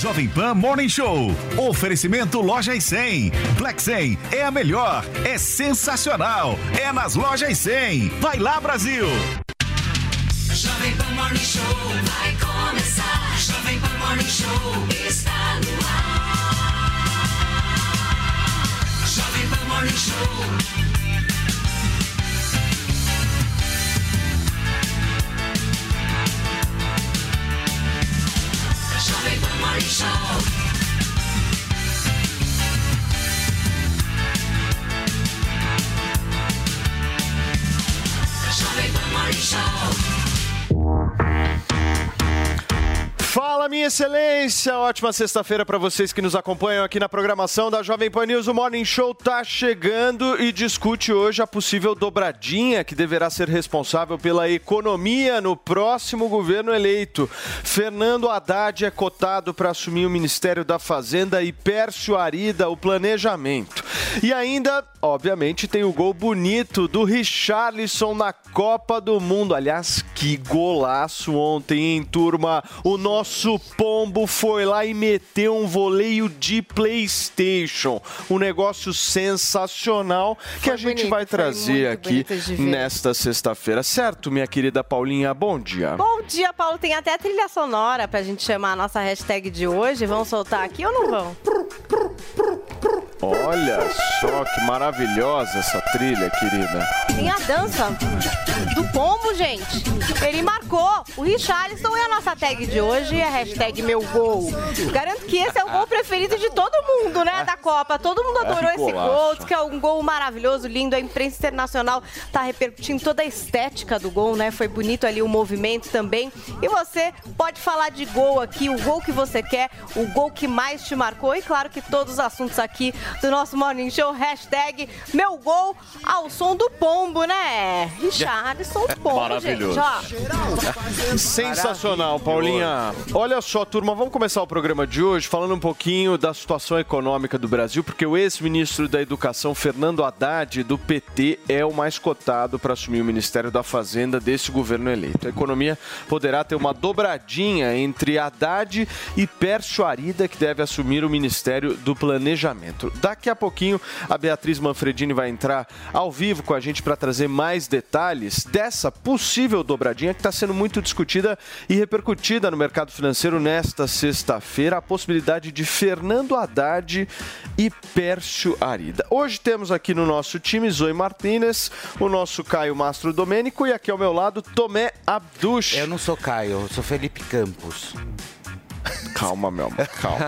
Jovem Pan Morning Show. Oferecimento Lojas 100. Black 100 é a melhor, é sensacional. É nas Lojas 100. Vai lá, Brasil. Jovem Pan Morning Show vai começar. Jovem Pan Morning Show está no ar. Jovem Pan Morning Show. Jovem Pan Morning Show. Jovem Pan Morning Show. Fala, minha excelência! Ótima sexta-feira para vocês que nos acompanham aqui na programação da Jovem Pan News. O Morning Show tá chegando e discute hoje a possível dobradinha que deverá ser responsável pela economia no próximo governo eleito. Fernando Haddad é cotado para assumir o Ministério da Fazenda e Pércio Arida o planejamento. E ainda, obviamente, tem o gol bonito do Richarlison na Copa do Mundo. Aliás, que golaço ontem, hein, turma? O nosso pombo foi lá e meteu um voleio de PlayStation. Um negócio sensacional que a gente bonito, vai foi trazer aqui nesta sexta-feira. Certo, minha querida Paulinha? Bom dia. Bom dia, Paulo. Tem até trilha sonora pra gente chamar a nossa hashtag de hoje. Vão soltar aqui ou não vão? Olha só que maravilhosa essa trilha, querida. Tem a dança do pombo, gente. Ele marcou. O Richarlison é a nossa tag de hoje e a hashtag meu gol. Garanto que esse é o gol preferido de todo mundo, né, da Copa. Todo mundo adorou esse gol, que é um gol maravilhoso, lindo. A imprensa internacional tá repercutindo toda a estética do gol, né? Foi bonito ali o movimento também. E você pode falar de gol aqui, o gol que você quer, o gol que mais te marcou. E claro que todos os assuntos aqui do nosso Morning Show, hashtag meu gol ao som do pombo, né? Richarlison pombo, Maravilhoso. gente. Ó, Sensacional, Paulinha. Olha só, turma, vamos começar o programa de hoje falando um pouquinho da situação econômica do Brasil, porque o ex-ministro da Educação, Fernando Haddad, do PT, é o mais cotado para assumir o Ministério da Fazenda desse governo eleito. A economia poderá ter uma dobradinha entre Haddad e Pércio Arida, que deve assumir o Ministério do Planejamento. Daqui a pouquinho, a Beatriz Manfredini vai entrar ao vivo com a gente para trazer mais detalhes dessa possível dobradinha que está sendo muito discutida e repercutida no mercado financeiro nesta sexta-feira, a possibilidade de Fernando Haddad e Pércio Arida. Hoje temos aqui no nosso time Zoe Martinez, o nosso Caio Mastro Domênico e aqui ao meu lado Tomé Abduch. Eu não sou Caio, eu sou Felipe Campos. Calma, meu amor, calma.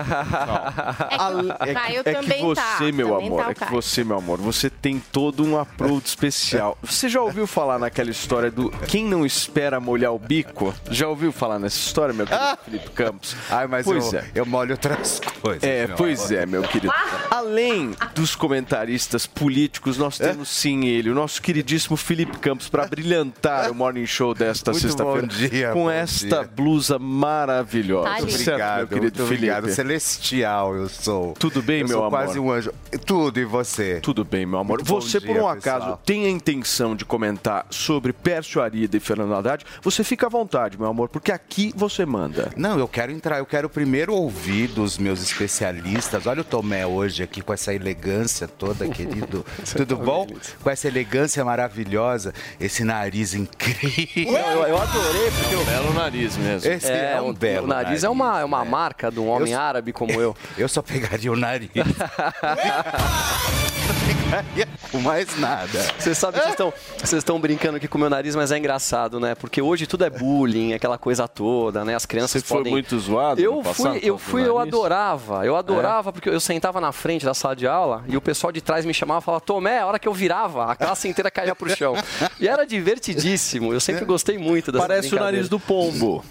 calma. É que Caio é que também você, tá. meu também amor, tá é que você, meu amor, você tem todo um approach especial. Você já ouviu falar naquela história do quem não espera molhar o bico? Já ouviu falar nessa história, meu querido Felipe Campos? Ai, mas pois eu, é. eu molho outras coisas. É, pois amor. é, meu querido. Além dos comentaristas políticos, nós temos sim ele, o nosso queridíssimo Felipe Campos, para brilhantar o Morning Show desta sexta-feira bom dia, com bom esta dia. blusa maravilhosa. Tá. Certo, meu Obrigado, querido muito Felipe. obrigado. Celestial eu sou. Tudo bem, eu meu sou amor? quase um anjo. Tudo, e você? Tudo bem, meu amor. Muito Você, por dia, um acaso, pessoal. tem a intenção de comentar sobre Pércio Arida e Fernando Haddad? Você fica à vontade, meu amor, porque aqui você manda. Não, eu quero entrar, eu quero primeiro ouvir dos meus especialistas. Olha o Tomé hoje aqui com essa elegância toda, querido. Tudo bom? Com essa elegância maravilhosa, esse nariz incrível. Eu, eu adorei, porque o belo nariz mesmo. Esse é, um o- belo O nariz, é uma, é uma né? marca de um homem Eu- árabe como eu. Eu só pegaria o nariz. com mais nada. Você sabe que vocês estão- vocês estão brincando aqui com o meu nariz, mas é engraçado, né? Porque hoje tudo é bullying, aquela coisa toda, né? As crianças Você foi podem... muito zoado Eu no fui, passado eu por fui, eu adorava, eu adorava porque eu sentava na frente da sala de aula e o pessoal de trás me chamava e falava, Tomé, a hora que eu virava, a classe inteira caía pro chão. E era divertidíssimo, eu sempre gostei muito dessa Parece o nariz do pombo.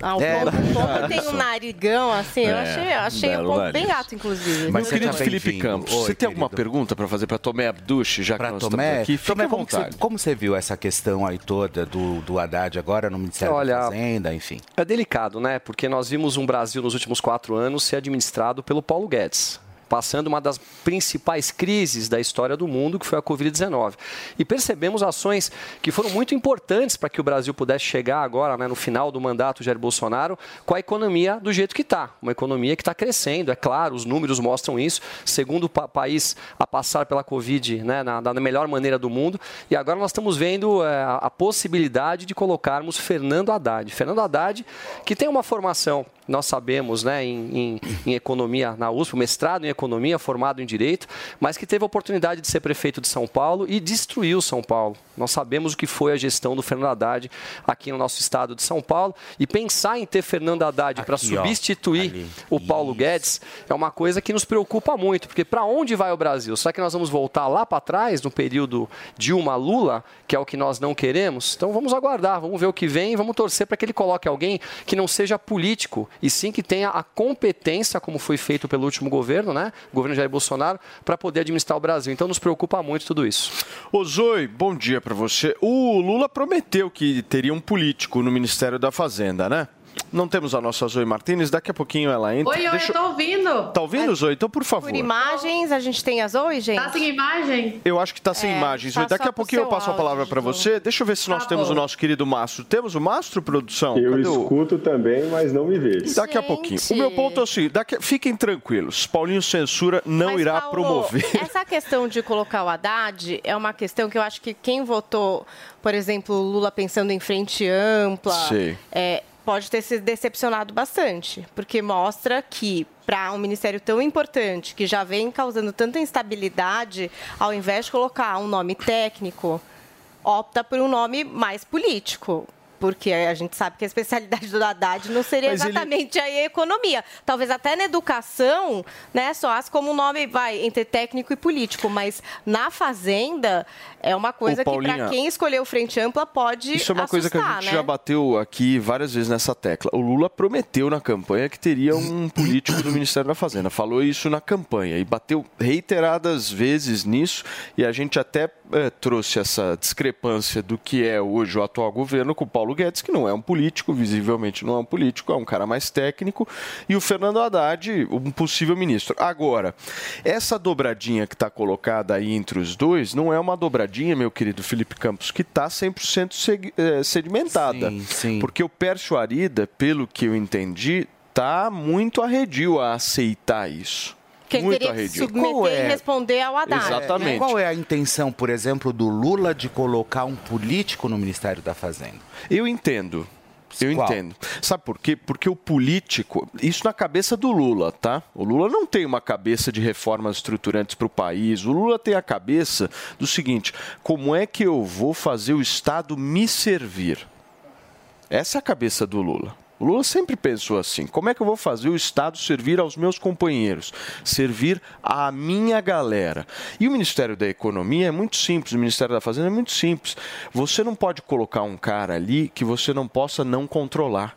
Ah, o É. pombo, o pombo tem um narigão, assim. eu É, achei, eu achei o belo pombo nariz. bem gato, inclusive. Mas querido tá Felipe. Campos, Oi, você tem alguma pergunta para fazer para Tomé Abduch, já que Pra nós Tomé, aqui? Tomé à como, que vontade. você, como você viu essa questão aí toda do, do Haddad agora no Ministério Olha, da Fazenda, enfim? É delicado, né? Porque nós vimos um Brasil nos últimos quatro anos ser administrado pelo Paulo Guedes. Passando uma das principais crises da história do mundo, que foi a Covid-19. E percebemos ações que foram muito importantes para que o Brasil pudesse chegar agora, né, no final do mandato de Jair Bolsonaro, com a economia do jeito que está. Uma economia que está crescendo, é claro, os números mostram isso. Segundo o pa país a passar pela Covid né, na, na, melhor maneira do mundo. E agora nós estamos vendo é, a possibilidade de colocarmos Fernando Haddad. Fernando Haddad, que tem uma formação nós sabemos, né, em, em, em, economia na USP, mestrado em economia, formado em direito, mas que teve a oportunidade de ser prefeito de São Paulo e destruiu São Paulo. Nós sabemos o que foi a gestão do Fernando Haddad aqui no nosso estado de São Paulo e pensar em ter Fernando Haddad para substituir o Paulo Isso. Guedes é uma coisa que nos preocupa muito, porque para onde vai o Brasil? Será que nós vamos voltar lá para trás no período Dilma-Lula, que é o que nós não queremos? Então vamos aguardar, vamos ver o que vem e vamos torcer para que ele coloque alguém que não seja político e sim que tenha a competência, como foi feito pelo último governo, né? O governo Jair Bolsonaro, para poder administrar o Brasil. Então nos preocupa muito tudo isso. Ô bom dia para você. O Lula prometeu que teria um político no Ministério da Fazenda, né? Não temos a nossa Zoe Martinez, daqui a pouquinho ela entra. Oi, oi, Deixa... eu tô ouvindo. Tá ouvindo, Zoe? Então, por favor. Por imagens, a gente tem a Zoe, gente? Tá sem imagem? Eu acho que tá sem é, imagens. Tá daqui a pouquinho eu passo a palavra para você. Deixa eu ver se nós tá temos bom. o nosso querido Mastro. Temos o Mastro, produção? Eu Cadê escuto o... também, mas não me vejo. Daqui gente. a pouquinho. O meu ponto é o seguinte, daqui... fiquem tranquilos. Paulinho Censura não mas, irá Paulo, promover. Essa questão de colocar o Haddad é uma questão que eu acho que quem votou, por exemplo, Lula pensando em frente ampla... Sim. É, pode ter se decepcionado bastante, porque mostra que para um ministério tão importante, que já vem causando tanta instabilidade, ao invés de colocar um nome técnico, opta por um nome mais político. Porque a gente sabe que a especialidade do Haddad não seria Mas exatamente ele... a economia. Talvez até na educação, né, soasse como um nome vai entre técnico e político, mas na fazenda é uma coisa Ô, que para quem escolheu frente ampla pode Isso é uma assustar, coisa que a gente né? já bateu aqui várias vezes nessa tecla. O Lula prometeu na campanha que teria um político do Ministério da Fazenda. Falou isso na campanha e bateu reiteradas vezes nisso e a gente até é, trouxe essa discrepância do que é hoje o atual governo com o Paulo Guedes, que não é um político, visivelmente não é um político, é um cara mais técnico, e o Fernando Haddad, um possível ministro. Agora, essa dobradinha que está colocada aí entre os dois não é uma dobradinha, meu querido Felipe Campos, que está 100% é, sedimentada. Sim, sim. Porque o Pércio Arida, pelo que eu entendi, está muito arredio a aceitar isso. Que ele teria que submeter é? e responder ao Haddad. Exatamente. Qual é a intenção, por exemplo, do Lula de colocar um político no Ministério da Fazenda? Eu entendo. Eu Qual? entendo. Sabe por quê? Porque o político, isso na cabeça do Lula, tá? O Lula não tem uma cabeça de reformas estruturantes para o país. O Lula tem a cabeça do seguinte: como é que eu vou fazer o Estado me servir? Essa é a cabeça do Lula. Lula sempre pensou assim: como é que eu vou fazer o Estado servir aos meus companheiros, servir à minha galera? E o Ministério da Economia é muito simples, o Ministério da Fazenda é muito simples. Você não pode colocar um cara ali que você não possa não controlar.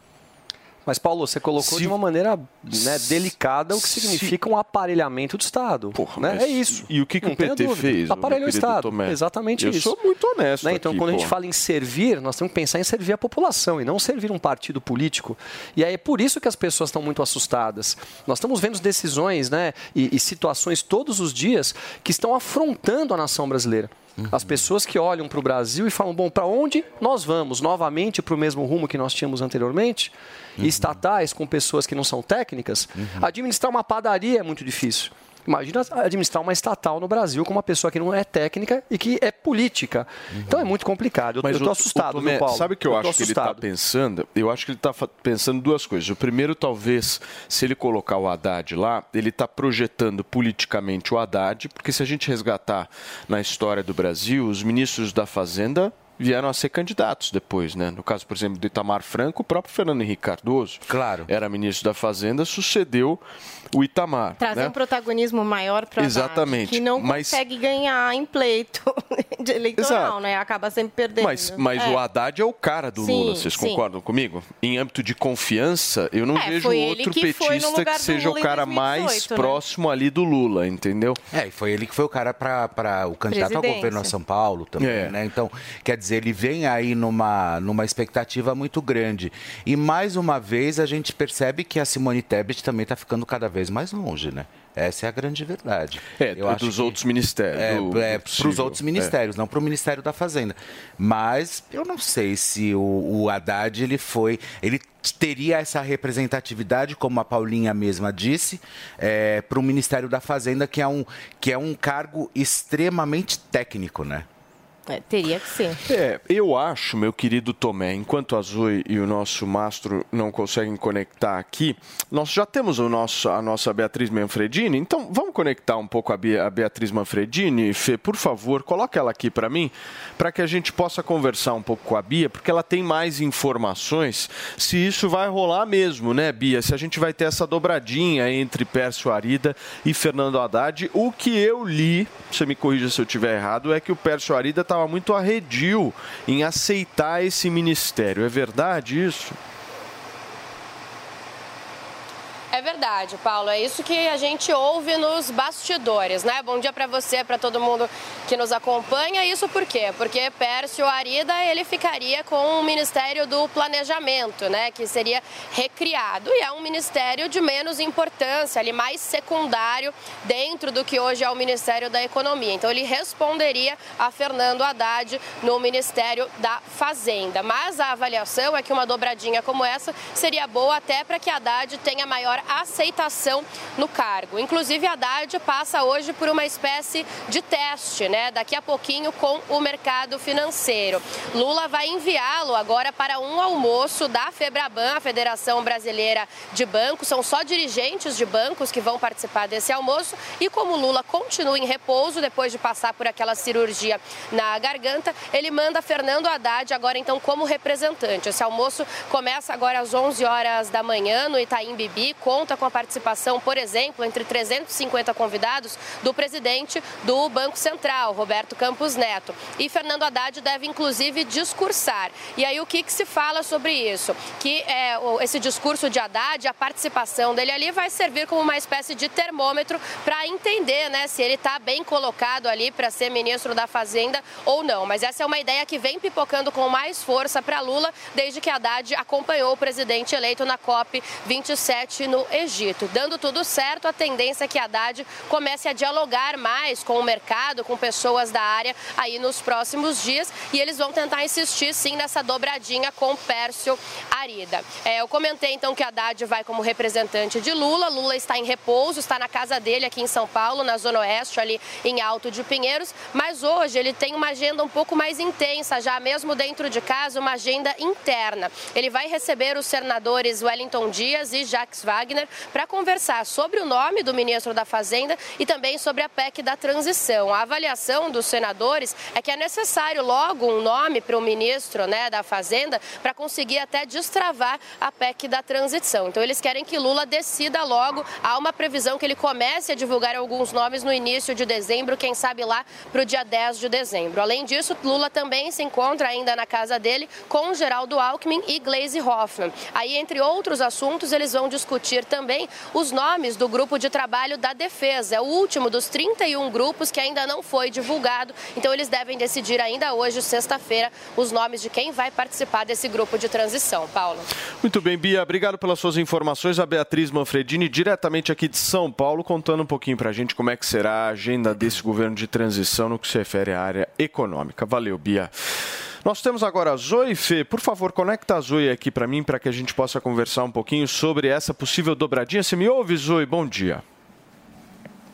Mas, Paulo, você colocou se, de uma maneira né, delicada o que se, significa um aparelhamento do Estado. Porra, né? É isso. E o que, que o PT dúvida. fez? Aparelhou o Estado. Tomé? Exatamente Eu isso. Eu sou muito honesto. Né? Então, aqui, quando a gente fala em servir, nós temos que pensar em servir a população e não servir um partido político. E aí é por isso que as pessoas estão muito assustadas. Nós estamos vendo decisões né, e, e situações todos os dias que estão afrontando a nação brasileira. As pessoas que olham para o Brasil e falam, bom, para onde nós vamos? Novamente para o mesmo rumo que nós tínhamos anteriormente? Uhum. Estatais com pessoas que não são técnicas? Uhum. Administrar uma padaria é muito difícil. Imagina administrar uma estatal no Brasil com uma pessoa que não é técnica e que é política. Uhum. Então é muito complicado. Eu estou assustado, o Tomé, Paulo. Sabe o que eu, eu acho que ele está pensando? Eu acho que ele está pensando duas coisas. O primeiro, talvez, se ele colocar o Haddad lá, ele está projetando politicamente o Haddad, porque se a gente resgatar na história do Brasil, os ministros da Fazenda vieram a ser candidatos depois, né? No caso, por exemplo, do Itamar Franco, o próprio Fernando Henrique Cardoso, claro. era ministro da Fazenda, sucedeu o Itamar. Trazer né? um protagonismo maior para Exatamente. que não mas... consegue ganhar em pleito de eleitoral, Exato. né? Acaba sempre perdendo. Mas, mas é. o Haddad é o cara do sim, Lula, vocês sim. concordam comigo? Em âmbito de confiança, eu não é, vejo outro que petista que seja o cara 2018, mais né? próximo ali do Lula, entendeu? É, e foi ele que foi o cara para o candidato ao governo de São Paulo também, é. né? Então, quer dizer ele vem aí numa, numa expectativa muito grande. E mais uma vez a gente percebe que a Simone Tebet também está ficando cada vez mais longe, né? Essa é a grande verdade. É, dos outros ministérios. É, do- é para os outros ministérios, não para o Ministério da Fazenda. Mas eu não sei se o, o Haddad ele foi, ele teria essa representatividade, como a Paulinha mesma disse, para o Ministério da Fazenda, que é um que é um cargo extremamente técnico, né? É, teria que ser. É, eu acho, meu querido Tomé, enquanto a Zoe e o nosso mastro não conseguem conectar aqui, nós já temos o nosso, a nossa Beatriz Manfredini, então vamos conectar um pouco a, Bea- a Beatriz Manfredini. Fê, por favor, coloca ela aqui para mim, para que a gente possa conversar um pouco com a Bia, porque ela tem mais informações se isso vai rolar mesmo, né, Bia? Se a gente vai ter essa dobradinha entre Pércio Arida e Fernando Haddad. O que eu li, você me corrija se eu estiver errado, é que o Pércio Arida estava muito arredio em aceitar esse ministério. É verdade isso? É verdade, Paulo. É isso que a gente ouve nos bastidores, né? Bom dia para você, para todo mundo que nos acompanha. Isso por quê? Porque Pércio Arida ele ficaria com o Ministério do Planejamento, né? Que seria recriado e é um ministério de menos importância, ali mais secundário dentro do que hoje é o Ministério da Economia. Então ele responderia a Fernando Haddad no Ministério da Fazenda. Mas a avaliação é que uma dobradinha como essa seria boa até para que Haddad tenha maior aceitação no cargo. Inclusive, Haddad passa hoje por uma espécie de teste, né? Daqui a pouquinho com o mercado financeiro. Lula vai enviá-lo agora para um almoço da Febraban, a Federação Brasileira de Bancos. São só dirigentes de bancos que vão participar desse almoço. E como Lula continua em repouso depois de passar por aquela cirurgia na garganta, ele manda Fernando Haddad agora então como representante. Esse almoço começa agora às 11 horas da manhã no Itaim Bibi, conta com a participação, por exemplo, entre 350 convidados do presidente do Banco Central, Roberto Campos Neto. E Fernando Haddad deve inclusive discursar. E aí o que, que se fala sobre isso? Que é, esse discurso de Haddad, a participação dele ali vai servir como uma espécie de termômetro para entender né, se ele está bem colocado ali para ser ministro da Fazenda ou não. Mas essa é uma ideia que vem pipocando com mais força para Lula desde que Haddad acompanhou o presidente eleito na COP 27 no Egito. Dando tudo certo, a tendência é que Haddad comece a dialogar mais com o mercado, com pessoas da área aí nos próximos dias e eles vão tentar insistir sim nessa dobradinha com Pércio Arida. É, eu comentei então que Haddad vai como representante de Lula. Lula está em repouso, está na casa dele aqui em São Paulo, na Zona Oeste, ali em Alto de Pinheiros. Mas hoje ele tem uma agenda um pouco mais intensa, já mesmo dentro de casa, uma agenda interna. Ele vai receber os senadores Wellington Dias e Jacques Wagner para conversar sobre o nome do ministro da Fazenda e também sobre a PEC da transição. A avaliação dos senadores é que é necessário logo um nome para o ministro né, da Fazenda para conseguir até destravar a PEC da transição. Então eles querem que Lula decida logo. Há uma previsão que ele comece a divulgar alguns nomes no início de dezembro, quem sabe lá para o dia 10 de dezembro. Além disso, Lula também se encontra ainda na casa dele com Geraldo Alckmin e Gleisi Hoffmann. Aí, entre outros assuntos, eles vão discutir também os nomes do grupo de trabalho da defesa. É o último dos 31 grupos que ainda não foi divulgado. Então, eles devem decidir ainda hoje, sexta-feira, os nomes de quem vai participar desse grupo de transição. Paulo. Muito bem, Bia, obrigado pelas suas informações. A Beatriz Manfredini, diretamente aqui de São Paulo, contando um pouquinho pra gente como é que será a agenda desse governo de transição no que se refere à área econômica. Valeu, Bia. Nós temos agora a Zoe Fê. Por favor, conecta a Zoe aqui para mim para que a gente possa conversar um pouquinho sobre essa possível dobradinha. Você me ouve, Zoe? Bom dia.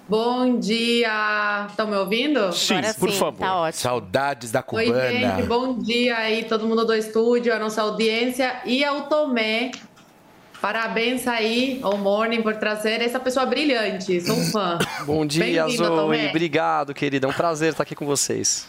Bom dia! Estão me ouvindo? Sim, Agora por sim, favor. tá ótimo. Saudades da Oi, cubana. gente, bom dia aí, todo mundo do estúdio, a nossa audiência e ao Tomé. Parabéns aí ao Morning por trazer essa pessoa brilhante, sou um fã. Bom dia, Zoe. Tomé. Obrigado, querida. É um prazer estar aqui com vocês.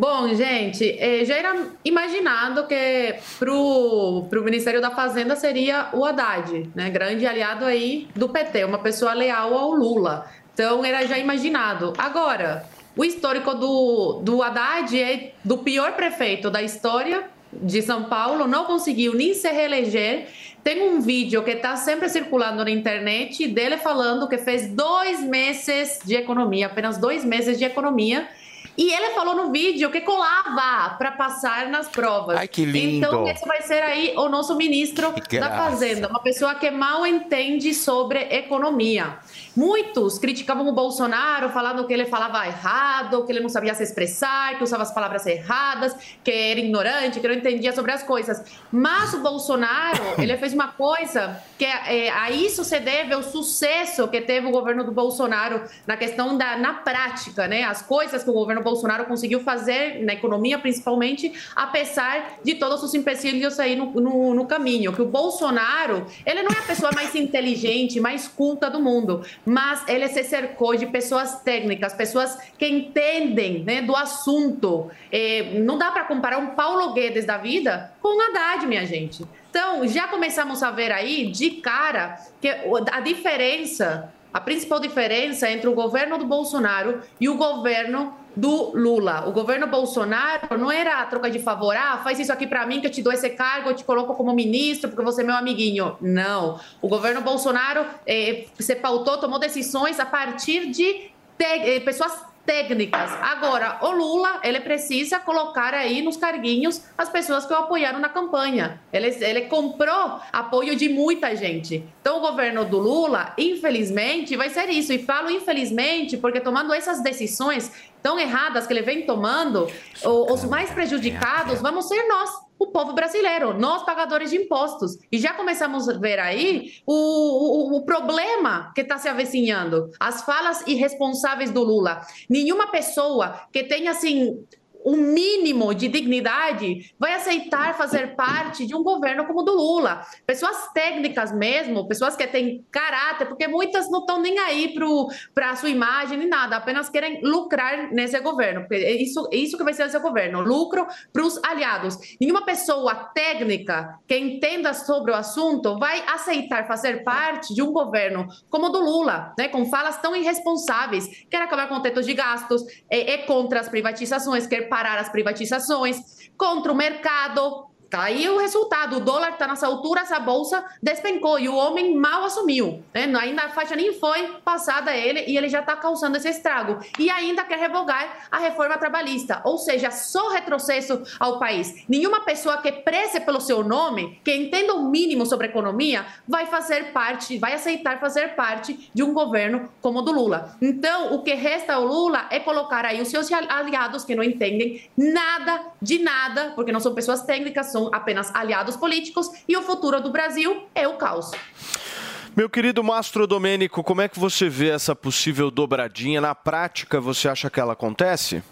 Bom, gente, eh, já era imaginado que pro, pro Ministério da Fazenda seria o Haddad, né? Grande aliado aí do PT, uma pessoa leal ao Lula. Então era já imaginado. Agora, o histórico do, do Haddad é do pior prefeito da história de São Paulo, não conseguiu nem se reeleger. Tem um vídeo que está sempre circulando na internet dele falando que fez dois meses de economia, apenas dois meses de economia E ele falou no vídeo que colava para passar nas provas. Ai, que lindo. Então, esse vai ser aí o nosso ministro da. Fazenda, uma pessoa que mal entende sobre economia. Muitos criticavam o Bolsonaro, falando que ele falava errado, que ele não sabia se expressar, que usava as palavras erradas, que era ignorante, que não entendia sobre as coisas. Mas o Bolsonaro, ele fez uma coisa que é, a isso se deve o sucesso que teve o governo do Bolsonaro na questão da na prática, né? As coisas que o governo Bolsonaro conseguiu fazer na economia, principalmente, apesar de todos os empecilhos aí no, no, no caminho. Que o Bolsonaro, ele não é a pessoa mais inteligente, mais culta do mundo, mas ele se cercou de pessoas técnicas, pessoas que entendem né, do assunto. É, não dá para comparar um Paulo Guedes da vida com o Haddad, minha gente. Então, já começamos a ver aí, de cara, que a diferença, a principal diferença entre o governo do Bolsonaro e o governo do Lula. O governo Bolsonaro não era a troca de favor, ah, faz isso aqui para mim que eu te dou esse cargo, eu te coloco como ministro porque você é meu amiguinho. Não. O governo Bolsonaro eh, se pautou, tomou decisões a partir de eh, pessoas técnicas. Agora, o Lula, ele precisa colocar aí nos carguinhos as pessoas que o apoiaram na campanha. Ele, ele comprou apoio de muita gente. Então, o governo do Lula, infelizmente, vai ser isso. E falo infelizmente porque tomando essas decisões tão erradas que ele vem tomando, os mais prejudicados vamos ser nós. O povo brasileiro, nós pagadores de impostos. E já começamos a ver aí o, o, o problema que está se avecinhando. As falas irresponsáveis do Lula. Nenhuma pessoa que tenha, assim, um mínimo de dignidade vai aceitar fazer parte de um governo como o do Lula. Pessoas técnicas mesmo, pessoas que têm caráter, porque muitas não estão nem aí para a sua imagem nem nada, apenas querem lucrar nesse governo. porque é Isso, é isso que vai ser esse governo, lucro para os aliados. Nenhuma pessoa técnica que entenda sobre o assunto vai aceitar fazer parte de um governo como o do Lula, né, com falas tão irresponsáveis, quer acabar com o teto de gastos, é, é contra as privatizações, quer parar as privatizações, contra o mercado. Tá aí o resultado, o dólar está nessa altura, a bolsa despencou e o homem mal assumiu. Né? Ainda a faixa nem foi passada a ele e ele já está causando esse estrago. E ainda quer revogar a reforma trabalhista, ou seja, só retrocesso ao país. Nenhuma pessoa que preze pelo seu nome, que entenda o mínimo sobre economia, vai fazer parte, vai aceitar fazer parte de um governo como o do Lula. Então, o que resta ao Lula é colocar aí os seus aliados que não entendem nada de nada, porque não são pessoas técnicas, são apenas aliados políticos, e o futuro do Brasil é o caos. Meu querido Mastro Domênico, como é que você vê essa possível dobradinha? Na prática, você acha que ela acontece?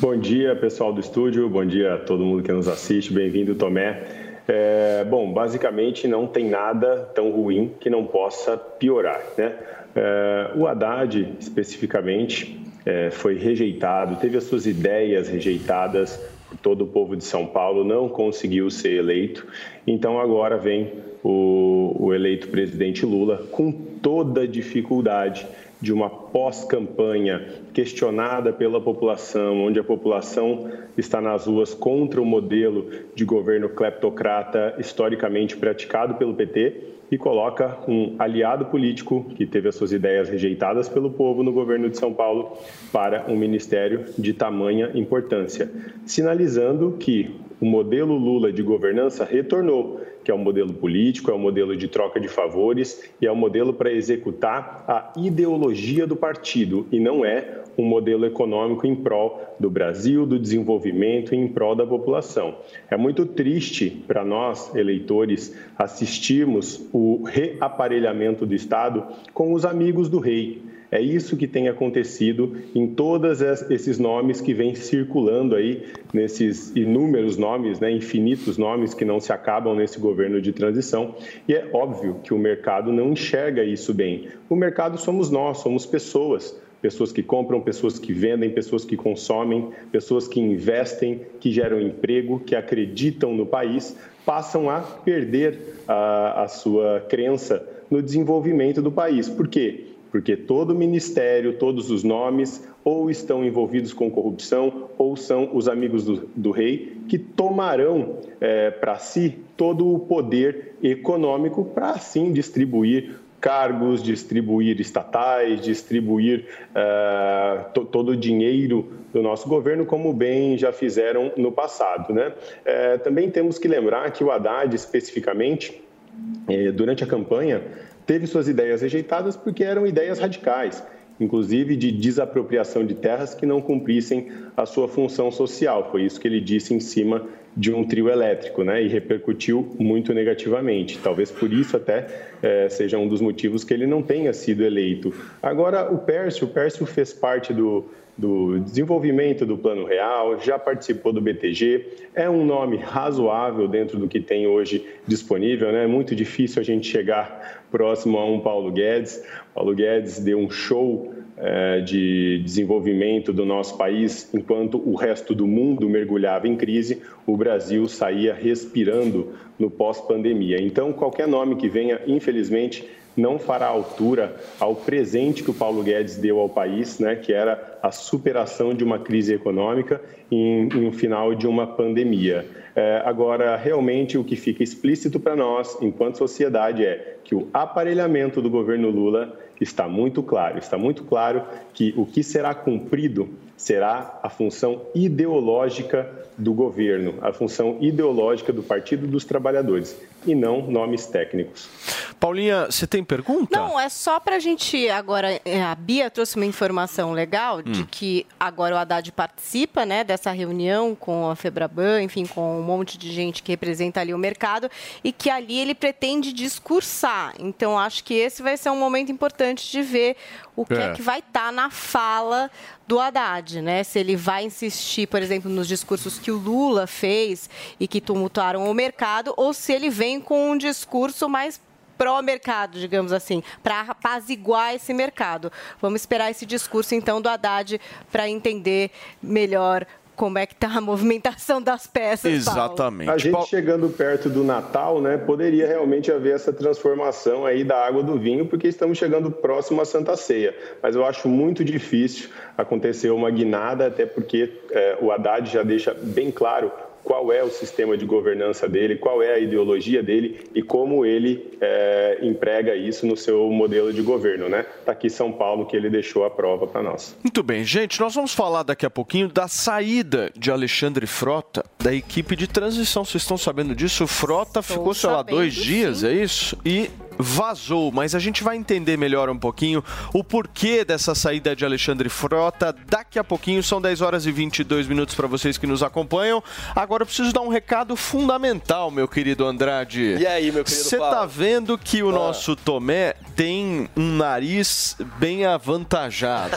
Bom dia, pessoal do estúdio. Bom dia a todo mundo que nos assiste. Bem-vindo, Tomé. É, bom, basicamente não tem nada tão ruim que não possa piorar, né? É, o Haddad, especificamente, é, foi rejeitado, teve as suas ideias rejeitadas todo o povo de São Paulo, não conseguiu ser eleito. Então agora vem o, o eleito presidente Lula com toda dificuldade de uma pós-campanha questionada pela população, onde a população está nas ruas contra o modelo de governo cleptocrata historicamente praticado pelo PT e coloca um aliado político que teve as suas ideias rejeitadas pelo povo no governo de São Paulo para um ministério de tamanha importância, sinalizando que o modelo Lula de governança retornou, que é um modelo político, é um modelo de troca de favores e é um modelo para executar a ideologia do partido e não é um modelo econômico em prol do Brasil, do desenvolvimento e em prol da população. É muito triste para nós, eleitores, assistirmos o reaparelhamento do Estado com os amigos do rei. É isso que tem acontecido em todos esses nomes que vêm circulando aí, nesses inúmeros nomes, né, infinitos nomes que não se acabam nesse governo de transição. E é óbvio que o mercado não enxerga isso bem. O mercado somos nós, somos pessoas. Pessoas que compram, pessoas que vendem, pessoas que consomem, pessoas que investem, que geram emprego, que acreditam no país, passam a perder a, a sua crença no desenvolvimento do país. Por quê? Porque todo ministério, todos os nomes, ou estão envolvidos com corrupção, ou são os amigos do, do rei, que tomarão é, para si todo o poder econômico para assim distribuir cargos, distribuir estatais, distribuir uh, to, todo o dinheiro do nosso governo, como bem já fizeram no passado. Né? Uh, também temos que lembrar que o Haddad, especificamente, uh, durante a campanha, teve suas ideias rejeitadas porque eram ideias radicais inclusive de desapropriação de terras que não cumprissem a sua função social. Foi isso que ele disse em cima de um trio elétrico, né? E repercutiu muito negativamente. Talvez por isso até é, seja um dos motivos que ele não tenha sido eleito. Agora, o Pércio, o Pércio fez parte do, do desenvolvimento do Plano Real, já participou do BTG, é um nome razoável dentro do que tem hoje disponível, né? É muito difícil a gente chegar próximo a um Paulo Guedes. Paulo Guedes deu um show é, de desenvolvimento do nosso país, enquanto o resto do mundo mergulhava em crise, o Brasil saía respirando no pós-pandemia. Então, qualquer nome que venha, infelizmente, não fará altura ao presente que o Paulo Guedes deu ao país, né, que era a superação de uma crise econômica em, em um final de uma pandemia. É, agora, realmente, o que fica explícito para nós, enquanto sociedade, é que o aparelhamento do governo Lula está muito claro. Está muito claro que o que será cumprido será a função ideológica do governo, a função ideológica do Partido dos Trabalhadores e não nomes técnicos. Paulinha, você tem pergunta? Não, é só para a gente agora. é, A Bia trouxe uma informação legal de que agora o Haddad participa né, dessa reunião com a Febraban, enfim, com um monte de gente que representa ali o mercado e que ali ele pretende discursar. Então, acho que esse vai ser um momento importante de ver o que é, É. que vai estar na fala do Haddad, né? Se ele vai insistir, por exemplo, nos discursos que o Lula fez e que tumultuaram o mercado, ou se ele vem com um discurso mais pró-mercado, digamos assim, para apaziguar esse mercado. Vamos esperar esse discurso, então, do Haddad para entender melhor como é que está a movimentação das peças, Paulo. A gente chegando perto do Natal, né, poderia realmente haver essa transformação aí da água do vinho, porque estamos chegando próximo à Santa Ceia. Mas eu acho muito difícil acontecer uma guinada, até porque eh, o Haddad já deixa bem claro qual é o sistema de governança dele, qual é a ideologia dele e como ele eh, emprega isso no seu modelo de governo, né? Tá aqui São Paulo que ele deixou a prova para nós. Muito bem, gente, nós vamos falar daqui a pouquinho da saída de Alexandre Frota da equipe de transição. Vocês estão sabendo disso? O Frota ficou, sei lá, dois dias, é isso? E vazou, mas a gente vai entender melhor um pouquinho o porquê dessa saída de Alexandre Frota daqui a pouquinho. São 10 horas e 22 minutos para vocês que nos acompanham. Agora eu preciso dar um recado fundamental, meu querido Andrade. E aí, meu querido Você tá vendo que o Ah. nosso Tomé tem um nariz bem avantajado.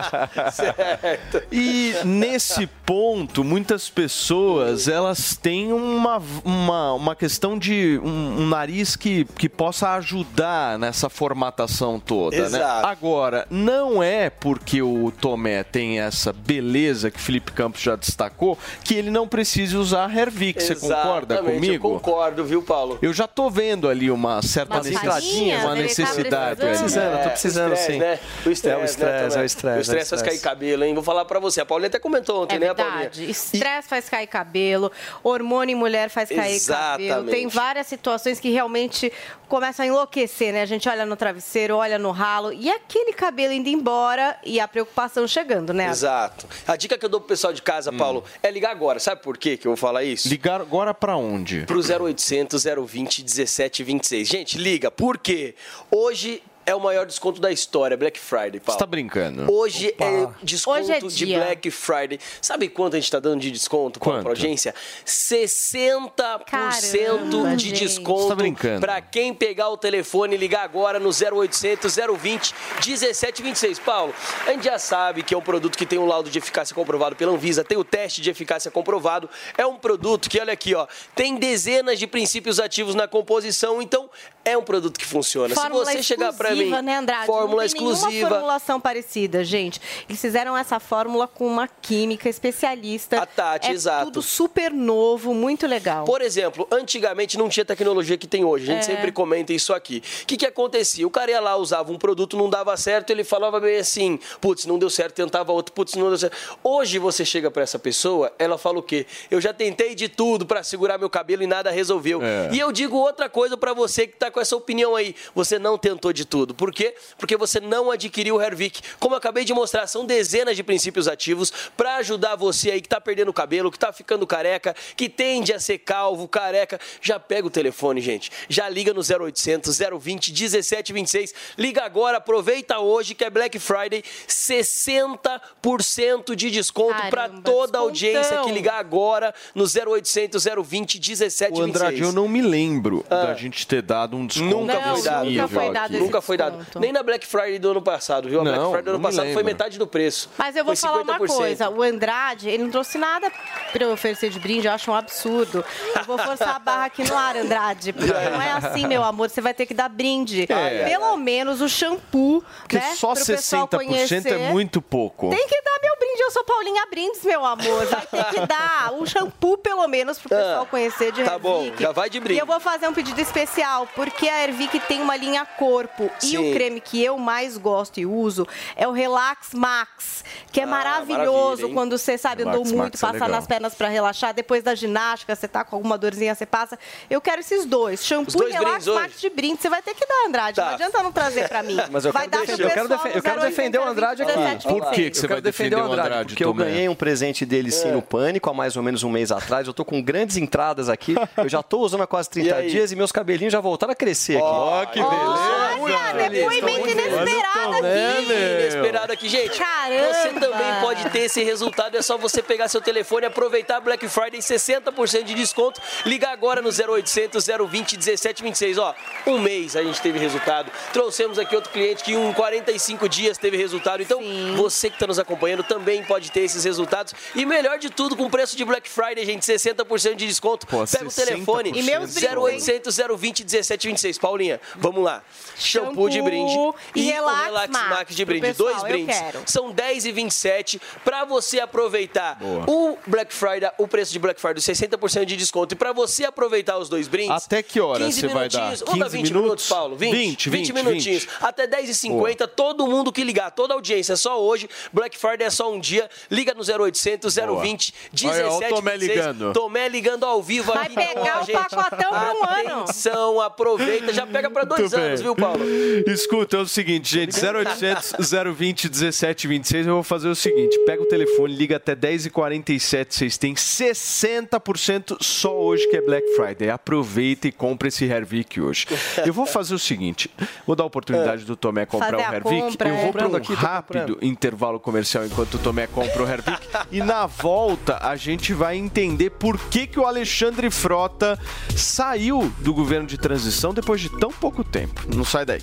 certo. E nesse ponto, muitas pessoas elas têm uma, uma, uma questão de um, um nariz que, que possa ajudar nessa formatação toda. Né? Exato. Agora, não é porque o Tomé tem essa beleza que Felipe Campos já destacou que ele não precise usar Hervix. Você concorda comigo? Eu concordo, viu, Paulo? Eu já tô vendo ali uma certa necessidade, uma ele tá necessidade. precisando. precisando, eu tô precisando, É, o estresse, sim. Né? O estresse, É o estresse, né, é o estresse, O estresse é o faz cair cabelo, hein? Vou falar pra você. A Paulinha até comentou ontem, É né, Paulinha? verdade. Estresse faz cair cabelo, hormônio em mulher faz cair cabelo. Exatamente. Tem várias situações que realmente começam a enlouquecer, né? A gente olha no travesseiro, olha no ralo e aquele cabelo indo embora e a preocupação chegando, né? Exato. A dica que eu dou pro pessoal de casa, Paulo, é ligar agora. Sabe por quê que eu vou falar isso? Ligar agora pra onde? Pro 0800 020 1726. Gente, liga. Por quê? Hoje é o maior desconto da história, Black Friday, Paulo. Você tá brincando? Hoje é desconto Hoje é de. Black Friday. Sabe quanto a gente tá dando de desconto Paulo, Quanto? pra audiência? 60% Caramba, de gente. desconto Você tá brincando? pra quem pegar o telefone e ligar agora no 0800 020 1726. Paulo, a gente já sabe que é um produto que tem um laudo de eficácia comprovado pela Anvisa, tem o teste de eficácia comprovado. É um produto que, olha aqui, ó, tem dezenas de princípios ativos na composição, então é um produto que funciona. Fórmula Se você chegar pra mim né, Andrade? Fórmula não tem nenhuma exclusiva. formulação parecida, gente. Eles fizeram essa fórmula com uma química especialista. A Tati, é exato. tudo super novo, muito legal. Por exemplo, antigamente não tinha tecnologia que tem hoje. A gente É. sempre comenta isso aqui. O que, que acontecia? O cara ia lá, usava um produto, não dava certo, ele falava bem assim: putz, não deu certo, tentava outro, putz, não deu certo. Hoje você chega pra essa pessoa, ela fala o quê? Eu já tentei de tudo pra segurar meu cabelo e nada resolveu. É. E eu digo outra coisa pra você que tá com essa opinião aí. Você não tentou de tudo. Por quê? Porque você não adquiriu o Hervik. Como eu acabei de mostrar, são dezenas de princípios ativos pra ajudar você aí que tá perdendo o cabelo, que tá ficando careca, que tende a ser calvo, careca. Já pega o telefone, gente. Já liga no 0800 020 1726. Liga agora, aproveita hoje que é Black Friday, 60% de desconto pra Caramba, toda a audiência que ligar agora no 0800 020 O 1726. Andrade, eu não me lembro da gente ter dado um desconto Nunca Não, foi dado. nunca foi dado esse Nunca foi dado. Nem na Black Friday do ano passado, viu? A Black Não, Friday do ano passado foi lembro. metade do preço. Mas eu vou Foi falar uma 50%. coisa, o Andrade, ele não trouxe nada pra eu oferecer de brinde, eu acho um absurdo. Eu vou forçar a barra aqui no ar, Andrade, porque não é assim, meu amor, você vai ter que dar brinde. É. Pelo menos o shampoo, Porque né, só pro pessoal 60% conhecer. é muito pouco. Tem que dar meu brinde, eu sou Paulinha Brindes, meu amor. Vai ter que dar o shampoo, pelo menos, pro pessoal conhecer de tá bom, já vai de brinde. E eu vou fazer um pedido especial, porque a Hervic tem uma linha corpo. E Sim. o creme que eu mais gosto e uso é o Relax Max, que é Ah, maravilhoso quando você, sabe, andou muito, Max é passar legal. nas pernas pra relaxar. Depois da ginástica, você tá com alguma dorzinha, você passa. Eu quero esses dois, shampoo dois e Relax brindes hoje? Max de brinde. Você vai ter que dar, Andrade. Tá. Não adianta não trazer pra mim. Mas eu vai quero, dar eu quero, defen- eu quero 0800 defender o Andrade aqui. 17, Por que que você Eu vai defender o Andrade, Porque eu Tomé? ganhei um presente dele sim É. no Pânico há mais ou menos um mês atrás. Eu tô com grandes entradas aqui. Eu já tô usando há quase E 30 aí? dias e meus cabelinhos já voltaram a crescer aqui. Ó, que Olha, beleza! depoimento inesperado aqui. Inesperado aqui, gente. Caramba! Você também pode ter esse resultado. É só você pegar seu telefone e aproveitar Black Friday 60% de desconto. Liga agora no 0800 020 1726. Ó, um mês a gente teve resultado. Trouxemos aqui outro cliente que em 45 dias teve resultado. Então, Sim. você que está nos acompanhando também pode ter esses resultados. E melhor de tudo, com preço de Black Friday, gente, 60% de desconto. Pô, Pega o 60%. telefone. E meus brindes, hein? 0800 020 1726. Paulinha, vamos lá. Shampoo, de brinde e o Relax Relax Max Max de brinde. pessoal, Dois eu brindes. quero. São 10 e 27 para você aproveitar Boa. o Black Friday, o preço de Black Friday, 60% de desconto. E para você aproveitar os dois brindes. Até que hora 15 você vai dar? minutinhos. Vamos dar 15 20 minutos, minutos? Paulo? 20, 20, 20, minutinhos. 20. Até 10 e 50 todo mundo que ligar, toda a audiência, é só hoje. Black Friday é só um dia. Liga no 0800 020 Olha, ó o 17 Tomé ligando. Tomé ligando ao vivo Vai aqui. Então, pegar o pacotão pra um ano. Atenção, aproveita. Já pega para dois Muito bem. anos, viu, Paulo? Escuta, é o seguinte, gente, 0800 020 1726, eu vou fazer o seguinte, pega o telefone, liga até 10h47, vocês têm 60% só hoje que é Black Friday. Aproveita e compra esse Hervik hoje. Eu vou fazer o seguinte, vou dar a oportunidade do Tomé comprar Fazer o Hervik, compra, eu é. vou para um aqui, rápido intervalo comercial enquanto o Tomé compra o Hervik e na volta a gente vai entender por que, que o Alexandre Frota saiu do governo de transição depois de tão pouco tempo. Não sai daí.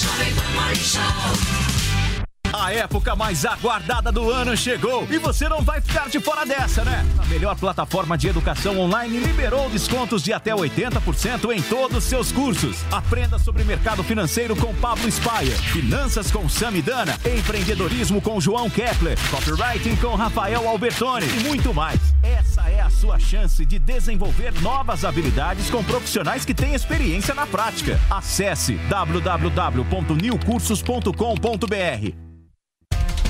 Jovem Pan Morning Show. A época mais aguardada do ano chegou e você não vai ficar de fora dessa, né? A melhor plataforma de educação online liberou descontos de até 80% em todos os seus cursos. Aprenda sobre mercado financeiro com Pablo Spayer, finanças com Samidana, empreendedorismo com João Kepler, copywriting com Rafael Albertoni e muito mais. Essa é a sua chance de desenvolver novas habilidades com profissionais que têm experiência na prática. Acesse www.newcursos.com.br.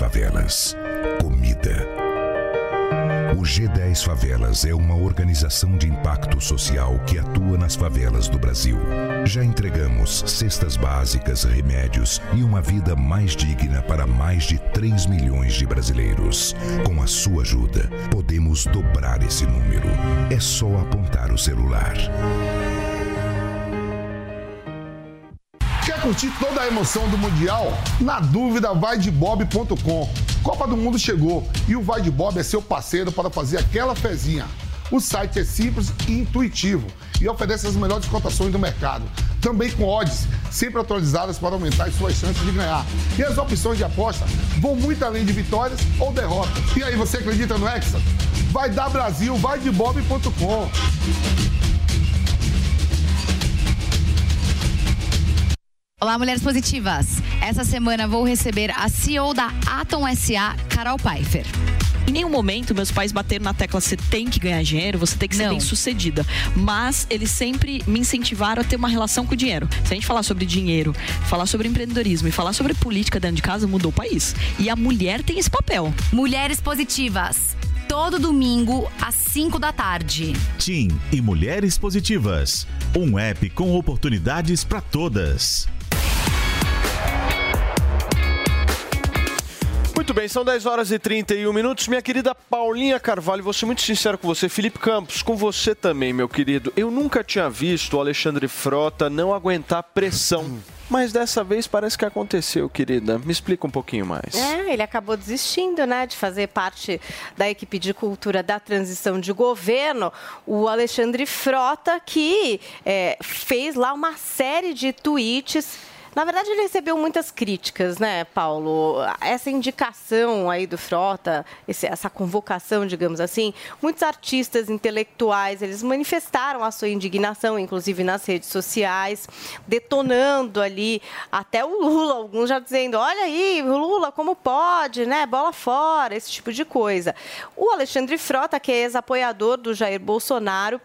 Favelas: comida. O G10 Favelas é uma organização de impacto social que atua nas favelas do Brasil. Já entregamos cestas básicas, remédios e uma vida mais digna para mais de 3 milhões de brasileiros. Com a sua ajuda, podemos dobrar esse número. É só apontar o celular. Quer curtir toda a emoção do Mundial? Na dúvida, vai de bob.com. Copa do Mundo chegou e o Vai de Bob é seu parceiro para fazer aquela fezinha. O site é simples e intuitivo e oferece as melhores cotações do mercado. Também com odds sempre atualizadas para aumentar as suas chances de ganhar. E as opções de aposta vão muito além de vitórias ou derrotas. E aí, você acredita no Hexa? Vai dar Brasil, vai de bob.com. Olá, mulheres positivas. Essa semana vou receber a CEO da Atom SA, Carol Pfeiffer. Em nenhum momento meus pais bateram na tecla você tem que ganhar dinheiro, você tem que ser Não. bem sucedida. Mas eles sempre me incentivaram a ter uma relação com o dinheiro. Se a gente falar sobre dinheiro, falar sobre empreendedorismo e falar sobre política dentro de casa, mudou o país. E a mulher tem esse papel. Mulheres positivas. Todo domingo, às 5 da tarde. Tim e Mulheres Positivas. Um app com oportunidades para todas. Muito bem, são 10 horas e 31 minutos. Minha querida Paulinha Carvalho, vou ser muito sincero com você. Felipe Campos, com você também, meu querido. Eu nunca tinha visto o Alexandre Frota não aguentar pressão. Mas dessa vez parece que aconteceu, querida. Me explica um pouquinho mais. É, ele acabou desistindo, né, de fazer parte da equipe de cultura da transição de governo. O Alexandre Frota, que é, fez lá uma série de tweets. Na verdade, ele recebeu muitas críticas, né, Paulo? Essa indicação aí do Frota, esse- essa convocação, digamos assim, muitos artistas intelectuais, eles manifestaram a sua indignação, inclusive nas redes sociais, detonando ali até o Lula, alguns já dizendo, olha aí, Lula, como pode, né? Bola fora, esse tipo de coisa. O Alexandre Frota, que é ex-apoiador do Jair Bolsonaro,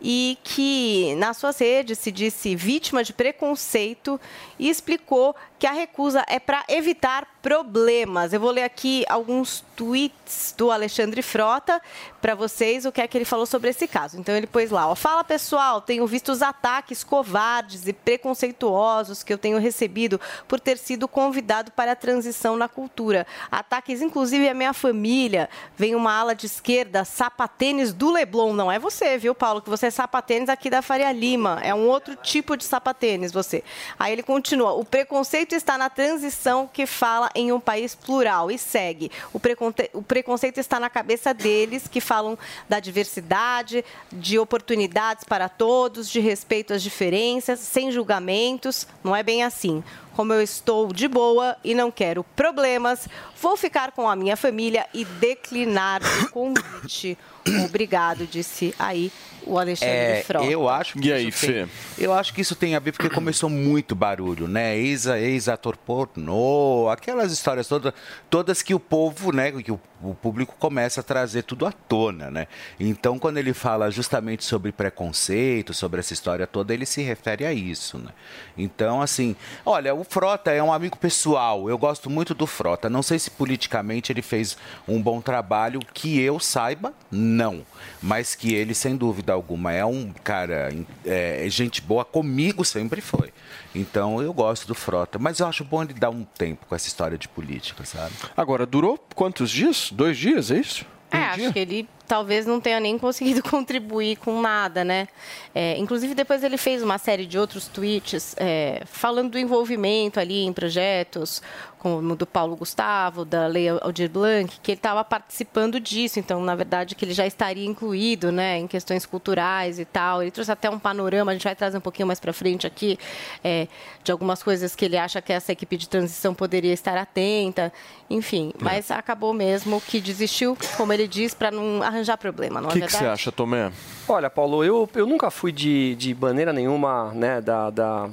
e que nas suas redes se disse vítima de preconceito e explicou que a recusa é para evitar problemas. Eu vou ler aqui alguns tweets do Alexandre Frota para vocês o que é que ele falou sobre esse caso. Então ele pôs lá, ó, fala pessoal, tenho visto os ataques covardes e preconceituosos que eu tenho recebido por ter sido convidado para a transição na cultura. Ataques inclusive à minha família. Vem uma ala de esquerda, sapatênis do Leblon. Não é você, viu, Paulo, que você é sapatênis aqui da Faria Lima. É um outro tipo de sapatênis você. Aí ele continua, o preconceito está na transição que fala em um país plural e segue. O, preconte- o preconceito está na cabeça deles que falam da diversidade, de oportunidades para todos, de respeito às diferenças, sem julgamentos. Não é bem assim. Como eu estou de boa e não quero problemas, vou ficar com a minha família e declinar o convite. Obrigado, disse aí o Alexandre É, Frota. eu acho que E aí, isso tem, eu acho que isso tem a ver porque começou muito barulho, né? Ex, ex-ator pornô, aquelas histórias todas, todas que o povo, né, que o, o público começa a trazer tudo à tona, né? Então, quando ele fala justamente sobre preconceito, sobre essa história toda, ele se refere a isso, né? Então, assim, olha, o Frota é um amigo pessoal. Eu gosto muito do Frota. Não sei se politicamente ele fez um bom trabalho, que eu saiba, não. Mas que ele, sem dúvida alguma, é um cara, é, gente boa comigo sempre foi. Então eu gosto do Frota, mas eu acho bom ele dar um tempo com essa história de política, sabe? Agora, durou quantos dias? Dois dias, é isso? É, acho que ele talvez não tenha nem conseguido contribuir com nada, né? É, inclusive, depois ele fez uma série de outros tweets é, falando do envolvimento ali em projetos, como do Paulo Gustavo, da Lei Aldir Blanc, que ele estava participando disso. Então, na verdade, que ele já estaria incluído né, em questões culturais e tal. Ele trouxe até um panorama, a gente vai trazer um pouquinho mais para frente aqui, é, de algumas coisas que ele acha que essa equipe de transição poderia estar atenta. Enfim, mas acabou mesmo que desistiu, como ele diz, para não arranjar problema, não O é que, que verdade? você acha, Tomé? Olha, Paulo, eu, eu nunca fui de, de maneira nenhuma, né, da, da,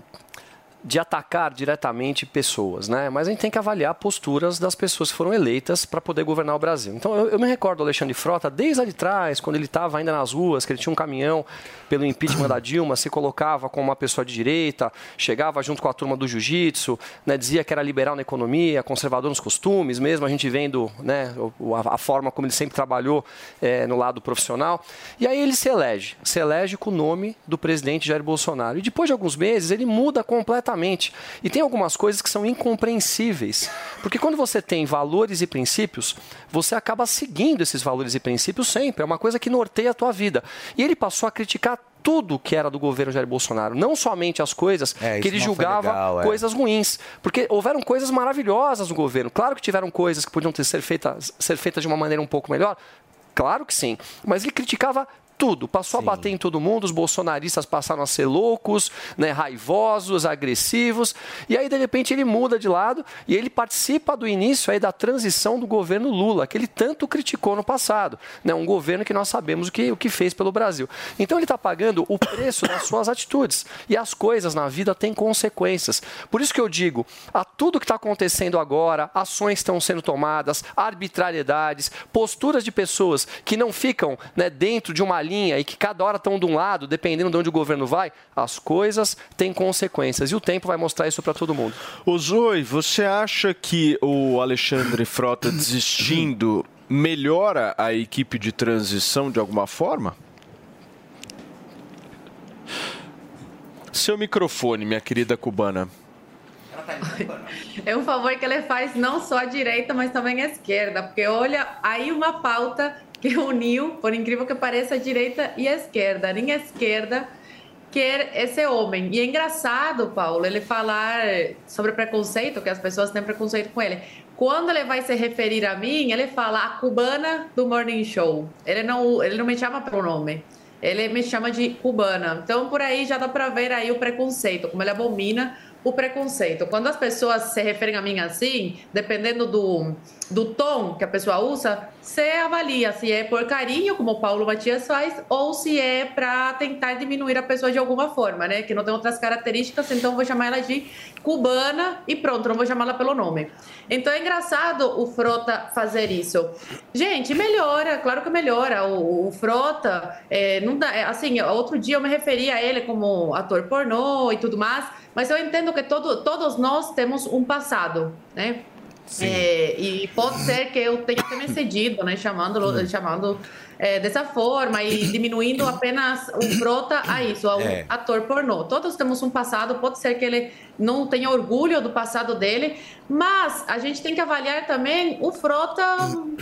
de atacar diretamente pessoas, né? Mas a gente tem que avaliar posturas das pessoas que foram eleitas para poder governar o Brasil. Então eu, eu me recordo do Alexandre Frota desde lá de trás, quando ele estava ainda nas ruas, que ele tinha um caminhão pelo impeachment da Dilma, se colocava como uma pessoa de direita, chegava junto com a turma do jiu-jitsu, né, dizia que era liberal na economia, conservador nos costumes, mesmo a gente vendo né, a, a forma como ele sempre trabalhou eh, no lado profissional. E aí ele se elege, se elege com o nome do presidente Jair Bolsonaro. E depois de alguns meses ele muda completamente. E tem algumas coisas que são incompreensíveis. Porque quando você tem valores e princípios, você acaba seguindo esses valores e princípios sempre. É uma coisa que norteia a tua vida. E ele passou a criticar tudo que era do governo Jair Bolsonaro, não somente as coisas É, que ele julgava legal, é. coisas ruins, porque houveram coisas maravilhosas no governo. Claro que tiveram coisas que podiam ter ser feitas, ser feitas de uma maneira um pouco melhor, claro que sim, mas ele criticava tudo, passou a bater em todo mundo, os bolsonaristas passaram a ser loucos, né, raivosos, agressivos, e aí de repente ele muda de lado e ele participa do início aí da transição do governo Lula, que ele tanto criticou no passado, né, um governo que nós sabemos o que, o que fez pelo Brasil. Então ele está pagando o preço das suas atitudes, e as coisas na vida têm consequências. Por isso que eu digo, a tudo que está acontecendo agora, ações estão sendo tomadas, arbitrariedades, posturas de pessoas que não ficam né, dentro de uma linha e que cada hora estão de um lado, dependendo de onde o governo vai, as coisas têm consequências. E o tempo vai mostrar isso para todo mundo. Ô Zoe, você acha que o Alexandre Frota desistindo melhora a equipe de transição de alguma forma? Seu microfone, minha querida cubana. É um favor que ele faz não só à direita, mas também à esquerda, porque olha, aí uma pauta que uniu, por incrível que pareça, a direita e a esquerda. Nem a esquerda quer esse homem. E é engraçado, Paulo, ele falar sobre preconceito, que as pessoas têm preconceito com ele. Quando ele vai se referir a mim, ele fala a cubana do Morning Show. Ele não, ele não me chama pelo nome. Ele me chama de cubana. Então, por aí já dá para ver aí o preconceito, como ele abomina o preconceito. Quando as pessoas se referem a mim assim, dependendo do, do tom que a pessoa usa, você avalia se é por carinho, como o Paulo Matias faz, ou se é para tentar diminuir a pessoa de alguma forma, né? Que não tem outras características, então vou chamar ela de cubana e pronto, não vou chamá-la pelo nome. Então é engraçado o Frota fazer isso. Gente, melhora, claro que melhora. O, o Frota, é, não dá, é, assim, outro dia eu me referi a ele como ator pornô e tudo mais, mas eu entendo que todo, todos nós temos um passado, né? É, e pode ser que eu tenha até me cedido, né? Chamando, chamando é, dessa forma e diminuindo apenas o Frota a isso, a um É. ator pornô. Todos temos um passado, pode ser que ele não tenha orgulho do passado dele, mas a gente tem que avaliar também o Frota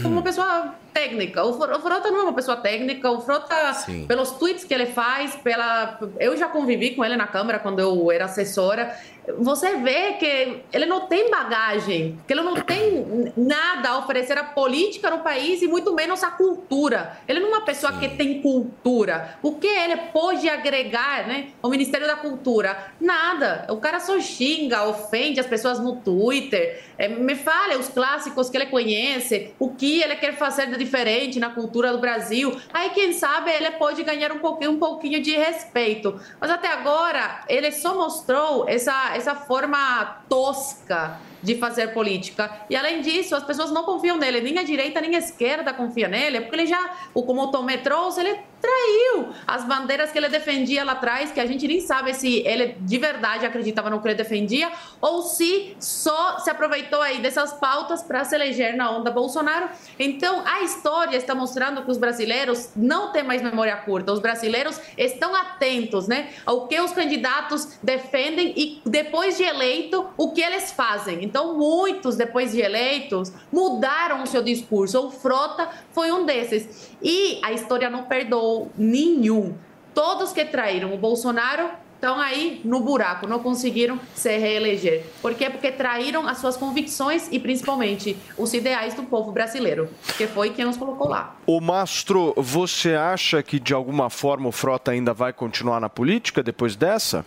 como uma pessoa técnica. O Fro- o Frota não é uma pessoa técnica, o Frota, Sim. pelos tweets que ele faz, pela. Eu já convivi com ele na Câmara quando eu era assessora. Você vê que ele não tem bagagem, que ele não tem nada a oferecer à política no país e muito menos à cultura. Ele não é uma pessoa que tem cultura. O que ele pode agregar, né, ao Ministério da Cultura? Nada. O cara só xinga, ofende as pessoas no Twitter. É, me fale os clássicos que ele conhece, o que ele quer fazer de diferente na cultura do Brasil. Aí, quem sabe, ele pode ganhar um pouquinho, um pouquinho de respeito. Mas até agora, ele só mostrou essa, essa forma tosca de fazer política. E além disso, as pessoas não confiam nele, nem a direita nem a esquerda confia nele, porque ele já, como o Tomé trouxe, ele traiu as bandeiras que ele defendia lá atrás, que a gente nem sabe se ele de verdade acreditava no que ele defendia ou se só se aproveitou aí dessas pautas para se eleger na onda Bolsonaro. Então, a história está mostrando que os brasileiros não têm mais memória curta. Os brasileiros estão atentos, né, ao que os candidatos defendem e depois de eleito, o que eles fazem. Então, muitos depois de eleitos mudaram o seu discurso. O Frota foi um desses. E a história não perdoou nenhum. Todos que traíram o Bolsonaro estão aí no buraco, não conseguiram se reeleger. Por quê? Porque traíram as suas convicções e principalmente os ideais do povo brasileiro, que foi quem nos colocou lá. Ô Mastro, você acha que de alguma forma o Frota ainda vai continuar na política depois dessa?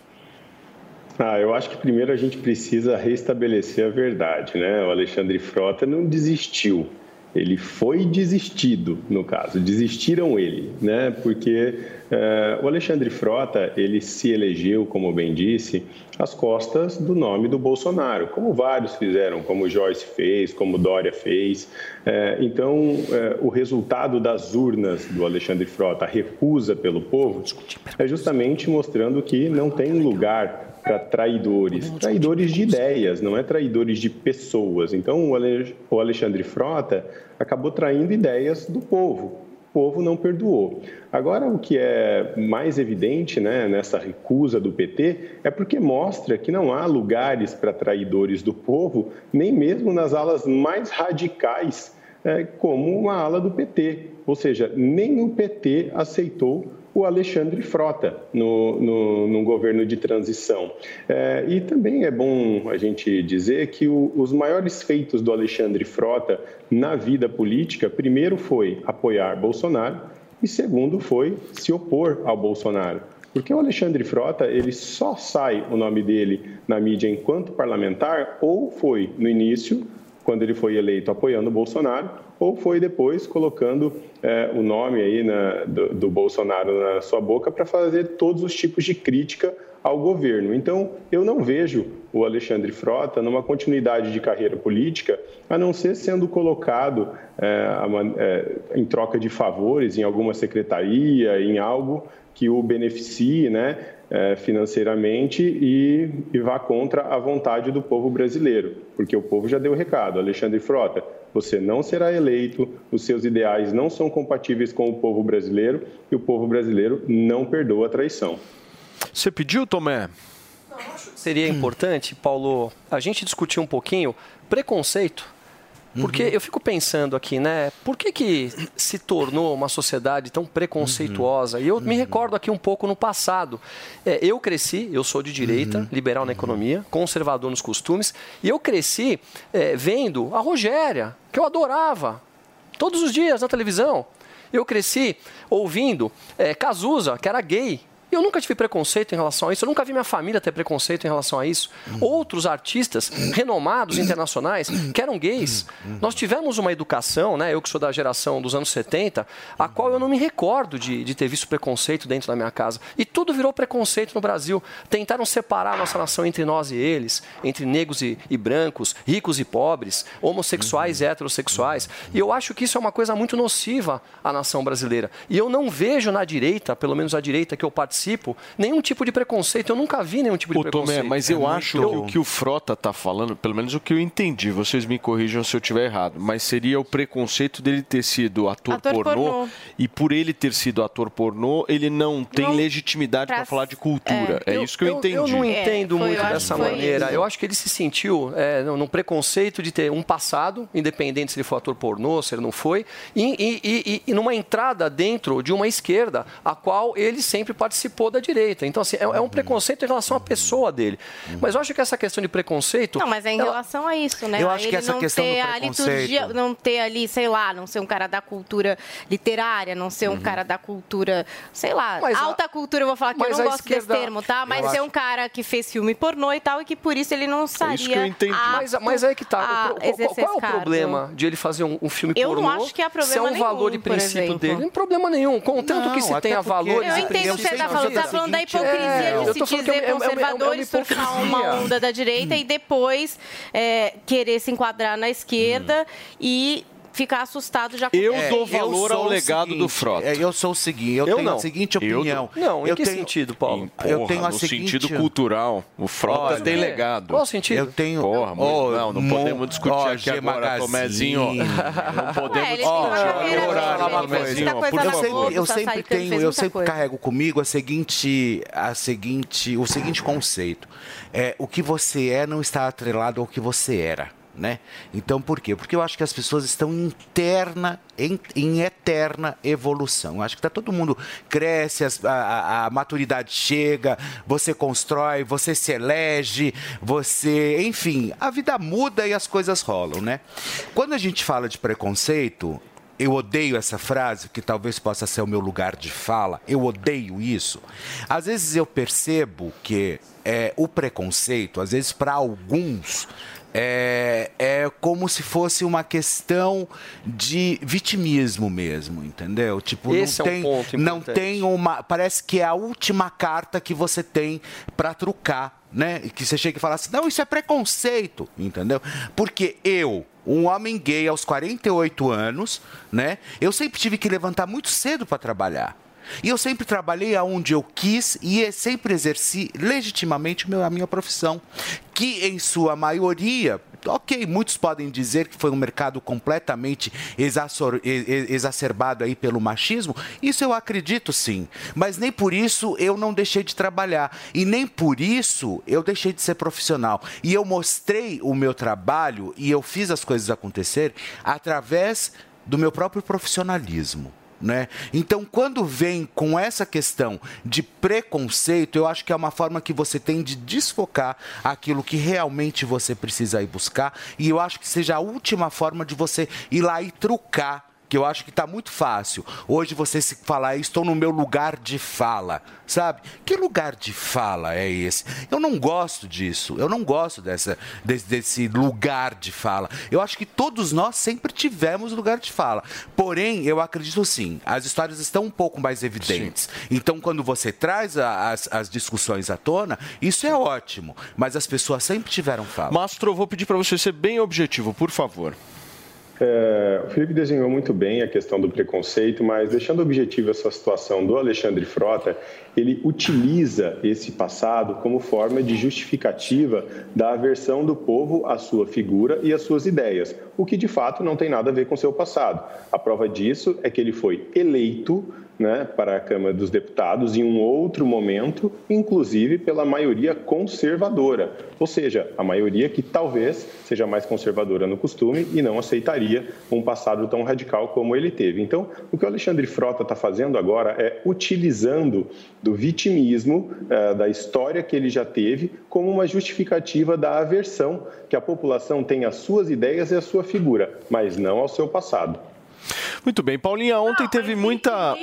Ah, eu acho que primeiro a gente precisa restabelecer a verdade, né? O Alexandre Frota não desistiu. ele foi desistido, no caso, desistiram ele, né? Porque eh, o Alexandre Frota, ele se elegeu, como bem disse, às costas do nome do Bolsonaro, como vários fizeram, como Joyce fez, como Dória fez. Eh, então, eh, o resultado das urnas do Alexandre Frota, a recusa pelo povo, é justamente mostrando que não tem lugar para traidores, traidores de ideias, não é traidores de pessoas. Então, o Ale- o Alexandre Frota acabou traindo ideias do povo. O povo não perdoou. Agora, o que é mais evidente né, nessa recusa do PT é porque mostra que não há lugares para traidores do povo, nem mesmo nas alas mais radicais, é, como a ala do PT. Ou seja, nem o PT aceitou o Alexandre Frota no, no, no governo de transição. É, e também é bom a gente dizer que o- os maiores feitos do Alexandre Frota na vida política, primeiro foi apoiar Bolsonaro e segundo foi se opor ao Bolsonaro. Porque o Alexandre Frota, ele só sai o nome dele na mídia enquanto parlamentar ou foi no início quando ele foi eleito apoiando o Bolsonaro, ou foi depois colocando eh, o nome aí na- do, do Bolsonaro na sua boca para fazer todos os tipos de crítica ao governo. Então, eu não vejo o Alexandre Frota numa continuidade de carreira política, a não ser sendo colocado man- eh, em troca de favores em alguma secretaria, em algo que o beneficie né, eh, financeiramente e, e vá contra a vontade do povo brasileiro, porque o povo já deu o recado. Alexandre Frota, você não será eleito, os seus ideais não são compatíveis com o povo brasileiro e o povo brasileiro não perdoa a traição. Você pediu, Tomé? Seria importante, Paulo, a gente discutir um pouquinho preconceito. Porque eu fico pensando aqui, né? Por que, que se tornou uma sociedade tão preconceituosa? E eu me recordo aqui um pouco no passado. É, eu cresci, eu sou de direita, liberal na economia, conservador nos costumes, e eu cresci é, vendo a Rogéria, que eu adorava, todos os dias na televisão. Eu cresci ouvindo é, Cazuza, que era gay. Eu nunca tive preconceito em relação a isso, eu nunca vi minha família ter preconceito em relação a isso. Outros artistas renomados internacionais que eram gays. Nós tivemos uma educação, né, eu que sou da geração dos anos 70, a qual eu não me recordo de, de ter visto preconceito dentro da minha casa. E tudo virou preconceito no Brasil. Tentaram separar a nossa nação entre nós e eles, entre negros e, e brancos, ricos e pobres, homossexuais e heterossexuais. E eu acho que isso é uma coisa muito nociva à nação brasileira. E eu não vejo na direita, pelo menos a direita que eu participo, nenhum tipo de preconceito. Eu nunca vi nenhum tipo de Ô, Tomé, preconceito. mas eu acho que o que o Frota tá falando, pelo menos o que eu entendi, vocês me corrijam se eu estiver errado, mas seria o preconceito dele ter sido ator, Ator pornô, pornô. e por ele ter sido ator pornô, ele não tem Não- legitimidade para falar de cultura. É, isso que eu, entendi. Eu não entendo É, foi- muito eu dessa maneira. isso. Eu acho que ele se sentiu é, num num preconceito de ter um passado, independente se ele foi ator pornô, se ele não foi, e, e- e- e numa entrada dentro de uma esquerda, a qual ele sempre participou da direita. Então, assim, é, é um preconceito em relação à pessoa dele. Mas eu acho que essa questão de preconceito. Não, mas é em ela- relação a isso, né? Eu A acho que ele essa não questão do ter a preconceito- liturgia, não ter ali, sei lá, não ser um cara da cultura literária, não ser um cara da cultura, sei lá, Uhum. Mas a- alta cultura, eu vou falar que eu não a gosto esquerda- desse termo, tá? Mas Eu ser acho- um cara que fez filme pornô e tal, e que por isso ele não estaria apto Mas, mas aí que tá. a O qual, qual é o problema de ele fazer um, um filme Eu não pornô? acho que há Se é problema um valor nenhum, de por princípio dele, não tem problema nenhum. Contanto Não, que se tenha valores Eu entendo o que você está falando. Você está falando da É, hipocrisia eu de se é dizer é uma- é uma conservadores por puxar uma hipocrisia. onda da direita e depois é, querer se enquadrar na esquerda e ficar assustado já com Eu o dou valor ao sou o legado seguinte, do Frota. é, Eu sou o seguinte, eu, Eu tenho não. a seguinte Eu opinião. Não, em eu que tenho, sentido, Paulo? eu Porra, tenho a no seguinte... sentido cultural. O Frota Olha, tem legado. Qual o sentido? Eu tenho. Porra, Ó, não, não podemos discutir ó, aqui G agora, Magazine. Tomezinho. Não podemos É, Ó, uma carreira eu- eu- eu sempre, eu tenho, eu sempre carrego comigo a seguinte, a seguinte, o seguinte conceito: é o que você é não está atrelado ao que você era. Né? Então, por quê? Porque eu acho que as pessoas estão interna, em, em eterna evolução. Eu acho que tá todo mundo cresce, a, a- a maturidade chega, você constrói, você se elege, você. Enfim, a vida muda e as coisas rolam, né? Quando a gente fala de preconceito, eu odeio essa frase, que talvez possa ser o meu lugar de fala. Eu odeio isso. Às vezes eu percebo que é, o preconceito, às vezes para alguns, é, é como se fosse uma questão de vitimismo mesmo, entendeu? Tipo, Esse é não um tem, ponto não importante. tem uma, parece que é a última carta que você tem para trucar, né? E que você chega e fala assim: "Não, isso é preconceito", entendeu? Porque eu um homem gay aos 48 anos, né? Eu sempre tive que levantar muito cedo para trabalhar. E eu sempre trabalhei aonde eu quis e eu sempre exerci legitimamente a minha profissão, que em sua maioria, ok, muitos podem dizer que foi um mercado completamente exacerbado aí pelo machismo, isso eu acredito sim, mas nem por isso eu não deixei de trabalhar e nem por isso eu deixei de ser profissional. E eu mostrei o meu trabalho e eu fiz as coisas acontecer através do meu próprio profissionalismo. Né? Então, quando vem com essa questão de preconceito, eu acho que é uma forma que você tem de desfocar aquilo que realmente você precisa ir buscar. E eu acho que seja a última forma de você ir lá e trucar. Que eu acho que está muito fácil. Hoje você se falar, estou no meu lugar de fala, sabe? Que lugar de fala é esse? Eu não gosto disso. Eu não gosto dessa, desse, desse lugar de fala. Eu acho que todos nós sempre tivemos lugar de fala. Porém, eu acredito sim, as histórias estão um pouco mais evidentes. Então, quando você traz a- as, as discussões à tona, isso é ótimo. Mas as pessoas sempre tiveram fala. Mastro, vou pedir para você ser bem objetivo, por favor. É, o Felipe desenhou muito bem a questão do preconceito, mas deixando objetivo essa situação do Alexandre Frota, ele utiliza esse passado como forma de justificativa da aversão do povo à sua figura e às suas ideias, o que de fato não tem nada a ver com seu passado. A prova disso é que ele foi eleito né, para a Câmara dos Deputados em um outro momento, inclusive pela maioria conservadora, ou seja, a maioria que talvez seja mais conservadora no costume e não aceitaria um passado tão radical como ele teve. Então, o que o Alexandre Frota está fazendo agora é utilizando do vitimismo, eh, da história que ele já teve, como uma justificativa da aversão que a população tem às suas ideias e à sua figura, mas não ao seu passado. Muito bem, Paulinha, ontem teve muita.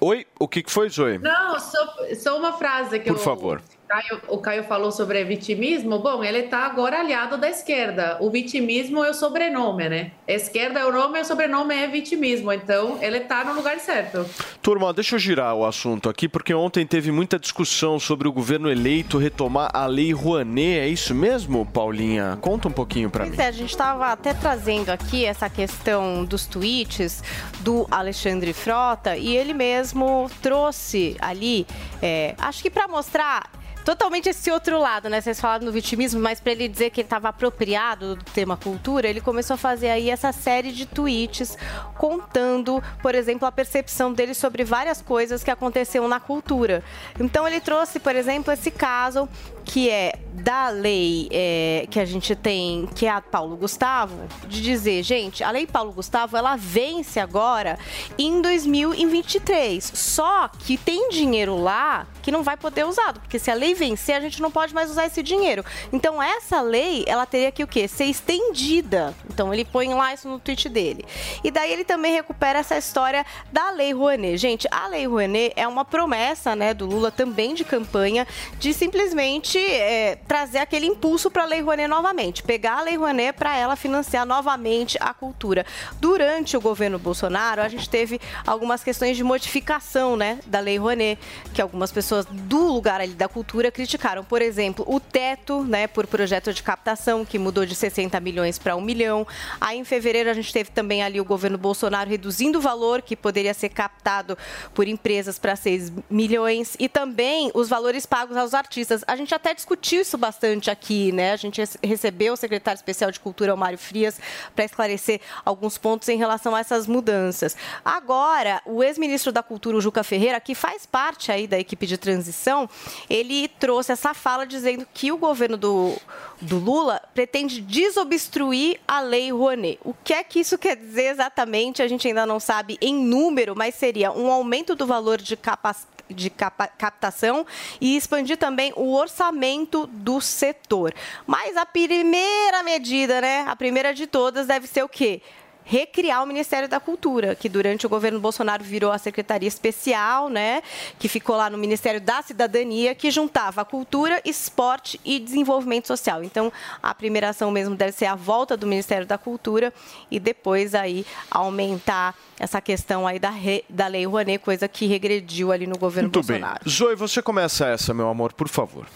Oi, o que foi, Zoe? Não, só, só uma frase que Por o favor. Caio, o Caio falou sobre vitimismo. Bom, ele está agora aliado da esquerda. O vitimismo é o sobrenome, né? Esquerda é o nome e o sobrenome é vitimismo. Então, ele está no lugar certo. Turma, deixa eu girar o assunto aqui, porque ontem teve muita discussão sobre o governo eleito retomar a Lei Rouanet. É isso mesmo, Paulinha? Conta um pouquinho para mim. Pois é, a gente estava até trazendo aqui essa questão dos tweets do Alexandre Frota e ele mesmo trouxe ali, é, acho que para mostrar totalmente esse outro lado, né? Vocês falaram no vitimismo, mas para ele dizer que ele estava apropriado do tema cultura, ele começou a fazer aí essa série de tweets contando, por exemplo, a percepção dele sobre várias coisas que aconteceram na cultura. Então ele trouxe, por exemplo, esse caso que é da lei é, que a gente tem, que é a Paulo Gustavo, de dizer, gente, a lei Paulo Gustavo, ela vence agora em 2023. Só que tem dinheiro lá que não vai poder usado, porque se a lei vencer, a gente não pode mais usar esse dinheiro. Então essa lei, ela teria que o quê? Ser estendida. Então ele põe lá isso no tweet dele. E daí ele também recupera essa história da lei Rouanet. Gente, a lei Rouanet é uma promessa, né, do Lula também de campanha de simplesmente é, trazer aquele impulso para a lei Rouanet novamente, pegar a lei Rouanet para ela financiar novamente a cultura. Durante o governo Bolsonaro, a gente teve algumas questões de modificação, né, da lei Rouanet, que algumas pessoas do lugar ali da cultura criticaram. Por exemplo, o teto, né, por projeto de captação, que mudou de 60 milhões para 1 milhão. Aí, em fevereiro, a gente teve também ali o governo Bolsonaro reduzindo o valor que poderia ser captado por empresas para 6 milhões e também os valores pagos aos artistas. A gente até discutiu isso bastante aqui, né? A gente rece- recebeu o secretário especial de Cultura, o Mário Frias, para esclarecer alguns pontos em relação a essas mudanças. Agora, o ex-ministro da Cultura, o Juca Ferreira, que faz parte aí da equipe de transição, ele trouxe essa fala dizendo que o governo do, do Lula pretende desobstruir a lei Rouanet. O que é que isso quer dizer exatamente? A gente ainda não sabe em número, mas seria um aumento do valor de capacitação de captação e expandir também o orçamento do setor. Mas a primeira medida, né? A primeira de todas deve ser o quê? Recriar o Ministério da Cultura, que durante o governo Bolsonaro virou a Secretaria Especial, né? Que ficou lá no Ministério da Cidadania, que juntava a cultura, esporte e desenvolvimento social. Então, a primeira ação mesmo deve ser a volta do Ministério da Cultura e depois aí aumentar essa questão aí da, re, da Lei Rouanet, coisa que regrediu ali no governo Muito bem. Bolsonaro. Zoe, você começa essa, meu amor, por favor.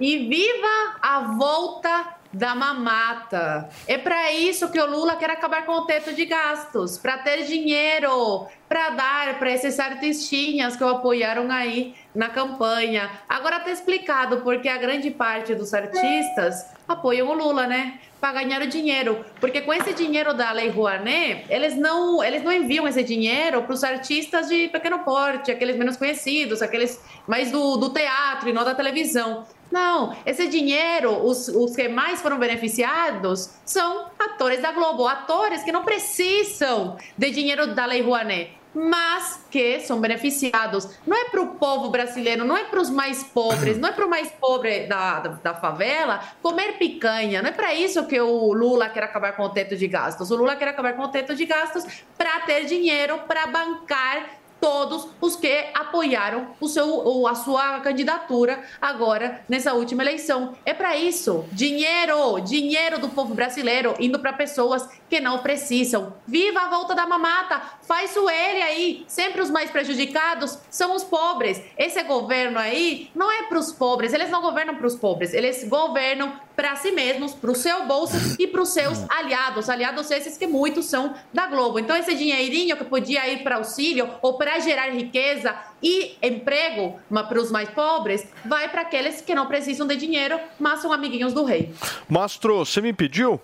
E viva a volta da mamata. É para isso que o Lula quer acabar com o teto de gastos, para ter dinheiro para dar para esses artistinhas que o apoiaram aí na campanha. Agora tá explicado porque a grande parte dos artistas apoiam o Lula, né? Para ganhar o dinheiro, porque com esse dinheiro da Lei Rouanet, eles não, eles não enviam esse dinheiro para os artistas de pequeno porte, aqueles menos conhecidos, aqueles mais do, do teatro e não da televisão. Não, esse dinheiro, os, os que mais foram beneficiados são atores da Globo, atores que não precisam de dinheiro da Lei Rouanet, mas que são beneficiados. Não é para o povo brasileiro, não é para os mais pobres, não é para o mais pobre da, da, da favela comer picanha. Não é para isso que o Lula quer acabar com o teto de gastos. O Lula quer acabar com o teto de gastos para ter dinheiro para bancar todos os que apoiaram o seu, a sua candidatura agora nessa última eleição. É para isso. Dinheiro, dinheiro do povo brasileiro indo para pessoas que não precisam. Viva a volta da mamata! Faz o ele aí. Sempre os mais prejudicados são os pobres. Esse governo aí não é para os pobres. Eles não governam para os pobres. Eles governam para si mesmos, para o seu bolso e para os seus aliados. Aliados esses que muitos são da Globo. Então, esse dinheirinho que podia ir para auxílio ou para gerar riqueza e emprego para os mais pobres, vai para aqueles que não precisam de dinheiro, mas são amiguinhos do rei. Mastro, você me pediu?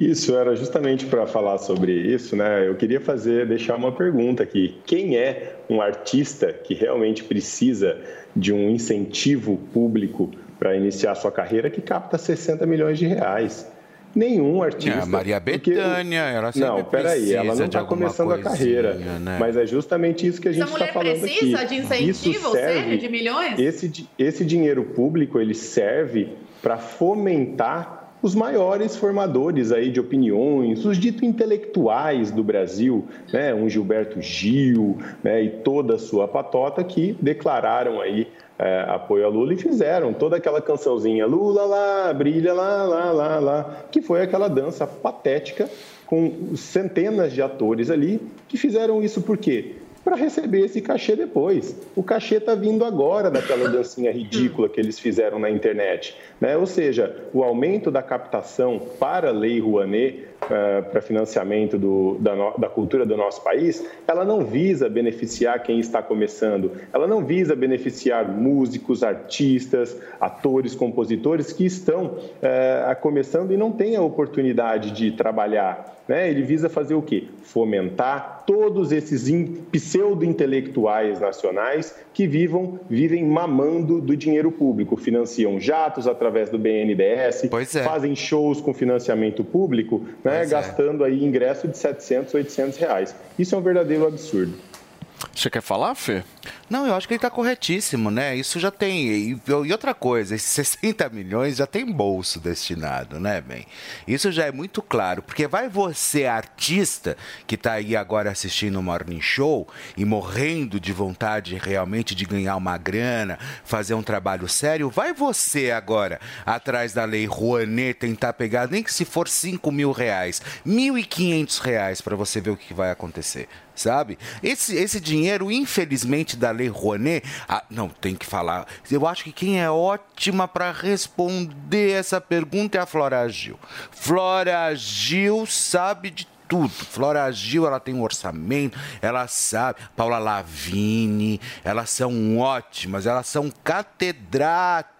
Isso, era justamente para falar sobre isso, né? Eu queria fazer, deixar uma pergunta aqui. Quem é um artista que realmente precisa de um incentivo público para iniciar sua carreira que capta 60 milhões de reais? Nenhum artista. É, a Maria Bethânia, ela sempre Não, peraí, ela precisa não está começando a carreira. né? Mas é justamente isso que a gente Essa está mulher falando precisa aqui. de incentivo, Isso serve- sério, de milhões? esse, esse dinheiro público ele serve para fomentar os maiores formadores aí de opiniões, os dito intelectuais do Brasil, né, um Gilberto Gil, né, e toda a sua patota que declararam aí é, apoio a Lula e fizeram toda aquela cançãozinha Lula lá, brilha lá, lá, lá, lá, que foi aquela dança patética com centenas de atores ali que fizeram isso por quê? Para receber esse cachê depois. O cachê está vindo agora daquela dancinha ridícula que eles fizeram na internet. Né? Ou seja, o aumento da captação para a Lei Rouanet, eh, para financiamento do- da, no- da cultura do nosso país, ela não visa beneficiar quem está começando, ela não visa beneficiar músicos, artistas, atores, compositores que estão a- começando e não têm a oportunidade de trabalhar. Né? Ele visa fazer o quê? Fomentar todos esses in- pseudo-intelectuais nacionais que vivam, vivem mamando do dinheiro público, financiam jatos através do BNDES, fazem shows com financiamento público, né? Pois é. gastando aí ingresso de 700, 800 reais. Isso é um verdadeiro absurdo. Você quer falar, Fê? Não, eu acho que ele está corretíssimo, né? Isso já tem. E, e outra coisa, esses 60 milhões já tem bolso destinado, né, bem? Isso já é muito claro, porque vai você, artista, que está aí agora assistindo o Morning Show e morrendo de vontade realmente de ganhar uma grana, fazer um trabalho sério, vai você agora atrás da lei Rouanet tentar pegar, nem que se for 5 mil reais, 1.500 reais para você ver o que vai acontecer sabe? Esse, esse dinheiro, infelizmente, da Lei Rouanet, ah, não, tem que falar. Eu acho que quem é ótima para responder essa pergunta é a Flora Gil. Flora Gil sabe de tudo. Flora Gil, ela tem um orçamento, ela sabe. Paula Lavigne, elas são ótimas, elas são catedráticas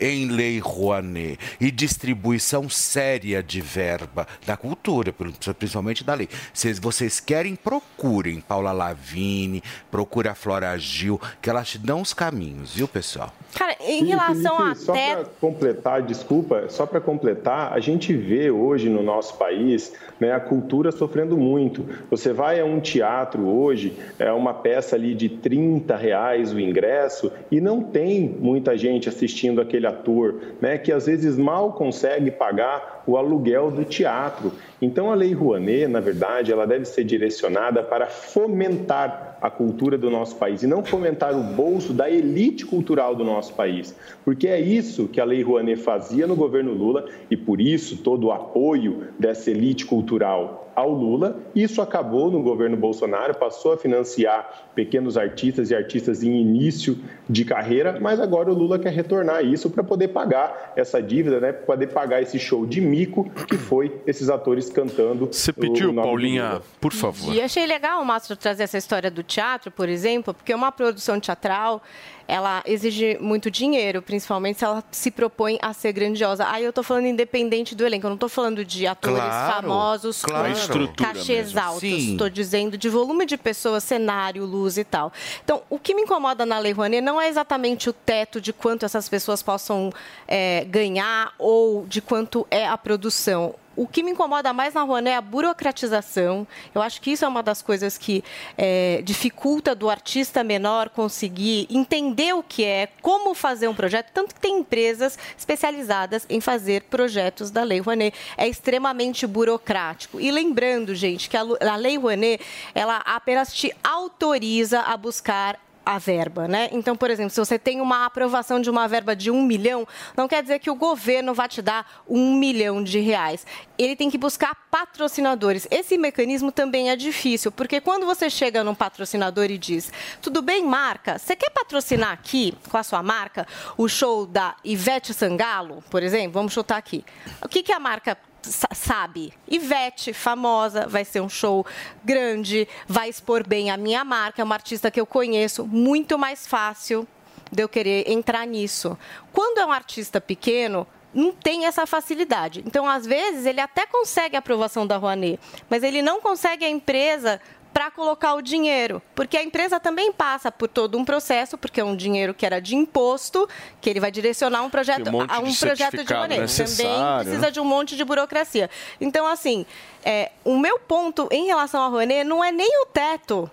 em Lei Rouanet e distribuição séria de verba da cultura, principalmente da lei. Se vocês querem, procurem Paula Lavigne, procura a Flora Gil, que elas te dão os caminhos, viu, pessoal? Cara, em relação a Felipe, só teto. para completar, desculpa, só para completar, a gente vê hoje no nosso país né, a cultura sofrendo muito. Você vai a um teatro hoje, é uma peça ali de 30 reais o ingresso e não tem muita gente assistindo aquele ator, né, que às vezes mal consegue pagar o aluguel do teatro. Então a Lei Rouanet, na verdade, ela deve ser direcionada para fomentar a cultura do nosso país e não fomentar o bolso da elite cultural do nosso país. Porque é isso que a Lei Rouanet fazia no governo Lula e por isso todo o apoio dessa elite cultural ao Lula. Isso acabou no governo Bolsonaro, passou a financiar pequenos artistas e artistas em início de carreira, mas agora o Lula quer retornar isso para poder pagar essa dívida, né? Para poder pagar esse show de mico que foi esses atores cantando. Você pediu, o nome do Paulinha, Lula. por favor. E achei legal o Márcio trazer essa história do teatro, por exemplo, porque uma produção teatral, ela exige muito dinheiro, principalmente se ela se propõe a ser grandiosa. Aí eu tô falando independente do elenco, eu não tô falando de atores Claro, famosos claro. com cachês mesmo. altos. Estou dizendo de volume de pessoas, cenário, luz e tal. Então, o que me incomoda na Lei Rouanet não é exatamente o teto de quanto essas pessoas possam é, ganhar ou de quanto é a produção. O que me incomoda mais na Rouanet é a burocratização. Eu acho que isso é uma das coisas que é, dificulta do artista menor conseguir entender o que é, como fazer um projeto. Tanto que tem empresas especializadas em fazer projetos da Lei Rouanet. É extremamente burocrático. E lembrando, gente, que a, a Lei Rouanet, ela apenas te autoriza a buscar a verba, né? Então, por exemplo, se você tem uma aprovação de uma verba de um milhão, não quer dizer que o governo vai te dar um milhão de reais. Ele tem que buscar patrocinadores. Esse mecanismo também é difícil, porque quando você chega num patrocinador e diz: tudo bem, marca, você quer patrocinar aqui com a sua marca o show da Ivete Sangalo, por exemplo? Vamos chutar aqui. O que, que a marca sabe. Ivete, famosa, vai ser um show grande, vai expor bem a minha marca, é uma artista que eu conheço, muito mais fácil de eu querer entrar nisso. Quando é um artista pequeno, não tem essa facilidade. Então, às vezes, ele até consegue a aprovação da Rouanet, mas ele não consegue a empresa para colocar o dinheiro, porque a empresa também passa por todo um processo, porque é um dinheiro que era de imposto, que ele vai direcionar um projeto um a um de projeto de maneira. Também necessário, precisa né? de um monte de burocracia. Então, assim, é, o meu ponto em relação à Rouanet não é nem o teto,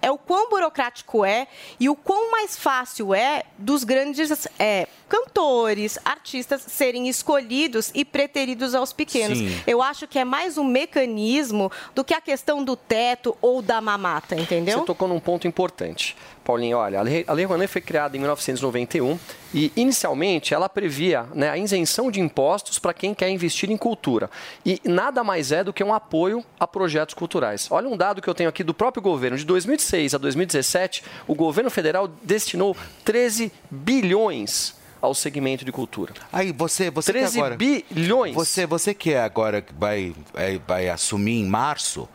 é o quão burocrático é e o quão mais fácil é dos grandes é, cantores, artistas serem escolhidos e preteridos aos pequenos. Sim. Eu acho que é mais um mecanismo do que a questão do teto ou da mamata, entendeu? Você tocou num ponto importante. Paulinho, olha, a Lei, a Lei Rouanet foi criada em 1991 e, inicialmente, ela previa né, a isenção de impostos para quem quer investir em cultura. E nada mais é do que um apoio a projetos culturais. Olha um dado que eu tenho aqui do próprio governo. De 2006 a 2017, o governo federal destinou 13 bilhões ao segmento de cultura. Aí você, você 13 que agora, bilhões. Você, você que é agora que vai, é, vai assumir em março,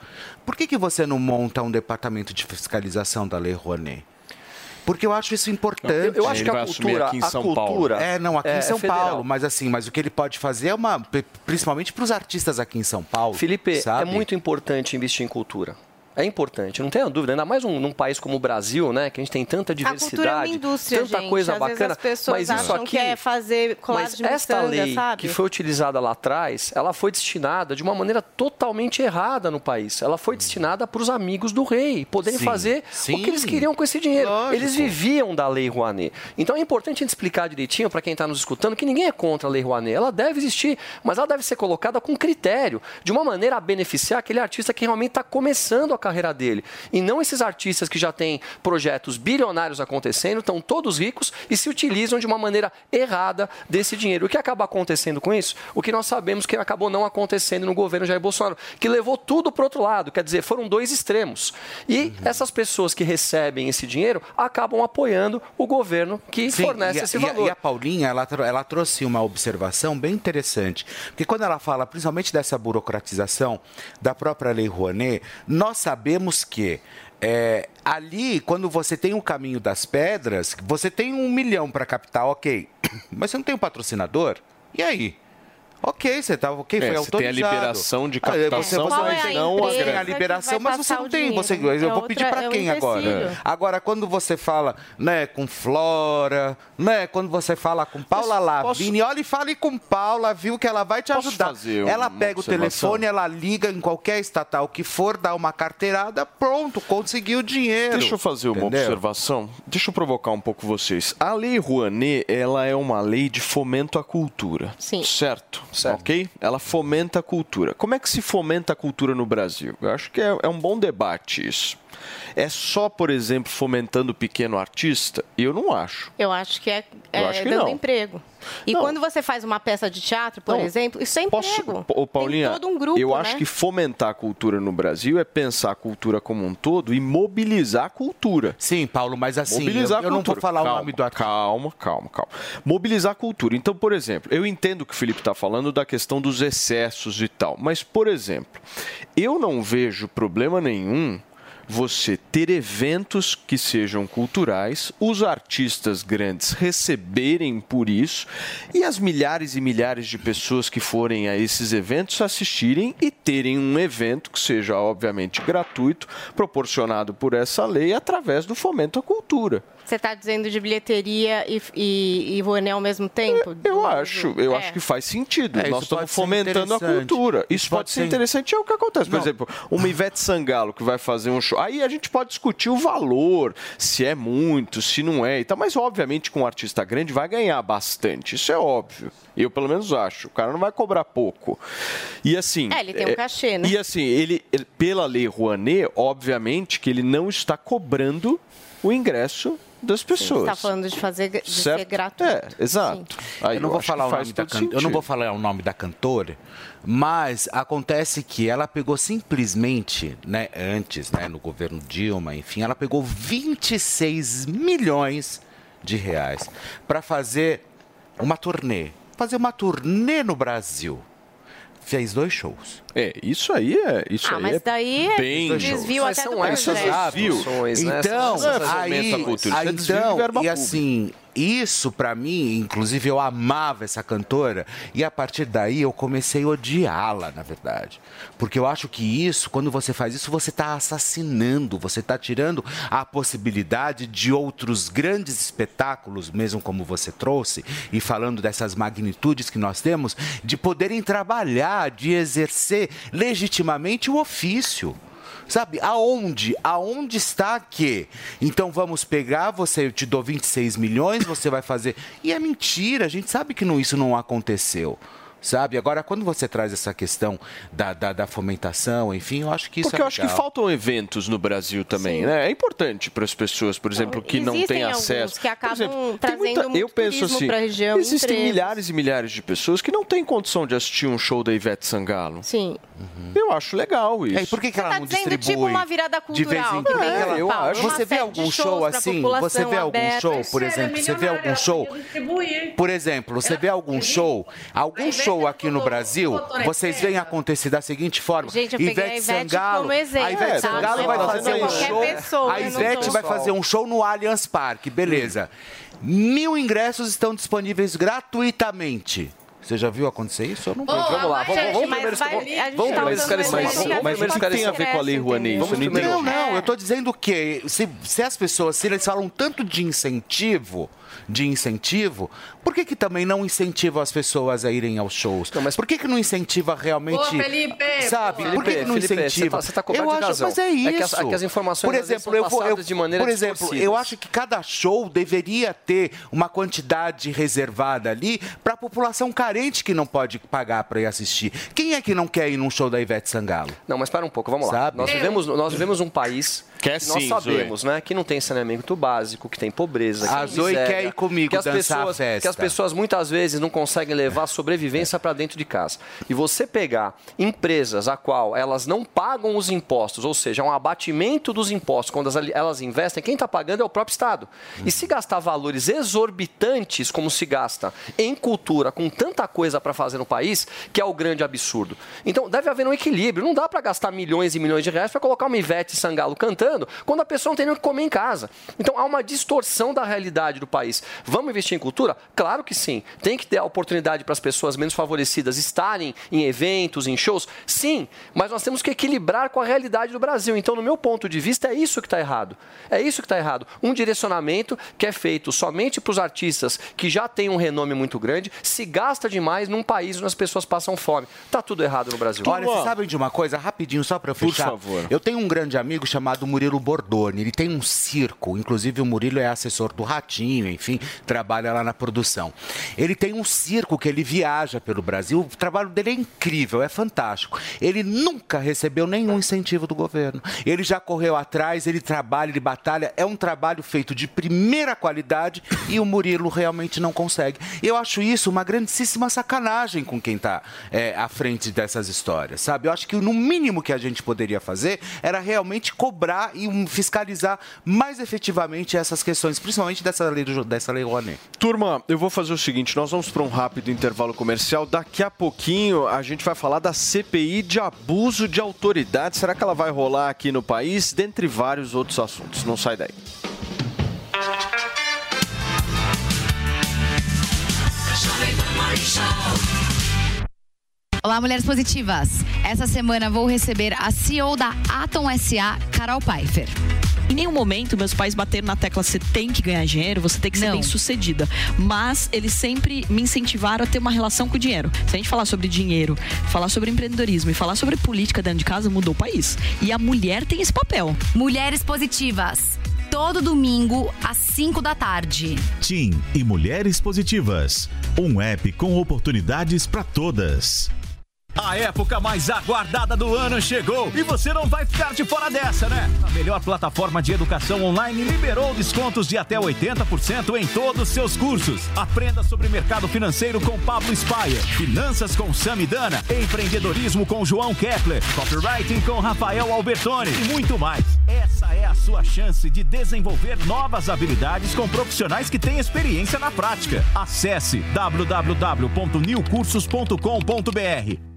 por que, que você não monta um departamento de fiscalização da Lei Rouanet? Porque eu acho isso importante. Eu- eu acho Ele que a vai cultura- aqui em a São Paulo. cultura É, não, aqui é- em São é. Paulo, mas assim, mas o que ele pode fazer é uma. Principalmente para os artistas aqui em São Paulo. Felipe, sabe? é muito importante investir em cultura. É importante, não tenha dúvida, ainda mais um, num país como o Brasil, né, que a gente tem tanta A cultura é uma diversidade, indústria, tanta gente. coisa Às bacana, vezes as pessoas mas isso acham aqui que é fazer mas de esta miçanga, lei sabe? que foi utilizada lá atrás, ela foi destinada de uma maneira totalmente errada no país. Ela foi destinada para os amigos do rei poderem Sim, fazer sim. o que eles queriam com esse dinheiro. Lógico. Eles viviam da lei Rouanet. Então é importante a gente explicar direitinho para quem está nos escutando que ninguém é contra a lei Rouanet. Ela deve existir, mas ela deve ser colocada com critério, de uma maneira a beneficiar aquele artista que realmente está começando a carreira dele. E não esses artistas que já têm projetos bilionários acontecendo, estão todos ricos e se utilizam de uma maneira errada desse dinheiro. O que acaba acontecendo com isso? O que nós sabemos que acabou não acontecendo no governo Jair Bolsonaro, que levou tudo para o outro lado. Quer dizer, foram dois extremos. E essas pessoas que recebem esse dinheiro acabam apoiando o governo que Sim, fornece a- esse e a- valor. E a Paulinha, ela, ela trouxe uma observação bem interessante. Porque quando ela fala principalmente dessa burocratização da própria Lei Rouanet, nós sabemos que é, ali, quando você tem o caminho das pedras, você tem um milhão para captar, ok. Mas você não tem um patrocinador? E aí? Ok, você tá ok, É, foi você autorizado. tem a liberação de Ah, você, captação, você mas vai- não você a tem a liberação, mas você não tem. Você, eu É vou pedir outra- para é um quem agora? Agora, quando você fala, né, com Flora, né, quando você fala com Paula Lavigne, olha e fale com Paula, viu que ela vai te ajudar. fazer Ela pega o telefone, ela liga em qualquer estatal que for, dá uma carteirada, pronto, conseguiu o dinheiro. Deixa eu fazer uma Entendeu? observação. Deixa eu provocar um pouco vocês. A Lei Rouanet, ela é uma lei de fomento à cultura. Sim. Certo? Ok? Ela fomenta a cultura. Como é que se fomenta a cultura no Brasil? Eu acho que é, é um bom debate isso. É só, por exemplo, fomentando o pequeno artista? Eu não acho. Eu acho que é, é acho que dando não. emprego. E Não. quando você faz uma peça de teatro, por Não. exemplo, isso é emprego. Ô, Paulinha, Tem todo um grupo, eu né? acho que fomentar a cultura no Brasil é pensar a cultura como um todo e mobilizar a cultura. Sim, Paulo, mas assim, mobilizar eu- a eu não vou cultura. falar o Calma, nome do artista. Calma, calma, calma. Mobilizar a cultura. Então, por exemplo, eu entendo que o Felipe está falando da questão dos excessos e tal, mas, por exemplo, eu não vejo problema nenhum você ter eventos que sejam culturais, os artistas grandes receberem por isso e as milhares e milhares de pessoas que forem a esses eventos assistirem e terem um evento que seja obviamente gratuito, proporcionado por essa lei através do fomento à cultura. Você está dizendo de bilheteria e, e, e Rouanet ao mesmo tempo? Eu acho, eu É. acho que faz sentido. É, Nós estamos fomentando a cultura. Isso, Isso pode, pode ser ser- interessante. É o que acontece. Por Não. exemplo, uma Ivete Sangalo que vai fazer um show. Aí a gente pode discutir o valor, se é muito, se não é e tal. Mas, obviamente, com um artista grande vai ganhar bastante. Isso é óbvio. Eu, pelo menos, acho. O cara não vai cobrar pouco. E assim. É, ele tem um cachê, né? E assim, ele, ele- pela lei Rouanet, obviamente que ele não está cobrando o ingresso das Você pessoas. está falando de fazer de ser Certo? gratuito. É, exato. Aí eu não eu vou falar o nome da can... eu não vou falar o nome da cantora, mas acontece que ela pegou simplesmente, né, antes, né, no governo Dilma, enfim, ela pegou 26 milhões de reais para fazer uma turnê, fazer uma turnê no Brasil. Fez dois shows. É, isso aí é. Isso Ah, aí mas é daí é bem desvio Mas até são do essas desvios, né? Então, essas aí, é aí, de então, e assim, isso pra mim, inclusive eu amava essa cantora e a partir daí eu comecei a odiá-la, na verdade. Porque eu acho que isso, quando você faz isso, você tá assassinando, você tá tirando a possibilidade de outros grandes espetáculos, mesmo como você trouxe, e falando dessas magnitudes que nós temos, de poderem trabalhar, de exercer legitimamente o ofício. Sabe, aonde? Aonde está que? Então vamos pegar, você eu te dou 26 milhões, você vai fazer. E é mentira, a gente sabe que não, isso não aconteceu. Sabe? Agora, quando você traz essa questão da, da, da fomentação, enfim, eu acho que isso Porque é eu acho que faltam eventos no Brasil também, né? É importante para as pessoas, por exemplo, que não têm acesso. que Por acabam exemplo, tem trazendo muito eu penso assim, pra região, existem empregos. milhares e milhares de pessoas que não têm condição de assistir um show da Ivete Sangalo. Sim. Eu acho legal isso. É, e por que, que ela Tá não dizendo distribui? tipo uma virada de vez cultural. em quando? em São eu Paulo, acho. uma Você vê algum show assim? Você vê algum aberta. show, por exemplo? Você vê algum show? Por exemplo, você vê algum show, algum show aqui no Brasil, vocês veem acontecer da seguinte forma: Gente, eu peguei a Ivete Sangalo, como exemplo, a Ivete tá? Sangalo vai fazer um show, pessoa, a não Ivete vai fazer um show no Allianz Parque, beleza? Mil ingressos estão disponíveis gratuitamente. Você já viu acontecer isso? Eu não Vamos lá, vamos, vamos mas primeiro, vamos, gente vamos tá primeiro esclarecer que Vamos a gente primeiro pode esclarecer tem a ver com a Lei Rouanet? Isso não. Não, não, eu tô dizendo que se, se as pessoas, se eles falam tanto de incentivo, de incentivo, por que que também não incentiva as pessoas a irem aos shows? Não, mas- Por que que não incentiva realmente, Ô, Felipe, sabe? pô. por que, que não Felipe, você incentiva? tá- você tá coberto eu acho, razão. mas é isso. É que as- é que as informações, por exemplo, são eu vou, eu, de maneira por exemplo, eu acho que cada show deveria ter uma quantidade reservada ali para a população carente que não pode pagar para ir assistir. Quem é que não quer ir num show da Ivete Sangalo? Não, mas para um pouco, vamos lá. Sabe? Nós vivemos, nós vivemos um país Quer que nós sim, sabemos, né, que não tem saneamento básico, que tem pobreza, que A tem Zoe miséria, quer ir comigo que as dançar a pessoas, festa. Que as pessoas muitas vezes não conseguem levar a sobrevivência para dentro de casa. E você pegar empresas a qual elas não pagam os impostos, ou seja, um abatimento dos impostos quando as- elas investem, quem está pagando é o próprio Estado. E se gastar valores exorbitantes como se gasta em cultura, com tanta coisa para fazer no país, que é o grande absurdo. Então deve haver um equilíbrio. Não dá para gastar milhões e milhões de reais para colocar uma Ivete Sangalo cantando aumentando quando a pessoa não tem nem o que comer em casa. Então há uma distorção da realidade do país. Vamos investir em cultura? Claro que sim. Tem que ter a oportunidade para as pessoas menos favorecidas estarem em eventos, em shows? Sim, mas nós temos que equilibrar com a realidade do Brasil. Então, no meu ponto de vista, é isso que está errado. É isso que está errado. Um direcionamento que é feito somente para os artistas que já têm um renome muito grande, se gasta demais num país onde as pessoas passam fome. Está tudo errado no Brasil. Olha, vocês sabem de uma coisa, rapidinho, só para eu Por fechar? favor. Eu tenho um grande amigo chamado Murilo Bordoni. Ele tem um circo, inclusive o Murilo é assessor do Ratinho, enfim, trabalha lá na produção. Ele tem um circo que ele viaja pelo Brasil. O trabalho dele é incrível, é fantástico. Ele nunca recebeu nenhum incentivo do governo. Ele já correu atrás, ele trabalha, ele batalha. É um trabalho feito de primeira qualidade e o Murilo realmente não consegue. Eu acho isso uma grandíssima sacanagem com quem está à frente dessas histórias, sabe? Eu acho que no mínimo que a gente poderia fazer era realmente cobrar e um, fiscalizar mais efetivamente essas questões, principalmente dessa lei, do, dessa lei Rouanet. Turma, eu vou fazer o seguinte: nós vamos para um rápido intervalo comercial. Daqui a pouquinho a gente vai falar da CPI de abuso de autoridade. Será que ela vai rolar aqui no país? Dentre vários outros assuntos. Não sai daí. Show. Olá, mulheres positivas. Essa semana vou receber a CEO da Atom SA, Carol Pfeiffer. Em nenhum momento meus pais bateram na tecla você tem que ganhar dinheiro, você tem que ser Não. bem sucedida. Mas eles sempre me incentivaram a ter uma relação com o dinheiro. Se a gente falar sobre dinheiro, falar sobre empreendedorismo e falar sobre política dentro de casa, mudou o país. E a mulher tem esse papel. Mulheres positivas. Todo domingo, às 5 da tarde. Tim e Mulheres Positivas. Um app com oportunidades para todas. A época mais aguardada do ano chegou e você não vai ficar de fora dessa, né? A melhor plataforma de educação online liberou descontos de até 80% em todos os seus cursos. Aprenda sobre mercado financeiro com Pablo Spaia, finanças com Samidana, empreendedorismo com João Kepler, copywriting com Rafael Albertoni e muito mais. Essa é a sua chance de desenvolver novas habilidades com profissionais que têm experiência na prática. Acesse www.newcursos.com.br.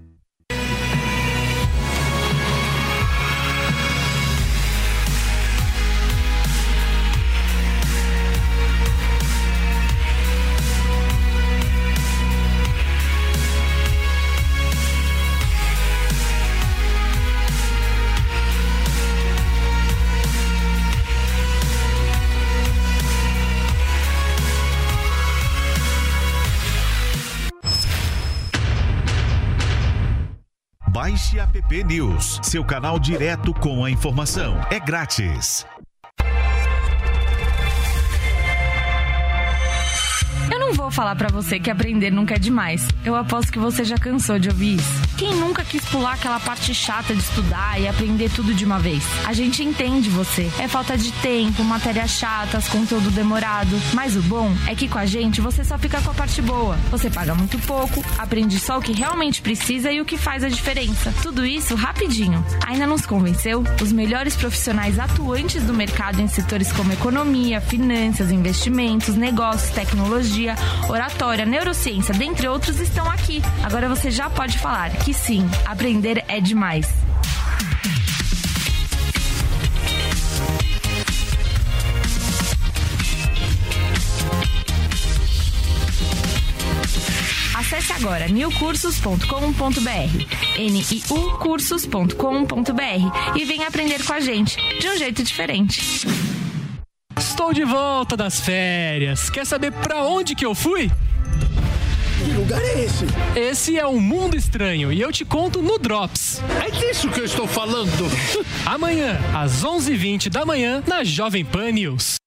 Baixe App News, seu canal direto com a informação. É grátis. Eu não vou falar pra você que aprender nunca é demais. Eu aposto que você já cansou de ouvir isso. Quem nunca quis pular aquela parte chata de estudar e aprender tudo de uma vez? A gente entende você. É falta de tempo, matérias chatas, conteúdo demorado. Mas o bom é que com a gente você só fica com a parte boa. Você paga muito pouco, aprende só o que realmente precisa e o que faz a diferença. Tudo isso rapidinho. Ainda não se convenceu? Os melhores profissionais atuantes do mercado em setores como economia, finanças, investimentos, negócios, tecnologia, oratória, neurociência, dentre outros, estão aqui. Agora você já pode falar que sim, aprender é demais. Acesse agora newcursos.com.br, niu cursos.com.br e venha aprender com a gente de um jeito diferente. Estou de volta das férias. Quer saber pra onde que eu fui? Lugar é esse? Esse é um mundo estranho e eu te conto no Drops. É disso que eu estou falando. Amanhã, às 11h20 da manhã, na Jovem Pan News.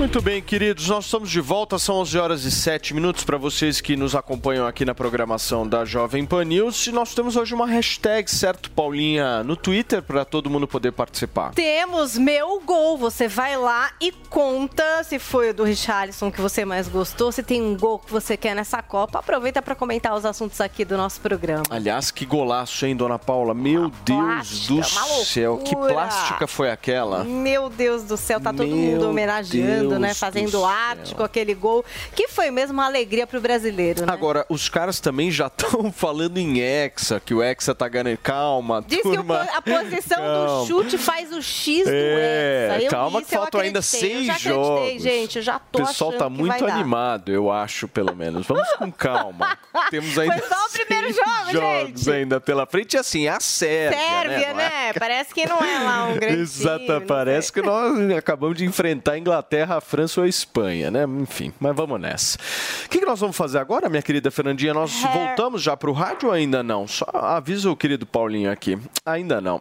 Muito bem, queridos, nós estamos de volta, são 11 horas e 7 minutos para vocês que nos acompanham aqui na programação da Jovem Pan News. E nós temos hoje uma hashtag, certo, Paulinha, no Twitter para todo mundo poder participar. Temos meu gol. Você vai lá e conta se foi o do Richarlison que você mais gostou, se tem um gol que você quer nessa Copa. Aproveita para comentar os assuntos aqui do nosso programa. Aliás, que golaço, hein, dona Paula? Meu Deus do plástica, uma céu, que plástica foi aquela? Meu Deus do céu, tá todo Meu mundo homenageando né? Fazendo do arte céu. com aquele gol, que foi mesmo uma alegria pro brasileiro, né? Agora, os caras também já estão falando em Hexa, que o Hexa tá ganhando. Calma, Diz que o turma. po- a posição Calma. do chute faz o X do É, Hexa. Eu calma que faltam ainda seis eu jogos. gente. Eu já tô O pessoal tá que muito dar. animado, eu acho, pelo menos. Vamos com calma. Temos ainda Foi só o primeiro jogo, jogos gente. ainda pela frente. E assim, a Sérvia, Sérvia, né? né? Parece que não é lá um grande Exato, time, parece que nós acabamos de enfrentar a Inglaterra, a França ou a Espanha, né? Enfim, mas vamos nessa. O que, que nós vamos fazer agora, minha querida Fernandinha? Nós É. voltamos já para o rádio ou ainda não? Só avisa o querido Paulinho aqui. Ainda não.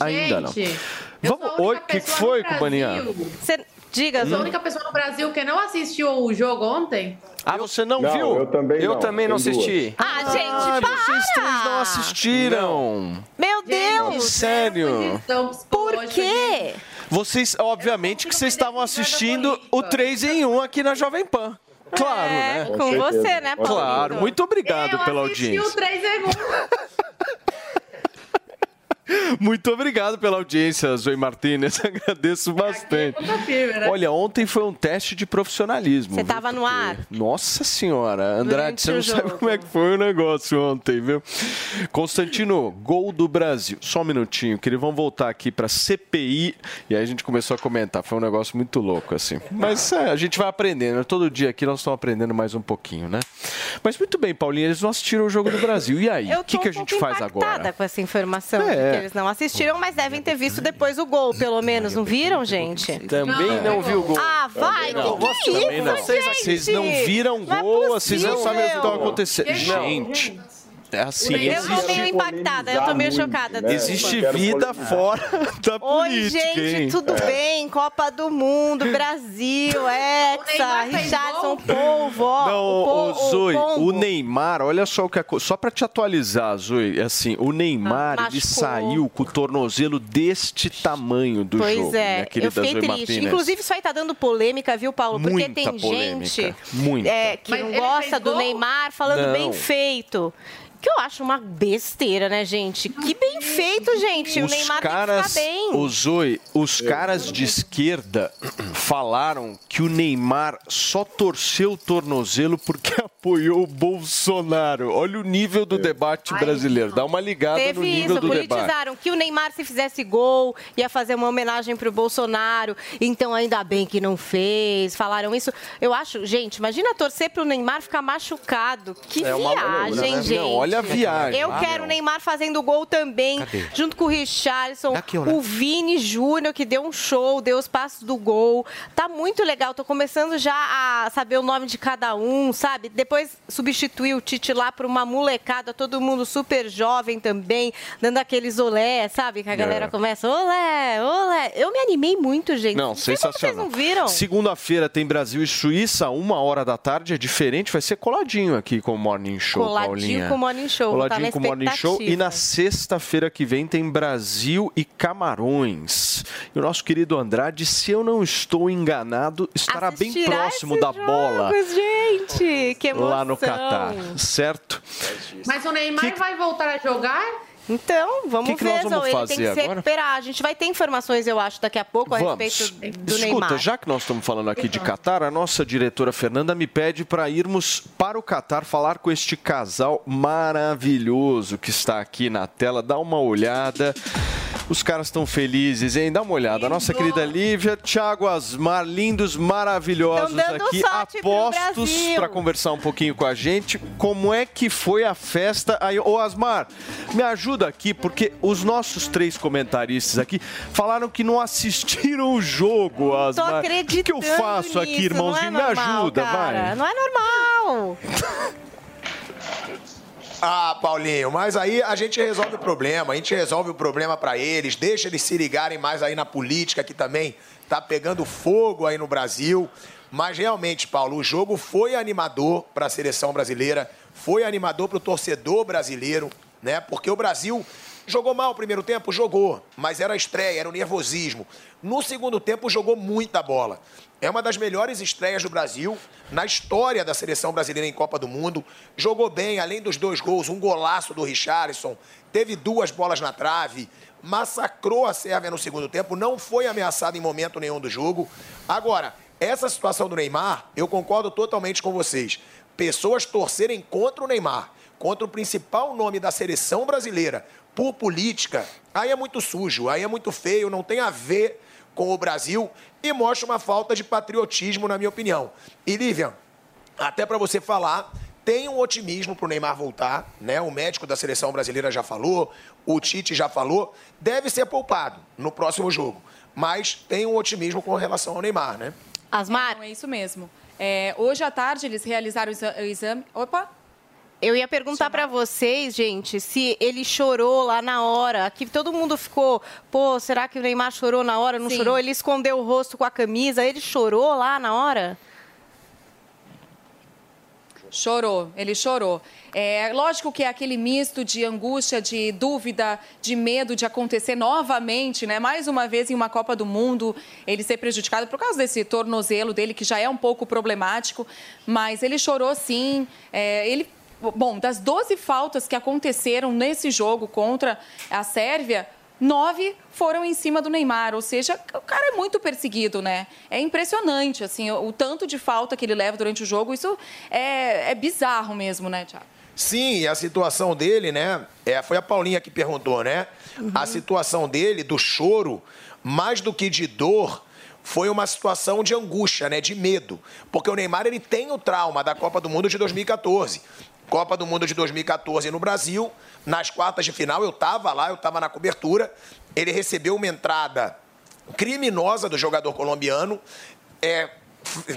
Ainda não. Gente, eu Vamos, sou a oi, o que, foi, Cubaninha? Você diga, sou a Hum. única pessoa no Brasil que não assistiu o jogo ontem. Ah, você não, Não, viu? eu também Eu não. também não assisti. Ah, gente, Ah, para! vocês três não assistiram. Meu Deus! Sério? Por quê? Vocês, obviamente, que vocês estavam assistindo o 3 em 1 aqui na Jovem Pan. Claro, É, né? com você, né, Paulinho? Claro, muito obrigado eu pela assisti audiência. o 3 segundos. Muito obrigado pela audiência, Zoe Martinez. Agradeço bastante. né? Olha, ontem foi um teste de profissionalismo. Você viu? tava no ar? Nossa senhora, Andrade, Durante você não sabe como é que foi o negócio ontem, viu? Constantino, gol do Brasil. Só um minutinho, que eles vão voltar aqui para CPI e aí a gente começou a comentar. Foi um negócio muito louco, assim. Mas é, a gente vai aprendendo. né? Todo dia aqui nós estamos aprendendo mais um pouquinho, né? Mas muito bem, Paulinho, eles não assistiram o jogo do Brasil. E aí, Eu o que, que a gente faz agora? com essa informação É. eles não assistiram, mas devem ter visto depois o gol, pelo menos. Não viram, gente? Também não viu o gol. Ah, vai! Não, que que é também não. isso, Vocês, não viram é gol, vocês não sabem o que está acontecendo. Gente, é assim, Eu tô meio existe, impactada, eu tô meio chocada. né? existe vida fora da Oi, política, gente, hein? tudo É. bem? Copa do Mundo, Brasil, Hexa, Richardson, Polvo, ó. Não, o, o, po- Zoe, Pombo. o Neymar, olha só o que aconteceu. Só pra te atualizar, Zoe, é assim, o Neymar, Ah, ele saiu com o tornozelo deste tamanho do Pois jogo, é, minha querida eu fiquei Zoe triste. Martinez. Inclusive, isso aí tá dando polêmica, viu, Paulo? Porque Muita tem polêmica, gente muita. é, que Mas não gosta do? Neymar falando Não. bem feito. Que eu acho uma besteira, né, gente? Que bem feito, gente. o Os Neymar caras, tem que ficar bem. o Zoe, os caras de esquerda falaram que o Neymar só torceu o tornozelo porque apoiou o Bolsonaro. Olha o nível do debate brasileiro. Dá uma ligada no Teve nível isso, do debate. politizaram que o Neymar, se fizesse gol, ia fazer uma homenagem pro Bolsonaro. Então, ainda bem que não fez. Falaram isso. Eu acho, gente, imagina torcer pro Neymar ficar machucado. Que É uma viagem, loucura, né? gente. Não, olha a viagem. Eu quero não. o Neymar fazendo gol também, Cadê? junto com o Richarlison, Daqui, olha. o Vini Júnior, que deu um show, deu os passos do gol. Tá muito legal. Tô começando já a saber o nome de cada um, sabe? Depois substituir o Tite lá por uma molecada, todo mundo super jovem também, dando aqueles olé, sabe? Que a galera É. começa, olé, olé. Eu me animei muito, gente. Não, como sensacional. Vocês não viram? Segunda-feira tem Brasil e Suíça, uma hora da tarde, é diferente, vai ser coladinho aqui com o Morning Show, Coladinho Paulinha. com o Morning Show, vou tá com o Morning Show. E na sexta-feira que vem tem Brasil e Camarões. E o nosso querido Andrade, se eu não estou enganado, estará bem Assistirá próximo esses da bola gente, que emoção. lá no Catar, certo? Mas o Neymar vai voltar a jogar? Então, vamos Que que ver, nós vamos. Ele fazer tem que se agora? recuperar. A gente vai ter informações, eu acho, daqui a pouco a Vamos. respeito do Escuta, Neymar. já que nós estamos falando aqui de Catar, a nossa diretora Fernanda me pede para irmos para o Catar falar com este casal maravilhoso que está aqui na tela. Dá uma olhada. Os caras estão felizes, hein? Dá uma olhada. A nossa querida Lívia, Thiago Asmar, lindos, maravilhosos aqui, apostos para conversar um pouquinho com a gente. Como é que foi a festa? Aí, ô Asmar, me ajuda aqui, porque os nossos três comentaristas aqui falaram que não assistiram o jogo, Asmar. O que, que eu faço aqui, nisso, irmãozinho? não é me normal, ajuda, cara. vai. Não é normal. Ah, Paulinho, mas aí a gente resolve o problema, a gente resolve o problema pra eles, deixa eles se ligarem mais aí na política que também tá pegando fogo aí no Brasil. Mas realmente, Paulo, o jogo foi animador para a seleção brasileira, foi animador para o torcedor brasileiro, né? Porque o Brasil Jogou mal o primeiro tempo? Jogou. Mas era a estreia, era o nervosismo. No segundo tempo, jogou muita bola. É uma das melhores estreias do Brasil na história da seleção brasileira em Copa do Mundo. Jogou bem, além dos dois gols, um golaço do Richarlison, teve duas bolas na trave, massacrou a Sérvia no segundo tempo, não foi ameaçado em momento nenhum do jogo. Agora, essa situação do Neymar, eu concordo totalmente com vocês. Pessoas torcerem contra o Neymar, contra o principal nome da seleção brasileira, por política, aí é muito sujo, aí é muito feio, não tem a ver com o Brasil e mostra uma falta de patriotismo, na minha opinião. E, Lívia, até para você falar, tem um otimismo para o Neymar voltar, né? O médico da seleção brasileira já falou, o Tite já falou, deve ser poupado no próximo jogo. Mas tem um otimismo com relação ao Neymar, né? Asmar? É isso mesmo. É, hoje à tarde eles realizaram o exame. Opa! Eu ia perguntar pra vocês, gente, se ele chorou lá na hora. Aqui todo mundo ficou, pô, será que o Neymar chorou na hora? Não Sim. chorou? Ele escondeu o rosto com a camisa. Ele chorou lá na hora? Chorou, ele chorou. É lógico que é aquele misto de angústia, de dúvida, de medo de acontecer novamente, né? Mais uma vez em uma Copa do Mundo, ele ser prejudicado por causa desse tornozelo dele, que já é um pouco problemático. Mas ele chorou sim. É, ele. Bom, das 12 faltas que aconteceram nesse jogo contra a Sérvia, nove foram em cima do Neymar, ou seja, o cara é muito perseguido, né? É impressionante, assim, o, o tanto de falta que ele leva durante o jogo, isso é, é bizarro mesmo, né, Thiago? Sim, e a situação dele, né? É, foi a Paulinha que perguntou, né? A situação dele, do choro, mais do que de dor, foi uma situação de angústia, né? De medo. Porque o Neymar ele tem o trauma da Copa do Mundo de 2014. Copa do Mundo de 2014 no Brasil, nas quartas de final, eu estava lá, eu estava na cobertura. Ele recebeu uma entrada criminosa do jogador colombiano. É,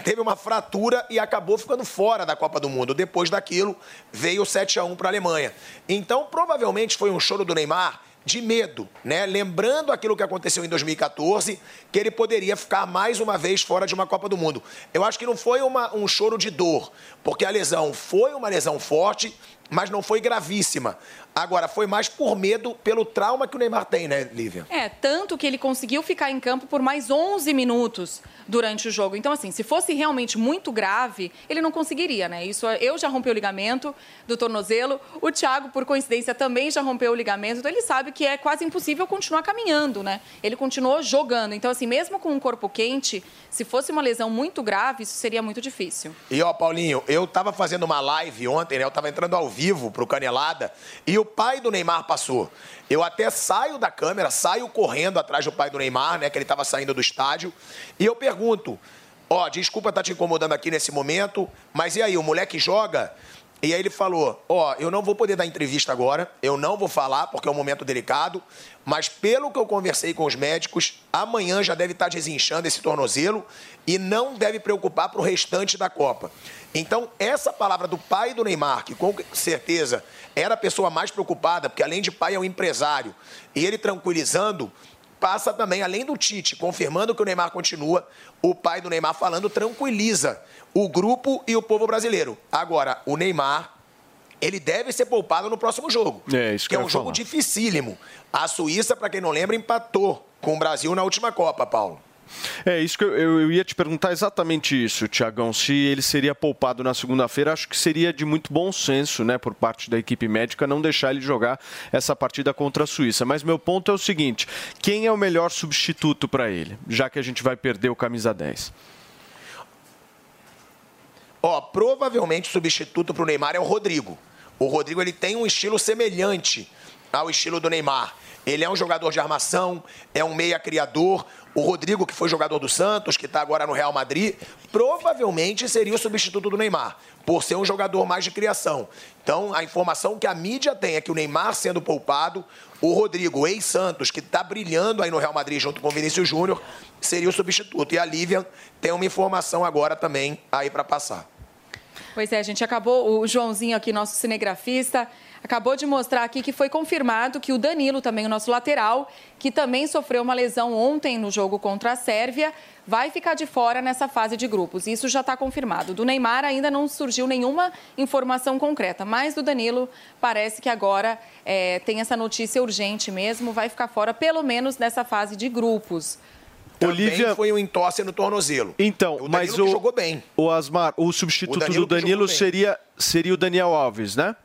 teve uma fratura e acabou ficando fora da Copa do Mundo. Depois daquilo, veio o 7 a 1 para a Alemanha. Então, provavelmente foi um choro do Neymar de medo, né? Lembrando aquilo que aconteceu em 2014, que ele poderia ficar mais uma vez fora de uma Copa do Mundo. Eu acho que não foi uma- um choro de dor, porque a lesão foi uma lesão forte, mas não foi gravíssima. Agora, foi mais por medo, pelo trauma que o Neymar tem, né, Lívia? É, tanto que ele conseguiu ficar em campo por mais 11 minutos durante o jogo. Então, assim, se fosse realmente muito grave, ele não conseguiria, né? Isso, eu já rompeu o ligamento do tornozelo, o Thiago, por coincidência, também já rompeu o ligamento, então ele sabe que é quase impossível continuar caminhando, né? Ele continuou jogando. Então, assim, mesmo com um corpo quente, se fosse uma lesão muito grave, isso seria muito difícil. E ó, Paulinho, eu tava fazendo uma live ontem, né? Eu tava entrando ao vivo pro Canelada e o pai do Neymar passou. Eu até saio da câmera, saio correndo atrás do pai do Neymar, né? Que ele tava saindo do estádio. E eu pergunto: ó, desculpa estar te incomodando aqui nesse momento, mas e aí, o moleque joga? E aí ele falou: Ó, eu não vou poder dar entrevista agora, eu não vou falar porque é um momento delicado, mas pelo que eu conversei com os médicos, amanhã já deve estar desinchando esse tornozelo e não deve preocupar para o restante da Copa. Então, essa palavra do pai do Neymar, que com certeza era a pessoa mais preocupada, porque além de pai é um empresário, e ele tranquilizando, passa também, além do Tite, confirmando que o Neymar continua, o pai do Neymar falando tranquiliza o grupo e o povo brasileiro. Agora, o Neymar, ele deve ser poupado no próximo jogo. É, isso que que é um jogo falar. dificílimo. A Suíça, para quem não lembra, empatou com o Brasil na última Copa, Paulo. É isso que eu, eu- ia te perguntar exatamente isso, Tiagão. Se ele seria poupado na segunda-feira, acho que seria de muito bom senso, né, por parte da equipe médica, não deixar ele jogar essa partida contra a Suíça. Mas meu ponto é o seguinte: quem é o melhor substituto para ele, já que a gente vai perder o camisa 10? Ó, provavelmente o substituto para o Neymar é o Rodrigo. O Rodrigo ele tem um estilo semelhante ao estilo do Neymar. Ele é um jogador de armação, é um meia criador. O Rodrigo, que foi jogador do Santos, que está agora no Real Madrid, provavelmente seria o substituto do Neymar, por ser um jogador mais de criação. Então, a informação que a mídia tem é que o Neymar sendo poupado, o Rodrigo, ex-Santos, que está brilhando aí no Real Madrid junto com o Vinícius Júnior, seria o substituto. E a Lívia tem uma informação agora também aí para passar. Pois é, a gente acabou, o Joãozinho aqui, nosso cinegrafista, acabou de mostrar aqui que foi confirmado que o Danilo, também o nosso lateral, que também sofreu uma lesão ontem no jogo contra a Sérvia, vai ficar de fora nessa fase de grupos. Isso já está confirmado. Do Neymar ainda não surgiu nenhuma informação concreta, mas do Danilo parece que agora é, tem essa notícia urgente mesmo, vai ficar fora pelo menos nessa fase de grupos. Também Olivia- foi um entorse no tornozelo. Então, o mas o que jogou bem. O Asmar, o substituto O Danilo do Danilo bem. seria seria o Daniel Alves, né?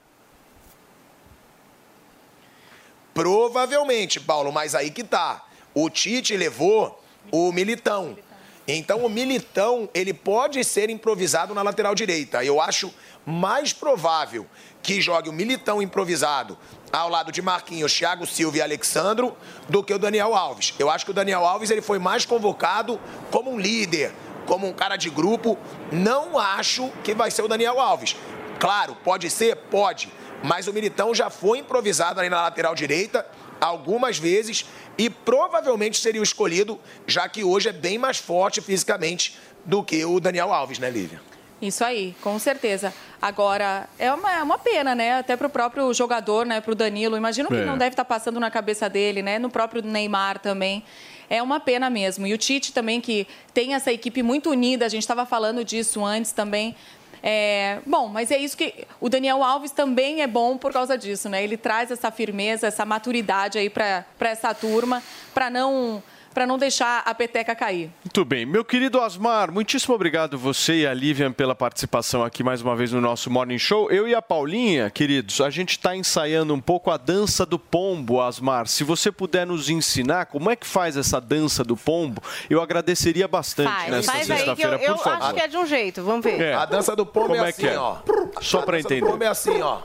Provavelmente, Paulo, mas aí que tá. O Tite levou o Militão. Então o Militão, ele pode ser improvisado na lateral direita. Eu acho mais provável que jogue o Militão improvisado ao lado de Marquinhos, Thiago Silva e Alexandro do que o Daniel Alves. Eu acho que o Daniel Alves ele foi mais convocado como um líder, como um cara de grupo. Não acho que vai ser o Daniel Alves. Claro, pode ser? Pode. Mas o Militão já foi improvisado ali na lateral direita algumas vezes e provavelmente seria o escolhido, já que hoje é bem mais forte fisicamente do que o Daniel Alves, né, Lívia? Isso aí, com certeza. Agora, é uma, é uma pena, né? Até para o próprio jogador, né? Para o Danilo. Imagino que É. não deve estar passando na cabeça dele, né? No próprio Neymar também. É uma pena mesmo. E o Tite também, que tem essa equipe muito unida, a gente estava falando disso antes também. É, bom, mas é isso que o Daniel Alves também é bom por causa disso, né? Ele traz essa firmeza, essa maturidade aí para essa turma, para não para não deixar a peteca cair. Muito bem. Meu querido Asmar, muitíssimo obrigado você e a Livian pela participação aqui mais uma vez no nosso Morning Show. Eu e a Paulinha, queridos, a gente está ensaiando um pouco a dança do pombo, Asmar. Se você puder nos ensinar como é que faz essa dança do pombo, eu agradeceria bastante Faz, nessa faz aí que eu, sexta-feira, eu por favor. acho que é de um jeito, vamos ver. É. A dança do pombo Como é é assim, que é? ó. Só para entender. pombo é assim, ó.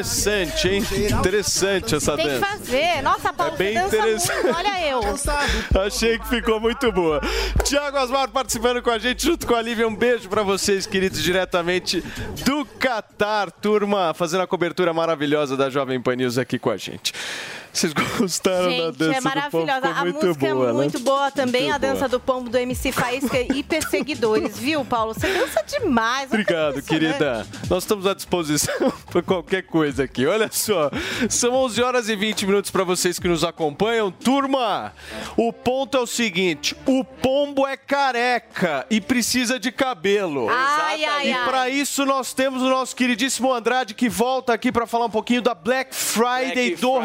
Interessante, hein? Interessante essa Tem que dança. fazer. Nossa, Paulo, É bem você dança interessante. muito. Olha eu. Achei que ficou muito boa. Tiago Asmar participando com a gente junto com a Lívia. Um beijo pra vocês, queridos, diretamente do Catar. Turma, fazendo a cobertura maravilhosa da Jovem Pan News aqui com a gente. Vocês gostaram da Gente, dança é maravilhosa. do pombo? Ficou A muito música boa, é muito né? boa também. Muito a dança boa. do pombo do MC Faísca e perseguidores, viu, Paulo? Você dança demais. Obrigado, querida. Nós estamos à disposição para qualquer coisa aqui. Olha só, são 11 horas e 20 minutos para vocês que nos acompanham. Turma, o ponto é o seguinte: o pombo é careca e precisa de cabelo. Ai, ai, e para isso nós temos o nosso queridíssimo Andrade que volta aqui para falar um pouquinho da Black Friday do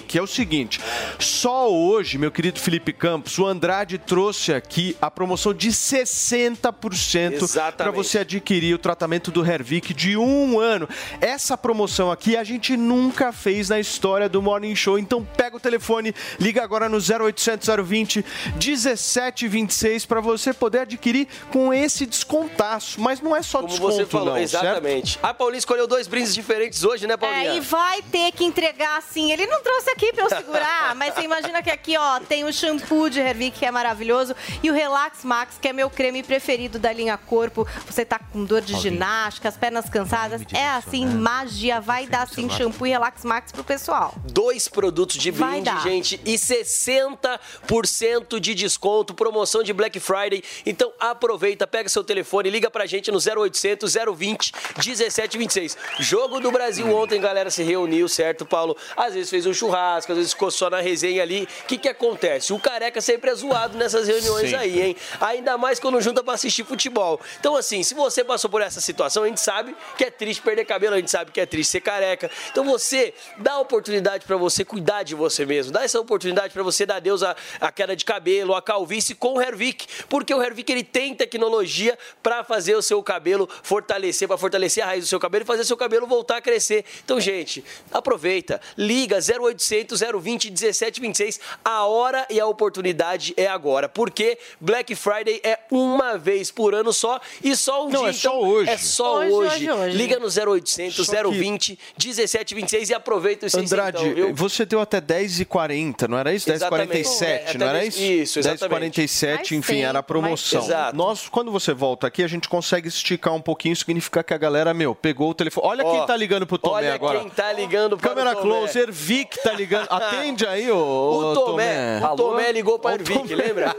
Hervik. É o seguinte, só hoje, meu querido Felipe Campos, o Andrade trouxe aqui a promoção de 60% para você adquirir o tratamento do Hervik de um ano. Essa promoção aqui a gente nunca fez na história do Morning Show. Então pega o telefone, liga agora no 0800 020 1726 para você poder adquirir com esse descontaço. Mas não é só Como desconto, você falou, não, exatamente. A Paulinha escolheu dois brindes diferentes hoje, né, Paulinha? É, e vai ter que entregar assim. Ele não trouxe aqui pra eu segurar, mas você imagina que aqui, ó, tem o shampoo de Hervik, que é maravilhoso, e o Relax Max, que é meu creme preferido da linha corpo. Você tá com dor de ginástica, as pernas cansadas. É assim, magia. Vai dar sim shampoo e Relax Max pro pessoal. Dois produtos de brinde, gente, e 60% de desconto, promoção de Black Friday. Então aproveita, pega seu telefone, liga pra gente no 0800 020 1726. Jogo do Brasil ontem, galera, se reuniu, certo, Paulo? Às vezes fez um churrasco, às vezes ficou só na resenha ali. O que que acontece? O careca sempre é zoado nessas reuniões Sempre. aí, hein? Ainda mais quando junta pra assistir futebol. Então, assim, se você passou por essa situação, a gente sabe que é triste perder cabelo, a gente sabe que é triste ser careca. Então, você dá a oportunidade pra você cuidar de você mesmo. Dá essa oportunidade pra você dar adeus à, à queda de cabelo, à calvície com o Hervik. Porque o Hervik, ele tem tecnologia pra fazer o seu cabelo fortalecer, pra fortalecer a raiz do seu cabelo e fazer seu cabelo voltar a crescer. Então, gente, aproveita. Liga 0800 020 1726. A hora e a oportunidade é agora. Porque Black Friday é uma vez por ano só e só um Não, dia. é só Então, hoje. É só Hoje, hoje. hoje, hoje. Liga no 0800 Só que- 020 1726 e aproveita os 600, Andrade, viu? você deu até 10h40, não era isso? Exatamente. 10h47, É, não era isso? isso, exatamente. 10h47, Mais enfim, tempo, era a promoção. Exato. Nós, quando você volta aqui, a gente consegue esticar um pouquinho, significa que a galera, meu, pegou o telefone. Olha Ó, quem tá ligando pro Tomé olha agora. quem tá ligando para Câmera Tomé. closer, Vic tá ligando. Atende aí, ô, O ô, Tomé, o Tomé ligou para o Ervic, lembra?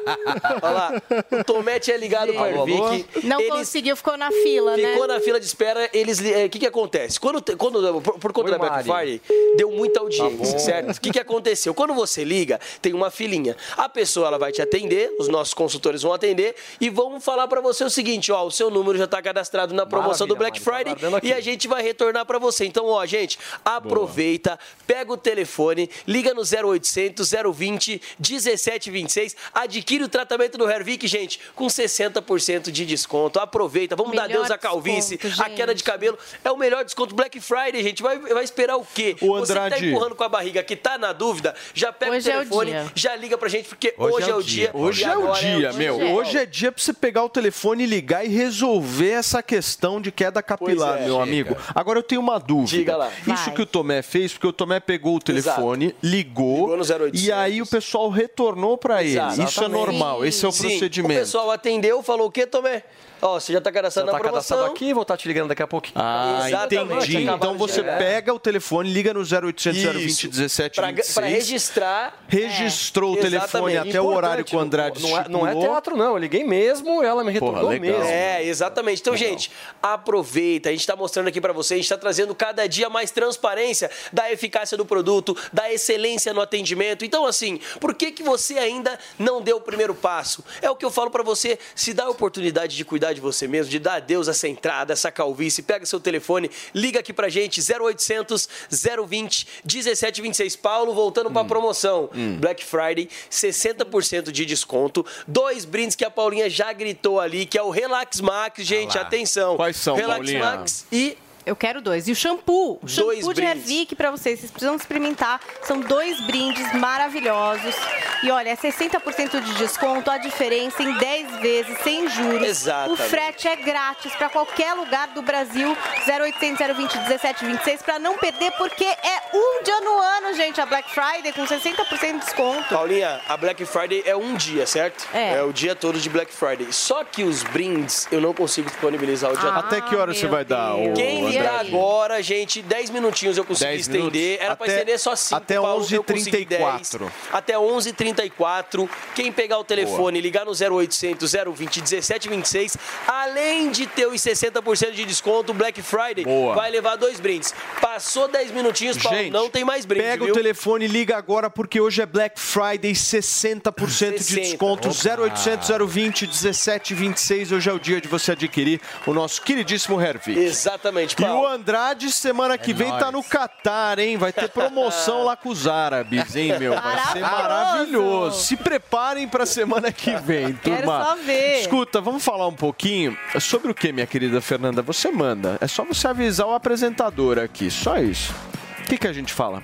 Olha lá, o Tomé tinha ligado para o Ervic. Não Eles- conseguiu, ficou na fila, né? Ficou na fila de espera, eles. O que, que acontece? Quando, quando, por, por conta Oi, da. Friday, deu muita audiência, Tá certo? O que, que aconteceu? Quando você liga, tem uma filinha. A pessoa ela vai te atender, os nossos consultores vão atender e vão falar para você o seguinte: ó, o seu número já está cadastrado na promoção do Black Maravilha, Mari, tá Friday aqui. e a gente vai retornar para você. Então, ó, gente, aproveita, pega o telefone, liga no 0800 020 1726, adquire o tratamento do Hervik, gente, com 60% de desconto. Aproveita, vamos dar Melhor Deus a calvície, desconto, a queda de cabelo. É o melhor desconto Black Friday, gente. Vai, vai esperar o quê? O Você que tá Andrade. empurrando com a barriga, que tá na dúvida, já pega Hoje é o o telefone, dia. já liga pra gente, porque hoje, é o dia. Hoje é o agora dia, meu. dia. Hoje é dia pra você pegar o telefone e ligar e resolver essa questão de queda capilar, é. meu Chega. amigo. Agora eu tenho uma dúvida. Diga lá. Isso Vai. que o Tomé fez, porque o Tomé pegou o telefone, ligou, Ligou no 0800. e aí o pessoal retornou pra ele. Isso é normal, esse é o Sim. procedimento. O pessoal atendeu, falou o quê, Tomé? Ó, você já tá cadastrado Já na tá promoção. cadastrado aqui, vou estar te ligando daqui a pouquinho. Ah, Exatamente. entendi. Então você pega o telefone, liga no 0800 020 Isso. 17 Pra, pra registrar. Registrou o É, telefone exatamente. até o horário que o Andrade Não é, não é teatro, não. Eu liguei mesmo, ela me retornou Porra, legal. mesmo. É, exatamente. Então, gente, aproveita. A gente está mostrando aqui para vocês, a gente está trazendo cada dia mais transparência da eficácia do produto, da excelência no atendimento. Então, assim, por que, que você ainda não deu o primeiro passo? É o que eu falo para você, se dá a oportunidade de cuidar de você mesmo, de dar adeus a essa entrada, essa calvície, pega seu telefone, liga aqui pra gente, 0800 020 1726. Paulo, voltando Hum. pra promoção. Black Friday, 60% de desconto. Dois brindes que a Paulinha já gritou ali, que é o Relax Max, gente, atenção. Quais são, Relax Paulinha? Max e Eu quero dois. E o shampoo. O shampoo Dois de brindes. Hervik pra vocês. Vocês precisam experimentar. São dois brindes maravilhosos. E olha, é 60% de desconto. A diferença em 10 vezes, sem juros. Exatamente. O frete é grátis pra qualquer lugar do Brasil. 0800 020 1726 pra não perder, porque é um dia no ano, gente, a Black Friday com 60% de desconto. Paulinha, a Black Friday é um dia, certo? É. o dia todo de Black Friday. Só que os brindes eu não consigo disponibilizar o dia Ah, Até que hora você vai dar, ô, Quem Andrade? agora, gente, 10 minutinhos eu consegui 10 estender. minutos. Era pra estender só 5. até 11h34. Até 11h34. Quem pegar o telefone e ligar no 0800 020 1726, além de ter os 60% de desconto, Black Friday Boa. vai levar dois brindes. Passou 10 minutinhos, Paulo, Gente, não tem mais brinde, Pega viu? o telefone e liga agora, porque hoje é Black Friday, 60% de 60. desconto. 0800 020 1726. Hoje é o dia de você adquirir o nosso queridíssimo Hervik. Exatamente, E o Andrade, semana que É vem, tá nóis. no Catar, hein? Vai ter promoção lá com os árabes, hein, meu? Vai ser maravilhoso. Se preparem pra semana que vem, Quero turma. só ver. Escuta, vamos falar um pouquinho sobre o que, minha querida Fernanda? Você manda. É só você avisar o apresentador aqui, só isso. O que, que a gente fala?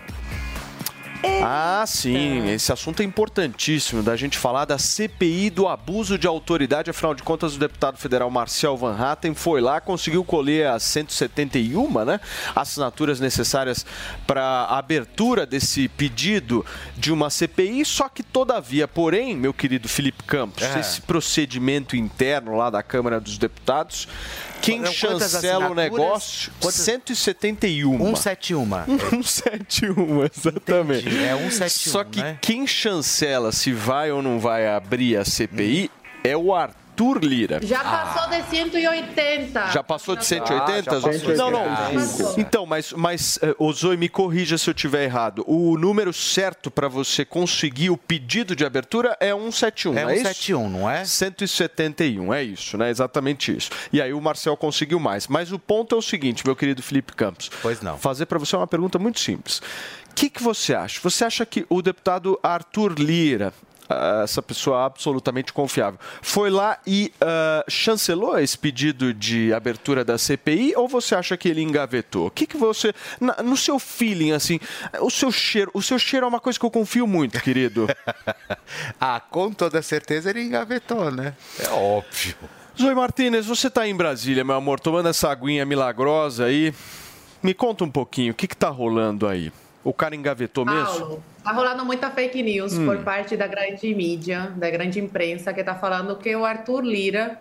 Ah, sim, esse assunto é importantíssimo da gente falar da CPI do abuso de autoridade. Afinal de contas, o deputado federal Marcel Van Hatten foi lá, conseguiu colher as 171 né, assinaturas necessárias para a abertura desse pedido de uma CPI. Só que, todavia, porém, meu querido Felipe Campos, É. esse procedimento interno lá da Câmara dos Deputados, quem chancela o negócio? Quantas? 171. 171. 171, exatamente. Entendi, é 171, Só que né? quem chancela se vai ou não vai abrir a CPI é o Arthur Lira. Já passou de 180. Já passou de Ah, 180? já passou. não, não. Então, mas, mas Zoe, me corrija se eu estiver errado. O número certo para você conseguir o pedido de abertura é 171, É não é isso? 171, não é? 171, é isso, né? Exatamente isso. E aí o Marcel conseguiu mais. Mas o ponto é o seguinte, meu querido Felipe Campos. Pois não. Fazer para você uma pergunta muito simples. O que, que você acha? Você acha que o deputado Arthur Lira, ah, essa pessoa absolutamente confiável, foi lá e ah, chancelou esse pedido de abertura da CPI ou você acha que ele engavetou? O que, que você, na- no seu feeling, assim, o seu cheiro, o seu cheiro é uma coisa que eu confio muito, querido. ah, com toda certeza ele engavetou, né? É óbvio. Zoe Martinez, você está em Brasília, meu amor, tomando essa aguinha milagrosa aí. Me conta um pouquinho, o que está rolando aí? O cara engavetou mesmo? Paulo, tá rolando muita fake news Hum. por parte da grande mídia, da grande imprensa, que tá falando que o Arthur Lira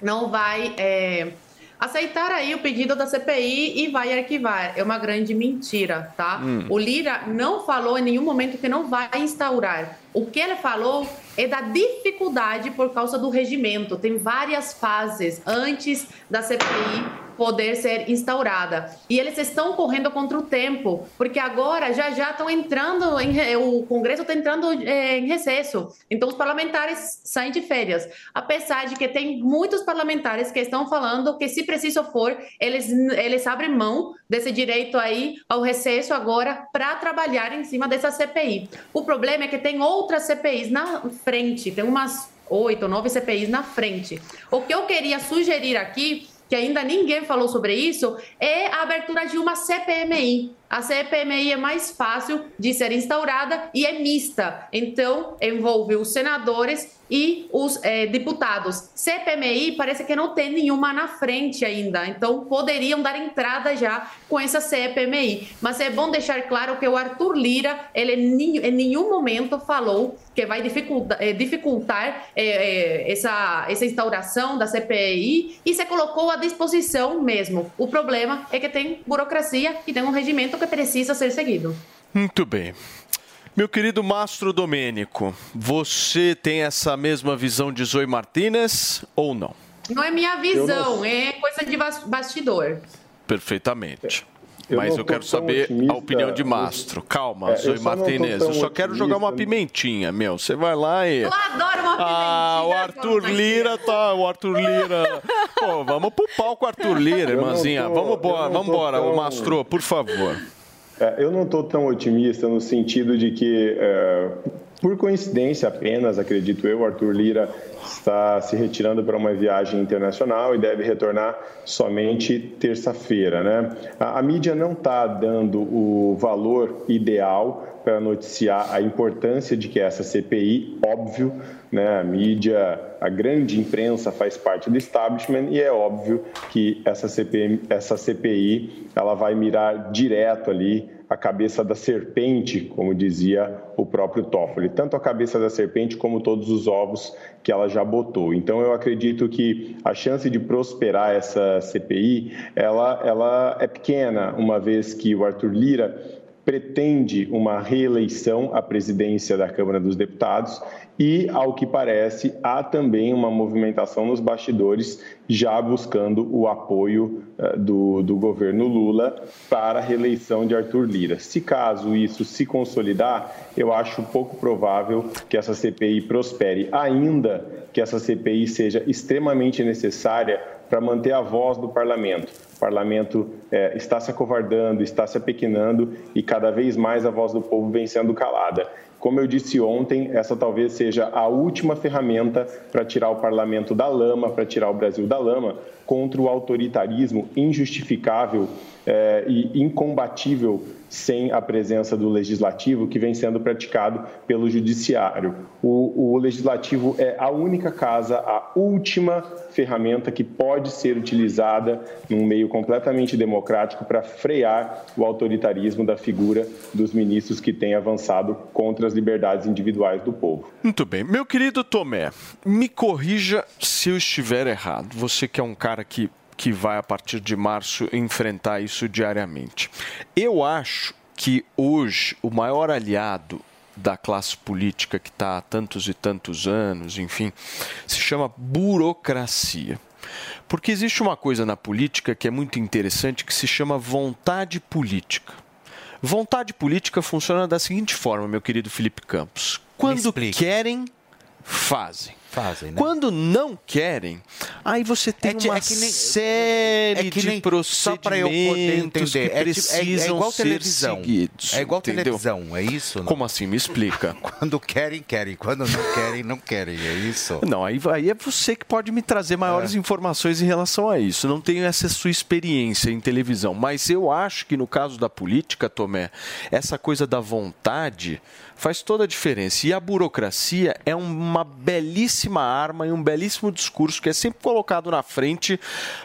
não vai é, aceitar aí o pedido da CPI e vai arquivar. É uma grande mentira, tá? Hum. O Lira não falou em nenhum momento que não vai instaurar. O que ele falou é da dificuldade por causa do regimento. Tem várias fases antes da CPI poder ser instaurada. E eles estão correndo contra o tempo, porque agora já já estão entrando, em, o Congresso está entrando eh, em recesso. Então os parlamentares saem de férias. Apesar de que tem muitos parlamentares que estão falando que se preciso for, eles, eles abrem mão desse direito aí ao recesso agora para trabalhar em cima dessa CPI. O problema é que tem outras CPIs na frente, tem umas oito ou nove CPIs na frente. O que eu queria sugerir aqui que ainda ninguém falou sobre isso, é a abertura de uma CPMI. A CPMI é mais fácil de ser instaurada e é mista. Então, envolve os senadores e os eh, deputados. CPMI parece que não tem nenhuma na frente ainda. Então, poderiam dar entrada já com essa CPMI. Mas é bom deixar claro que o Arthur Lira, ele ni- em nenhum momento falou que vai eh, dificultar eh, eh, essa, essa instauração da CPI e se colocou à disposição mesmo. O problema é que tem burocracia e tem um regimento que precisa ser seguido. Muito bem. Meu querido Mastro Domênico, você tem essa mesma visão de Zoe Martinez ou não? Não é minha visão, é coisa de bas- bastidor. Perfeitamente. Eu Mas eu quero saber otimista a opinião de Mastro. Calma, É, eu Zoe Martinez. Eu só quero jogar uma pimentinha, meu. Você vai lá e. Eu adoro uma Ah, o Arthur Lira tá. O Arthur Lira. Pô, vamos pro palco, Arthur Lira, irmãzinha. tô- Vamos embora, vamos embora. tão- O Mastro, por favor. É, eu não estou tão otimista no sentido de que, é, por coincidência apenas, acredito eu, Arthur Lira está se retirando para uma viagem internacional e deve retornar somente terça-feira. Né? A, a mídia não está dando o valor ideal para noticiar a importância de que essa CPI, óbvio, né, a mídia, a grande imprensa faz parte do establishment e é óbvio que essa CPI, essa CPI ela vai mirar direto ali a cabeça da serpente, como dizia o próprio Toffoli, tanto a cabeça da serpente como todos os ovos que ela já botou. Então eu acredito que a chance de prosperar essa CPI, ela, ela é pequena, uma vez que o Arthur Lira pretende uma reeleição à presidência da Câmara dos Deputados e, ao que parece, há também uma movimentação nos bastidores já buscando o apoio eh, do, do governo Lula para a reeleição de Arthur Lira. Se caso isso se consolidar, eu acho pouco provável que essa CPI prospere, ainda que essa CPI seja extremamente necessária para manter a voz do parlamento. O parlamento eh, está se acovardando, está se apequenando e cada vez mais a voz do povo vem sendo calada. Como eu disse ontem, essa talvez seja a última ferramenta para tirar o parlamento da lama, para tirar o Brasil da lama, contra o autoritarismo injustificável eh, e incombatível sem a presença do legislativo que vem sendo praticado pelo judiciário. O, o legislativo é a única casa, a última ferramenta que pode ser utilizada num meio completamente democrático para frear o autoritarismo da figura dos ministros que têm avançado contra as liberdades individuais do povo. Muito bem. Meu querido Tomé, me corrija se eu estiver errado. Você que é um cara que, que vai, a partir de março, enfrentar isso diariamente. Eu acho que hoje o maior aliado da classe política que está há tantos e tantos anos, enfim, se chama burocracia. Porque existe uma coisa na política que é muito interessante que se chama vontade política. Vontade política funciona da seguinte forma, meu querido Felipe Campos. Quando querem, fazem. Fazem, né? Quando não querem, aí você tem É que- uma é nem- série é que de nem- só pra eu poder procedimentos que entender, é tipo- é- é precisam igual ser televisão. seguidos. É igual entendeu? televisão, é isso? Como assim? Me explica. Quando querem, querem. Quando não querem, não querem. É isso? Não, aí, aí é você que pode me trazer maiores informações em relação a isso. Não tenho essa sua experiência em televisão. Mas eu acho que no caso da política, Tomé, essa coisa da vontade faz toda a diferença. E a burocracia é uma belíssima arma e um belíssimo discurso que é sempre colocado na frente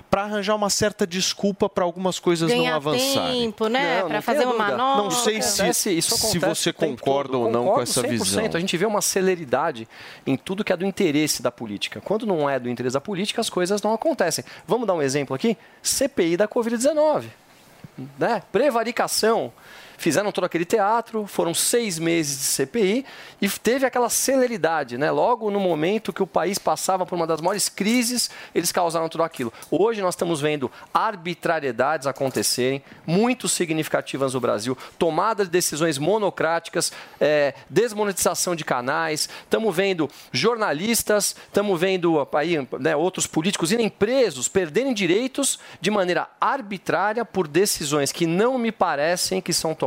para arranjar uma certa desculpa para algumas coisas Ganhar não avançarem. tempo, né? Não fazer uma manobra. Não sei se, Acontece, isso se você concorda ou não com essa 100%. visão. A gente vê uma celeridade em tudo que é do interesse da política. Quando não é do interesse da política, as coisas não acontecem. Vamos dar um exemplo aqui? CPI da Covid-19. Né? Prevaricação. Fizeram todo aquele teatro, foram seis meses de CPI e teve aquela celeridade, né? Logo no momento que o país passava por uma das maiores crises, eles causaram tudo aquilo. Hoje nós estamos vendo arbitrariedades acontecerem, muito significativas no Brasil, tomada de decisões monocráticas, é, desmonetização de canais, estamos vendo jornalistas, estamos vendo aí, né, outros políticos irem presos, perderem direitos de maneira arbitrária por decisões que não me parecem que são tomadas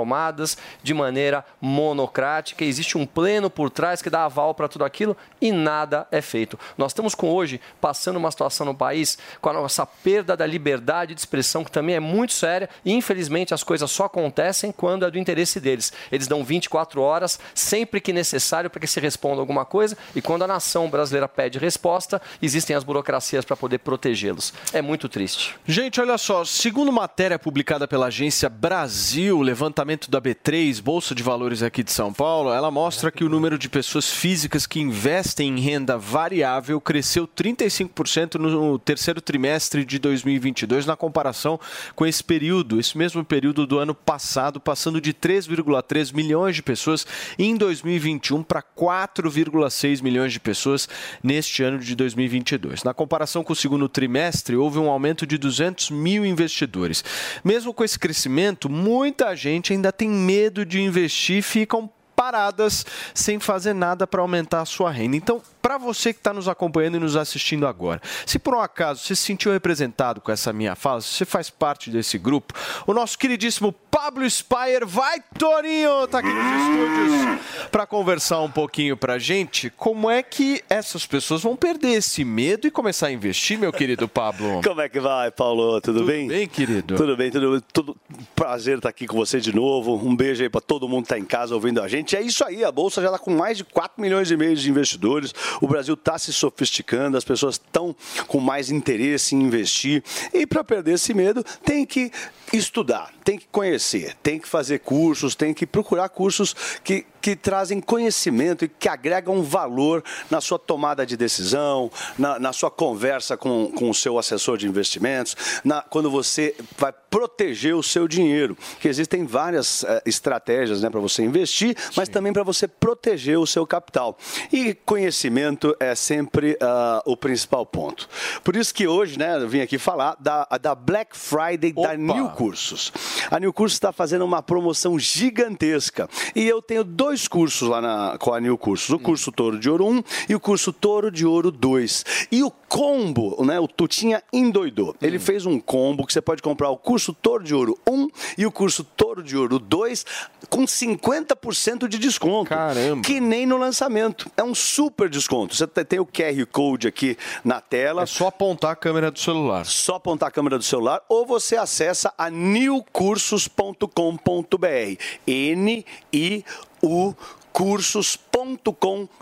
de maneira monocrática. Existe um pleno por trás que dá aval para tudo aquilo e nada é feito. Nós estamos com hoje passando uma situação no país com a nossa perda da liberdade de expressão, que também é muito séria, e infelizmente as coisas só acontecem quando é do interesse deles. Eles dão 24 horas, sempre que necessário, para que se responda alguma coisa, e quando a nação brasileira pede resposta, existem as burocracias para poder protegê-los. É muito triste. Gente, olha só, segundo matéria publicada pela agência Brasil, levantamento da B3, Bolsa de Valores aqui de São Paulo, ela mostra que o número de pessoas físicas que investem em renda variável cresceu 35% no terceiro trimestre de 2022 na comparação com esse período, esse mesmo período do ano passado, passando de 3,3 milhões de pessoas em 2021 para 4,6 milhões de pessoas neste ano de 2022. Na comparação com o segundo trimestre, houve um aumento de 200 mil investidores. Mesmo com esse crescimento, muita gente ainda tem medo de investir ficam paradas sem fazer nada para aumentar a sua renda. Então, para você que está nos acompanhando e nos assistindo agora, se por um acaso você se sentiu representado com essa minha fala, se você faz parte desse grupo, o nosso queridíssimo Pablo Spire vai, Torinho, tá aqui nos estúdios para conversar um pouquinho para gente como é que essas pessoas vão perder esse medo e começar a investir, meu querido Pablo. Como é que vai, Paulo? Tudo, bem? bem, querido? Tudo bem, tudo, tudo prazer estar aqui com você de novo. Um beijo aí para todo mundo que está em casa ouvindo a gente. É isso aí, a bolsa já está com mais de 4 milhões e meio de investidores. O Brasil está se sofisticando, as pessoas estão com mais interesse em investir. E para perder esse medo, tem que estudar, tem que conhecer, tem que fazer cursos, tem que procurar cursos que, que trazem conhecimento e que agregam valor na sua tomada de decisão, na, na sua conversa com, com o seu assessor de investimentos, na, quando você vai proteger o seu dinheiro. Que existem várias eh, estratégias né, para você investir, mas também para você proteger o seu capital. E conhecimento é sempre ah, o principal ponto. Por isso que hoje né, eu vim aqui falar da, da Black Friday da New Cursos. A New Cursos está fazendo uma promoção gigantesca. E eu tenho dois cursos lá na, com a New Cursos. O curso Touro de Ouro 1 e o curso Touro de Ouro 2. E o combo, né, o Tutinha endoidou. Ele fez um combo que você pode comprar o curso Touro de Ouro 1 e o curso Touro de Ouro 2 com 50% de desconto. Caramba. Que nem no lançamento. É um super desconto. Você tem o QR Code aqui na tela. É só apontar a câmera do celular. Só apontar a câmera do celular ou você acessa a newcursos.com.br. N-I-U cursos.com.br.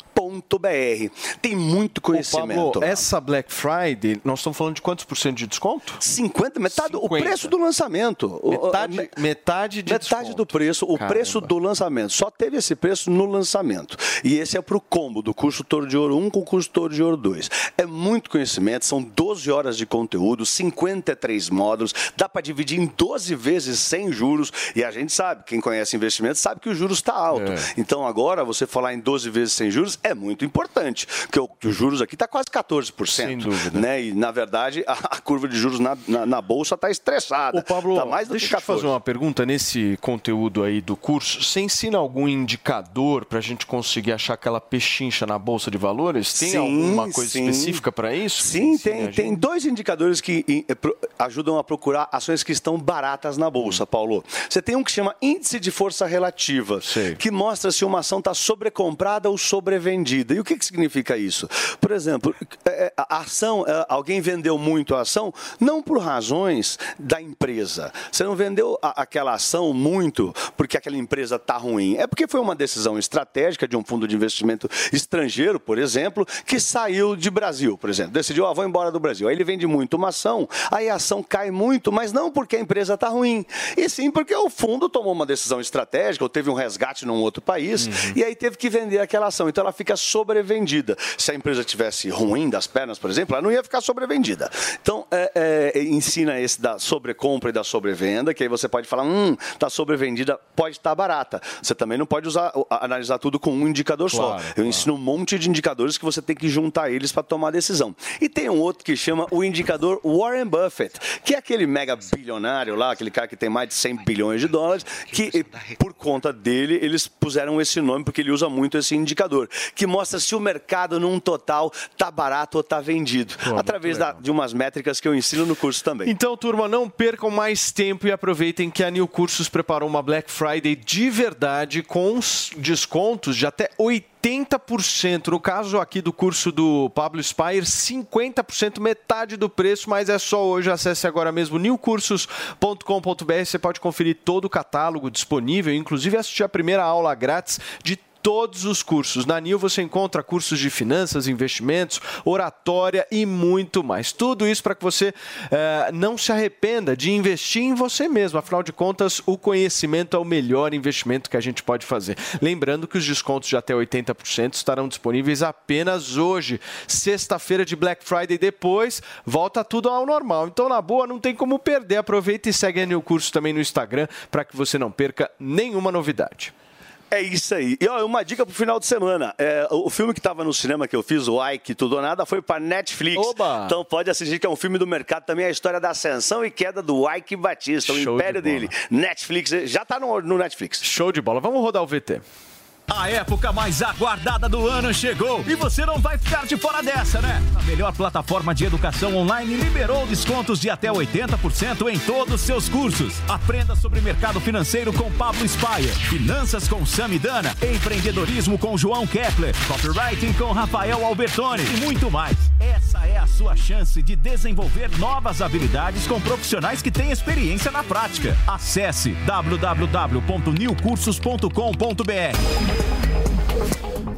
Tem muito Ô, conhecimento. Pablo, essa Black Friday, nós estamos falando de quantos por cento de desconto? 50, metade, o 50. preço do lançamento. O- o- Metade, me- metade de Metade do preço, o Caramba. preço do lançamento. Só teve esse preço no lançamento. E esse é para o combo do curso Touro de Ouro 1 com o curso Touro de Ouro 2. É muito conhecimento, são 12 horas de conteúdo, 53 módulos, dá para dividir em 12 vezes sem juros. E a gente sabe, quem conhece investimento sabe que o juros está alto. É. Então agora você falar em 12 vezes sem juros é muito importante, porque o, o juros aqui está quase 14%. Sem dúvida. Né? E na verdade a, a curva de juros na, na, na bolsa está estressada. Ô, Pablo, tá mais do deixa que eu te fazer 14. uma pergunta nesse conteúdo aí do curso. Você ensina algum indicador para a gente conseguir achar aquela pechincha na Bolsa de Valores? Tem Sim, alguma coisa sim. específica para isso? Sim, tem, tem dois indicadores que em, pro- ajudam a procurar ações que estão baratas na Hum. bolsa, Paulo. Você tem um que chama índice de força relativa, que mostra se uma ação está sobrecomprada ou sobrevendida. E o que, que significa isso? Por exemplo, é, a ação, é, alguém vendeu muito a ação, não por razões da empresa. Você não vendeu a- aquela ação muito porque aquela empresa está ruim. É porque foi uma decisão estratégica de um fundo de investimento estrangeiro, por exemplo, que saiu de Brasil, por exemplo. Decidiu, ah, vou embora do Brasil. Aí ele vende muito uma ação, aí a ação cai muito, mas não porque a empresa está ruim, e sim porque o fundo tomou uma decisão estratégica ou teve um resgate num outro país e aí teve que vender aquela ação. Então ela fica sobrevendida. Se a empresa tivesse ruim das pernas, por exemplo, ela não ia ficar sobrevendida. Então é, é, ensina esse da sobrecompra e da sobrevenda, que aí você pode falar, hum, está sobrevendida, pode estar barata. Você também não pode usar, analisar tudo com um indicador Claro, só. Eu ensino um monte de indicadores que você tem que juntar eles para tomar a decisão. E tem um outro que chama o indicador Warren Buffett, que é aquele mega bilionário lá, aquele cara que tem mais de 100 bilhões de dólares, que por conta dele eles puseram esse nome porque ele usa muito esse indicador, que mostra se o mercado num total tá barato ou tá vendido, através da- de umas métricas que eu ensino no curso também. Então, turma, não percam mais tempo e aproveitem que a New Cursos preparou uma Black Friday de verdade com os descontos de até 80%. No caso aqui do curso do Pablo Spire, 50%, metade do preço, mas é só hoje. Acesse agora mesmo newcursos.com.br. Você pode conferir todo o catálogo disponível, inclusive assistir a primeira aula grátis de todos os cursos. Na NIL você encontra cursos de finanças, investimentos, oratória e muito mais. Tudo isso para que você eh, não se arrependa de investir em você mesmo. Afinal de contas, o conhecimento é o melhor investimento que a gente pode fazer. Lembrando que os descontos de até 80% estarão disponíveis apenas hoje, sexta-feira de Black Friday. Depois volta tudo ao normal. Então, na boa, não tem como perder. Aproveita e segue a NIL Curso também no Instagram para que você não perca nenhuma novidade. É isso aí. E ó, uma dica pro final de semana. É, o o filme que estava no cinema que eu fiz, o Ike Tudo ou Nada, foi para Netflix. Então pode assistir, que é um filme do mercado também, a história da ascensão e queda do Ike Batista, o Show de império bola. dele. Netflix, já tá no, no Netflix. Show de bola. Vamos rodar o VT. A época mais aguardada do ano chegou e você não vai ficar de fora dessa, né? A melhor plataforma de educação online liberou descontos de até 80% em todos os seus cursos. Aprenda sobre mercado financeiro com Pablo Spaia, finanças com Samidana, empreendedorismo com João Kepler, copywriting com Rafael Albertoni e muito mais. Essa é a sua chance de desenvolver novas habilidades com profissionais que têm experiência na prática. Acesse www.newcursos.com.br. Thank you.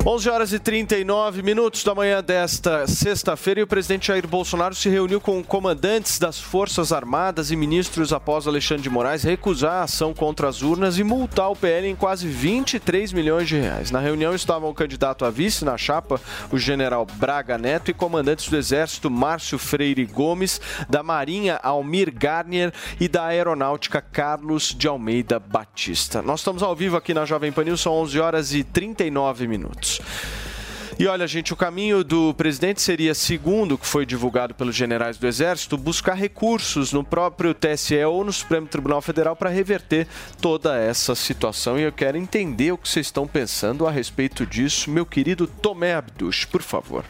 11 horas e 39 minutos da manhã desta sexta-feira e o presidente Jair Bolsonaro se reuniu com comandantes das Forças Armadas e ministros após Alexandre de Moraes recusar a ação contra as urnas e multar o PL em quase 23 milhões de reais. Na reunião estavam o candidato a vice na chapa, o general Braga Neto, e comandantes do Exército Márcio Freire Gomes, da Marinha Almir Garnier e da Aeronáutica Carlos de Almeida Batista. Nós estamos ao vivo aqui na Jovem Pan News, são 11 horas e 39 minutos. E olha, gente, o caminho do presidente seria, segundo o que foi divulgado pelos generais do Exército, buscar recursos no próprio TSE ou no Supremo Tribunal Federal para reverter toda essa situação. E eu quero entender o que vocês estão pensando a respeito disso. Meu querido Tomé Abduch, por favor.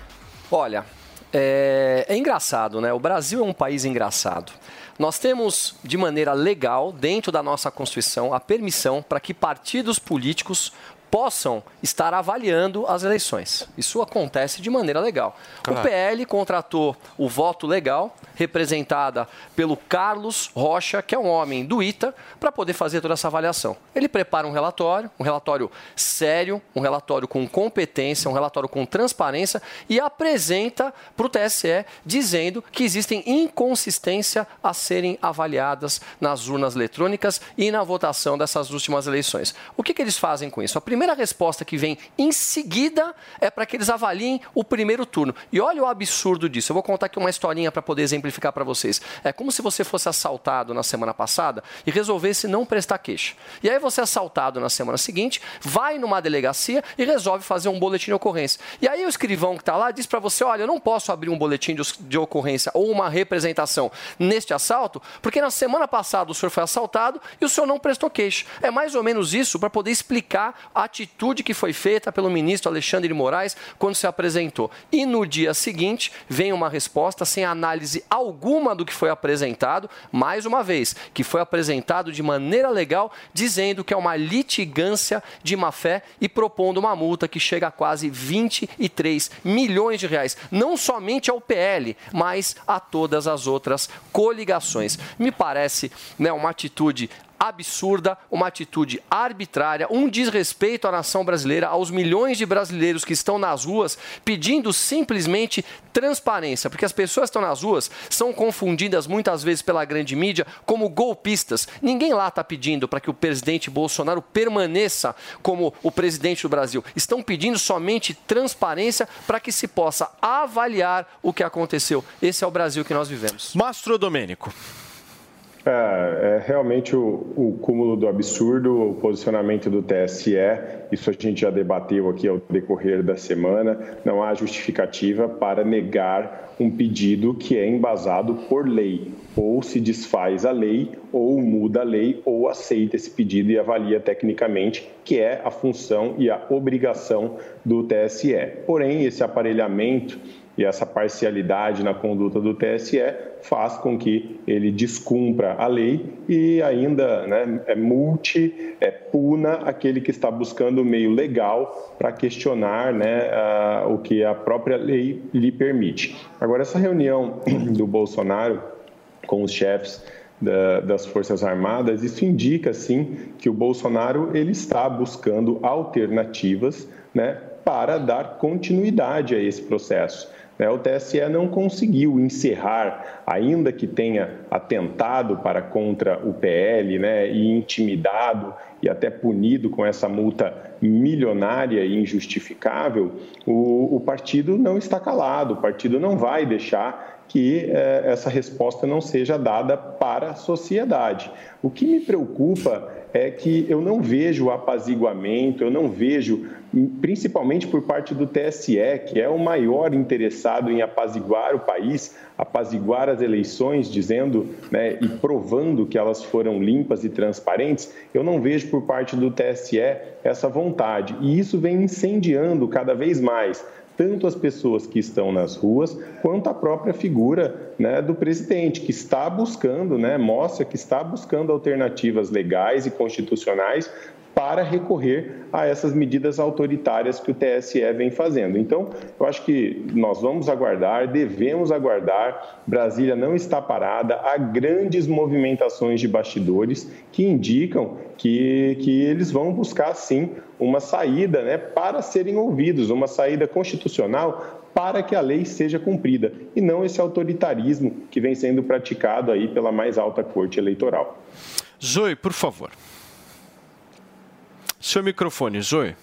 Olha, é, é engraçado, né? O Brasil é um país engraçado. Nós temos, de maneira legal, dentro da nossa Constituição, a permissão para que partidos políticos possam estar avaliando as eleições. Isso acontece de maneira legal. Claro. O PL contratou o voto legal, representada pelo Carlos Rocha, que é um homem do ITA, para poder fazer toda essa avaliação. Ele prepara um relatório, um relatório sério, um relatório com competência, um relatório com transparência e apresenta para o TSE dizendo que existem inconsistências a serem avaliadas nas urnas eletrônicas e na votação dessas últimas eleições. O que, que eles fazem com isso? A primeira resposta que vem em seguida é para que eles avaliem o primeiro turno. E olha o absurdo disso. Eu vou contar aqui uma historinha para poder exemplificar para vocês. É como se você fosse assaltado na semana passada e resolvesse não prestar queixa. E aí você é assaltado na semana seguinte, vai numa delegacia e resolve fazer um boletim de ocorrência. E aí o escrivão que está lá diz para você, olha, eu não posso abrir um boletim de, de ocorrência ou uma representação neste assalto, porque na semana passada o senhor foi assaltado e o senhor não prestou queixa. É mais ou menos isso para poder explicar a atitude que foi feita pelo ministro Alexandre de Moraes quando se apresentou. E no dia seguinte vem uma resposta sem análise alguma do que foi apresentado, mais uma vez, que foi apresentado de maneira legal, dizendo que é uma litigância de má fé e propondo uma multa que chega a quase 23 milhões de reais, não somente ao PL, mas a todas as outras coligações. Me parece né, uma atitude absurda, uma atitude arbitrária, um desrespeito à nação brasileira, aos milhões de brasileiros que estão nas ruas pedindo simplesmente transparência, porque as pessoas que estão nas ruas são confundidas muitas vezes pela grande mídia como golpistas. Ninguém lá está pedindo para que o presidente Bolsonaro permaneça como o presidente do Brasil. Estão pedindo somente transparência para que se possa avaliar o que aconteceu. Esse é o Brasil que nós vivemos. Mastro Domênico. É, é realmente o, o, cúmulo do absurdo, o posicionamento do TSE, isso a gente já debateu aqui ao decorrer da semana. Não há justificativa para negar um pedido que é embasado por lei. Ou se desfaz a lei, ou muda a lei, ou aceita esse pedido e avalia tecnicamente, que é a função e a obrigação do TSE. Porém, esse aparelhamento e essa parcialidade na conduta do TSE faz com que ele descumpra a lei e ainda né, é multe, é, puna aquele que está buscando o meio legal para questionar né, a, o que a própria lei lhe permite. Agora, essa reunião do Bolsonaro com os chefes da, das Forças Armadas, isso indica, sim, que o Bolsonaro ele está buscando alternativas né, para dar continuidade a esse processo. Né, o TSE não conseguiu encerrar, ainda que tenha atentado para contra o PL né, e intimidado e até punido com essa multa milionária e injustificável, o, o partido não está calado, o partido não vai deixar que eh, essa resposta não seja dada para a sociedade. O que me preocupa é que eu não vejo apaziguamento, eu não vejo, principalmente por parte do TSE, que é o maior interessado em apaziguar o país, apaziguar as eleições, dizendo né, e provando que elas foram limpas e transparentes, eu não vejo por parte do TSE essa vontade. E isso vem incendiando cada vez mais tanto as pessoas que estão nas ruas, quanto a própria figura né, do presidente, que está buscando, né, mostra que está buscando alternativas legais e constitucionais para recorrer a essas medidas autoritárias que o TSE vem fazendo. Então, eu acho que nós vamos aguardar, devemos aguardar. Brasília não está parada, há grandes movimentações de bastidores que indicam que, que eles vão buscar, sim, uma saída né, para serem ouvidos, uma saída constitucional para que a lei seja cumprida e não esse autoritarismo que vem sendo praticado aí pela mais alta corte eleitoral. Zoe, por favor. Seu microfone, Zoe.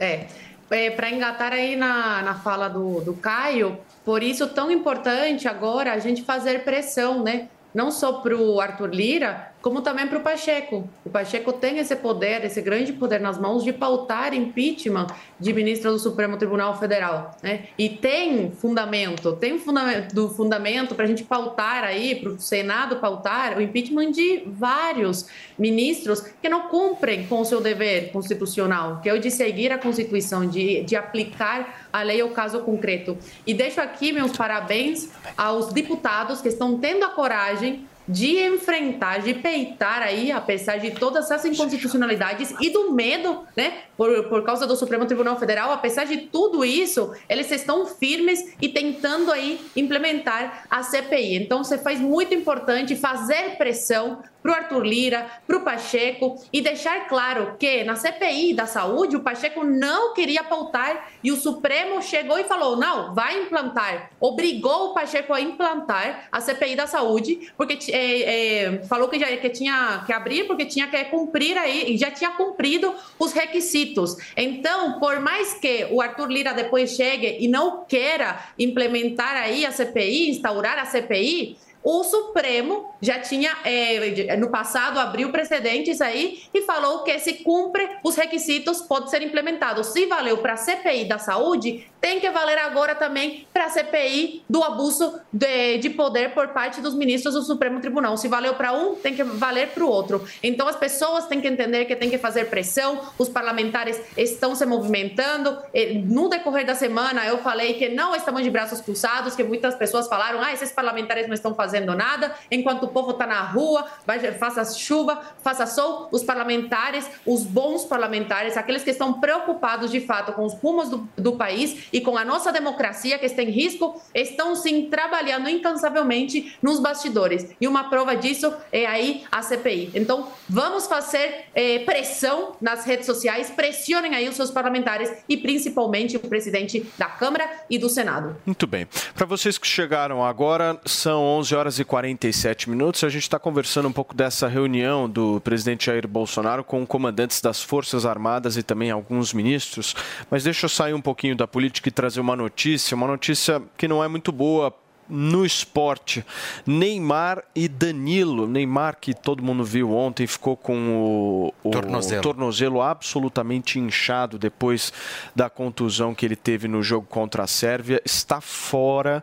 É, é para engatar aí na, na fala do, do Caio, por isso tão importante agora a gente fazer pressão, né? Não só para o Arthur Lira, como também para o Pacheco. O Pacheco tem esse poder, esse grande poder nas mãos de pautar impeachment de ministra do Supremo Tribunal Federal. Né? E tem fundamento, tem fundamento, do fundamento para a gente pautar aí, para o Senado pautar o impeachment de vários ministros que não cumprem com o seu dever constitucional, que é o de seguir a Constituição, de, de aplicar a lei ao caso concreto. E deixo aqui meus parabéns aos deputados que estão tendo a coragem de enfrentar, de peitar aí, apesar de todas essas inconstitucionalidades e do medo, né, por, por causa do Supremo Tribunal Federal, apesar de tudo isso, eles estão firmes e tentando aí implementar a CPI. Então, você faz muito importante fazer pressão para o Arthur Lira, para o Pacheco e deixar claro que na CPI da saúde o Pacheco não queria pautar e o Supremo chegou e falou: não, vai implantar. Obrigou o Pacheco a implantar a CPI da saúde, porque é, é, falou que já que tinha que abrir, porque tinha que cumprir aí, e já tinha cumprido os requisitos. Então, por mais que o Arthur Lira depois chegue e não queira implementar aí a CPI, instaurar a CPI, o Supremo já tinha, eh, no passado, abriu precedentes aí e falou que se cumpre os requisitos, pode ser implementado. Se valeu para a CPI da saúde, tem que valer agora também para a CPI do abuso de, de poder por parte dos ministros do Supremo Tribunal. Se valeu para um, tem que valer para o outro. Então, as pessoas têm que entender que tem que fazer pressão, os parlamentares estão se movimentando. No decorrer da semana, eu falei que não estamos de braços cruzados, que muitas pessoas falaram, ah, esses parlamentares não estão fazendo nada, enquanto o povo está na rua, vai, faça chuva, faça sol, os parlamentares, os bons parlamentares, aqueles que estão preocupados de fato com os rumos do, do país e com a nossa democracia que está em risco, estão sim trabalhando incansavelmente nos bastidores. E uma prova disso é aí a CPI. Então, vamos fazer eh, pressão nas redes sociais, pressionem aí os seus parlamentares e principalmente o presidente da Câmara e do Senado. Muito bem. Para vocês que chegaram agora, são 11 horas e 47 minutos. A gente está conversando um pouco dessa reunião do presidente Jair Bolsonaro com comandantes das Forças Armadas e também alguns ministros. Mas deixa eu sair um pouquinho da política e trazer uma notícia, uma notícia que não é muito boa no esporte. Neymar e Danilo. Neymar, que todo mundo viu ontem, ficou com o, o Tornozelo. tornozelo absolutamente inchado depois da contusão que ele teve no jogo contra a Sérvia, está fora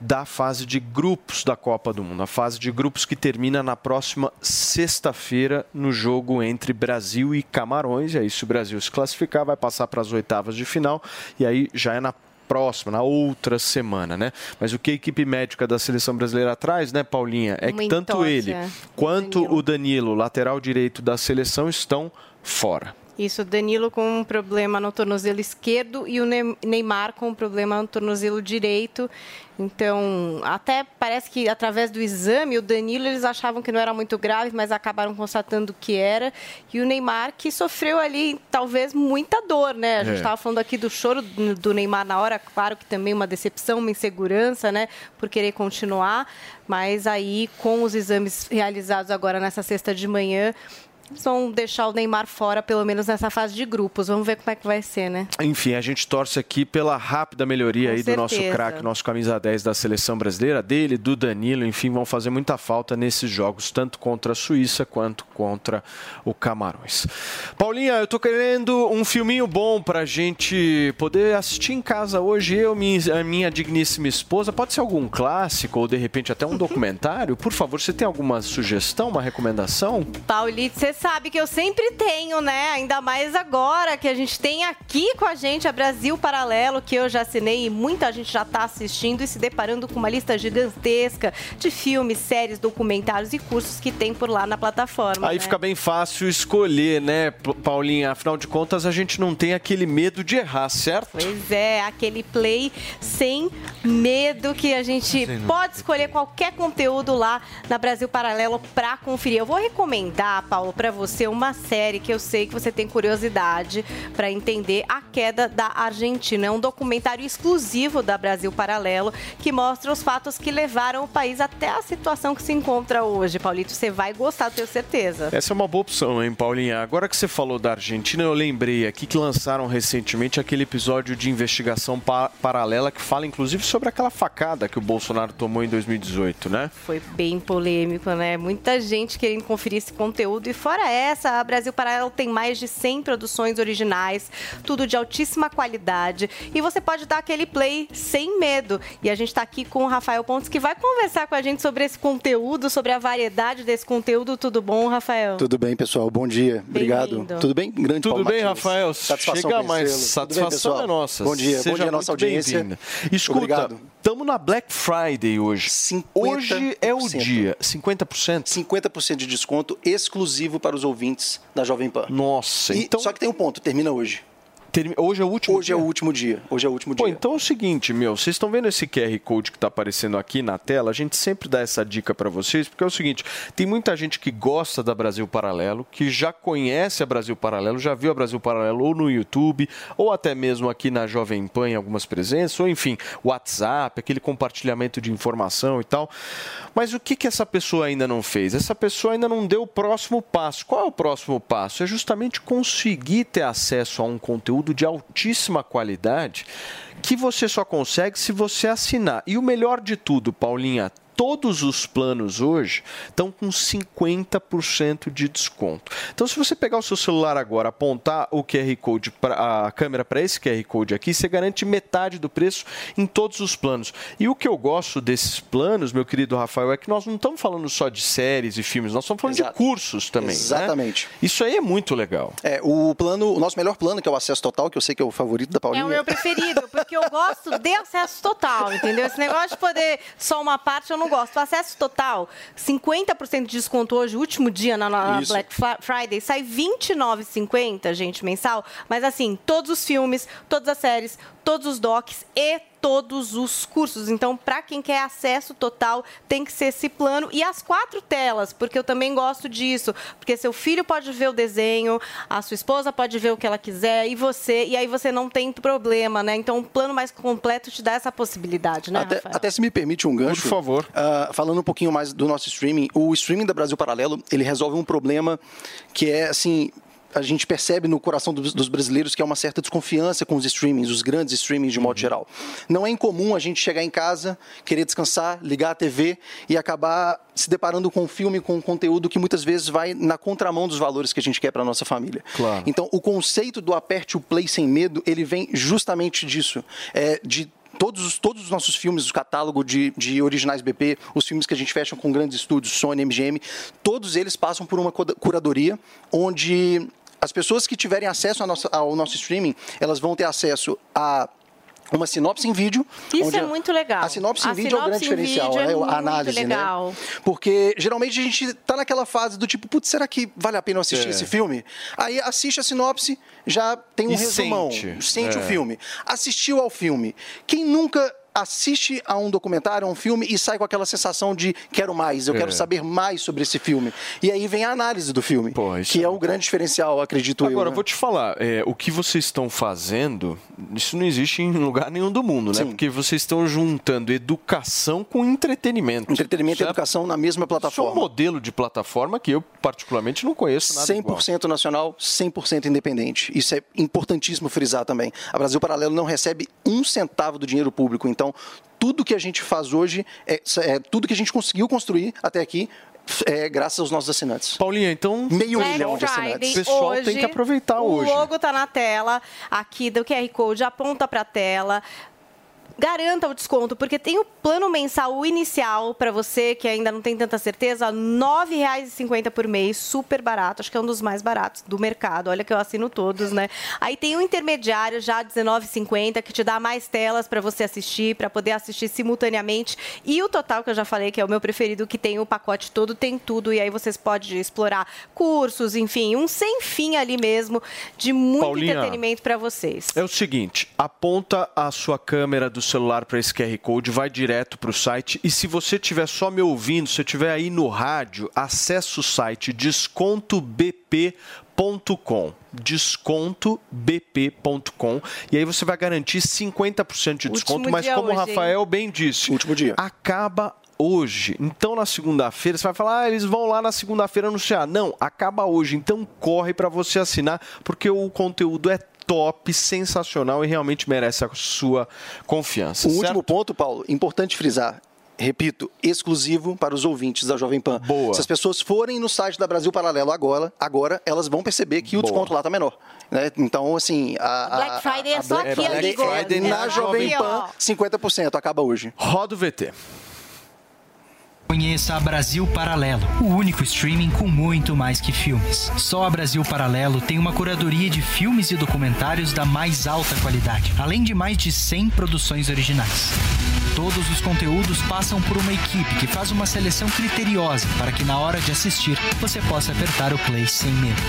da fase de grupos da Copa do Mundo. A fase de grupos que termina na próxima sexta-feira no jogo entre Brasil e Camarões. E aí, se o Brasil se classificar, vai passar para as oitavas de final. E aí já é na próxima, na outra semana, né? Mas o que a equipe médica da seleção brasileira traz, né, Paulinha, é Uma que tanto ele quanto o Danilo, lateral direito da seleção, estão fora. Isso, Danilo com um problema no tornozelo esquerdo e o Ne- Neymar com um problema no tornozelo direito. Então, até parece que através do exame, o Danilo eles achavam que não era muito grave, mas acabaram constatando que era. E o Neymar que sofreu ali, talvez, muita dor, né? A gente É. estava falando aqui do choro do Neymar na hora, claro que também uma decepção, uma insegurança, né? Por querer continuar. Mas aí, com os exames realizados agora nessa sexta de manhã, eles vão deixar o Neymar fora, pelo menos nessa fase de grupos. Vamos ver como é que vai ser, né? Enfim, a gente torce aqui pela rápida melhoria Com aí do nosso certeza. craque, nosso camisa 10 da seleção brasileira, dele, do Danilo, enfim, vão fazer muita falta nesses jogos, tanto contra a Suíça quanto contra o Camarões. Paulinha, eu tô querendo um filminho bom pra gente poder assistir em casa hoje, eu, minha, a minha digníssima esposa. Pode ser algum clássico ou de repente até um documentário? Por favor, você tem alguma sugestão, uma recomendação? Paulite, você sabe que eu sempre tenho, né? Ainda mais agora que a gente tem aqui com a gente a Brasil Paralelo, que eu já assinei e muita gente já está assistindo e se deparando com uma lista gigantesca de filmes, séries, documentários e cursos que tem por lá na plataforma. Aí né? fica bem fácil escolher, né, Paulinha? Afinal de contas, a gente não tem aquele medo de errar, certo? Pois é, aquele play sem medo que a gente pode escolher qualquer conteúdo lá na Brasil Paralelo para conferir. Eu vou recomendar, Paulo, para você uma série que eu sei que você tem curiosidade para entender a queda da Argentina. É um documentário exclusivo da Brasil Paralelo que mostra os fatos que levaram o país até a situação que se encontra hoje. Paulito, você vai gostar, tenho certeza. Essa é uma boa opção, hein, Paulinha? Agora que você falou da Argentina, eu lembrei aqui que lançaram recentemente aquele episódio de investigação pa- paralela que fala, inclusive, sobre aquela facada que o Bolsonaro tomou em 2018, né? Foi bem polêmico, né? Muita gente querendo conferir esse conteúdo. E fora essa, a Brasil Paralelo tem mais de 100 produções originais, tudo de altíssima qualidade. E você pode dar aquele play sem medo. E a gente está aqui com o Rafael Pontes, que vai conversar com a gente sobre esse conteúdo, sobre a variedade desse conteúdo. Tudo bom, Rafael? Tudo bem, pessoal? Bom dia. Obrigado. Tudo bem? Grande Tudo Paulo bem, Martins. Rafael? Satisfação Chega mais. bem, Satisfação pessoal? é nossa. Bom dia. Seja Bom dia à nossa audiência. Escuta, Obrigado. estamos na Black Friday hoje. Hoje é o dia. 50%? 50% de desconto exclusivo para os ouvintes da Jovem Pan. Nossa, E- então... Só que tem um ponto, termina hoje. Hoje é o último Hoje é o último dia. Hoje é o último Pô, dia. então é o seguinte, meu, vocês estão vendo esse QR Code que está aparecendo aqui na tela? A gente sempre dá essa dica para vocês, porque é o seguinte, tem muita gente que gosta da Brasil Paralelo, que já conhece a Brasil Paralelo, já viu a Brasil Paralelo ou no YouTube, ou até mesmo aqui na Jovem Pan em algumas presenças, ou enfim, WhatsApp, aquele compartilhamento de informação e tal. Mas o que, que essa pessoa ainda não fez? Essa pessoa ainda não deu o próximo passo. Qual é o próximo passo? É justamente conseguir ter acesso a um conteúdo de altíssima qualidade que você só consegue se você assinar. E o melhor de tudo, Paulinha, todos os planos hoje estão com 50% de desconto. Então, se você pegar o seu celular agora, apontar o QR Code, pra, a câmera para esse QR Code aqui, você garante metade do preço em todos os planos. E o que eu gosto desses planos, meu querido Rafael, é que nós não estamos falando só de séries e filmes, nós estamos falando de cursos também. né? Exatamente. Isso aí é muito legal. É, o plano, o nosso melhor plano, que é o acesso total, que eu sei que é o favorito da É Paulinha. o meu preferido, porque eu gosto de acesso total, entendeu? Esse negócio de poder só uma parte eu não gosto. O acesso total, 50% de desconto hoje, último dia na. Black Fri- Friday, sai R$ 29,50, gente, mensal. Mas assim, todos os filmes, todas as séries, todos os docs e todos os cursos. Então, para quem quer acesso total, tem que ser esse plano e as quatro telas, porque eu também gosto disso, porque seu filho pode ver o desenho, a sua esposa pode ver o que ela quiser e você, e aí você não tem problema, né? Então, um plano mais completo te dá essa possibilidade, né, Até, até se me permite um gancho. Por favor. Ah, falando um pouquinho mais do nosso streaming, o streaming da Brasil Paralelo, ele resolve um problema que é, assim, a gente percebe no coração dos, dos brasileiros que é uma certa desconfiança com os streamings, os grandes streamings de modo geral. Não é incomum a gente chegar em casa, querer descansar, ligar a TV e acabar se deparando com um filme, com um conteúdo que muitas vezes vai na contramão dos valores que a gente quer para nossa família. Claro. Então, o conceito do aperte o play sem medo, ele vem justamente disso, é, de todos os, todos os nossos filmes, o catálogo de, de originais BP, os filmes que a gente fecha com grandes estúdios, Sony, MGM, todos eles passam por uma curadoria onde as pessoas que tiverem acesso nossa- ao nosso streaming, elas vão ter acesso a uma sinopse em vídeo. Isso onde é a- muito legal. A sinopse em A vídeo é o grande sinopse diferencial, é é muito a análise, legal. né? Porque geralmente a gente tá naquela fase do tipo, putz, será que vale a pena eu assistir É. esse filme? Aí assiste a sinopse, já tem um E resumão, sente. sente É. o filme. Assistiu ao filme. Quem nunca assiste a um documentário, a um filme e sai com aquela sensação de quero mais, eu É. quero saber mais sobre esse filme. E aí vem a análise do filme, que é o grande diferencial, acredito Agora, eu. eu né? vou te falar, é, o que vocês estão fazendo, isso não existe em lugar nenhum do mundo, né? Porque vocês estão juntando educação com entretenimento. Entretenimento e educação na mesma plataforma. Isso é um modelo de plataforma que eu, particularmente, não conheço nada igual. 100% nacional, 100% independente. Isso é importantíssimo frisar também. A Brasil Paralelo não recebe um centavo do dinheiro público. Então, tudo que a gente faz hoje, é, é tudo que a gente conseguiu construir até aqui, é graças aos nossos assinantes. Paulinha, então... Meio Black milhão de assinantes. O pessoal tem que aproveitar o hoje. O logo tá na tela aqui do QR Code, aponta para a tela. Garanta o desconto, porque tem o plano mensal inicial para você que ainda não tem tanta certeza, R$ 9,50 por mês, super barato, acho que é um dos mais baratos do mercado. Olha que eu assino todos, né? Aí tem o intermediário já R$ 19,50 que te dá mais telas para você assistir, para poder assistir simultaneamente. E o total que eu já falei que é o meu preferido, que tem o pacote todo, tem tudo e aí vocês podem explorar cursos, enfim, um sem fim ali mesmo de muito Paulinha, entretenimento para vocês. É o seguinte, aponta a sua câmera do celular para esse QR Code, vai direto para o site e se você estiver só me ouvindo, se estiver aí no rádio, acesse o site descontobp.com descontobp.com e aí você vai garantir 50% de desconto, Último mas como o hoje, hein? Rafael bem disse, último dia. acaba hoje. Então na segunda-feira você vai falar, ah, eles vão lá na segunda-feira anunciar. Não, acaba hoje. Então corre para você assinar, porque o conteúdo é top, sensacional e realmente merece a sua confiança. O certo? último ponto, Paulo, importante frisar. Repito, exclusivo para os ouvintes da Jovem Pan. Boa. Se as pessoas forem no site da Brasil Paralelo agora, agora elas vão perceber que o Boa. desconto lá está menor. né? Então, assim. A, a- Black Friday é a só Black aqui, Friday amigo. é na É Jovem aqui, Pan, ó. 50%, acaba hoje. Roda o VT. Conheça a Brasil Paralelo, o único streaming com muito mais que filmes. Só a Brasil Paralelo tem uma curadoria de filmes e documentários da mais alta qualidade, além de mais de 100 produções originais. Todos os conteúdos passam por uma equipe que faz uma seleção criteriosa para que na hora de assistir você possa apertar o play sem medo.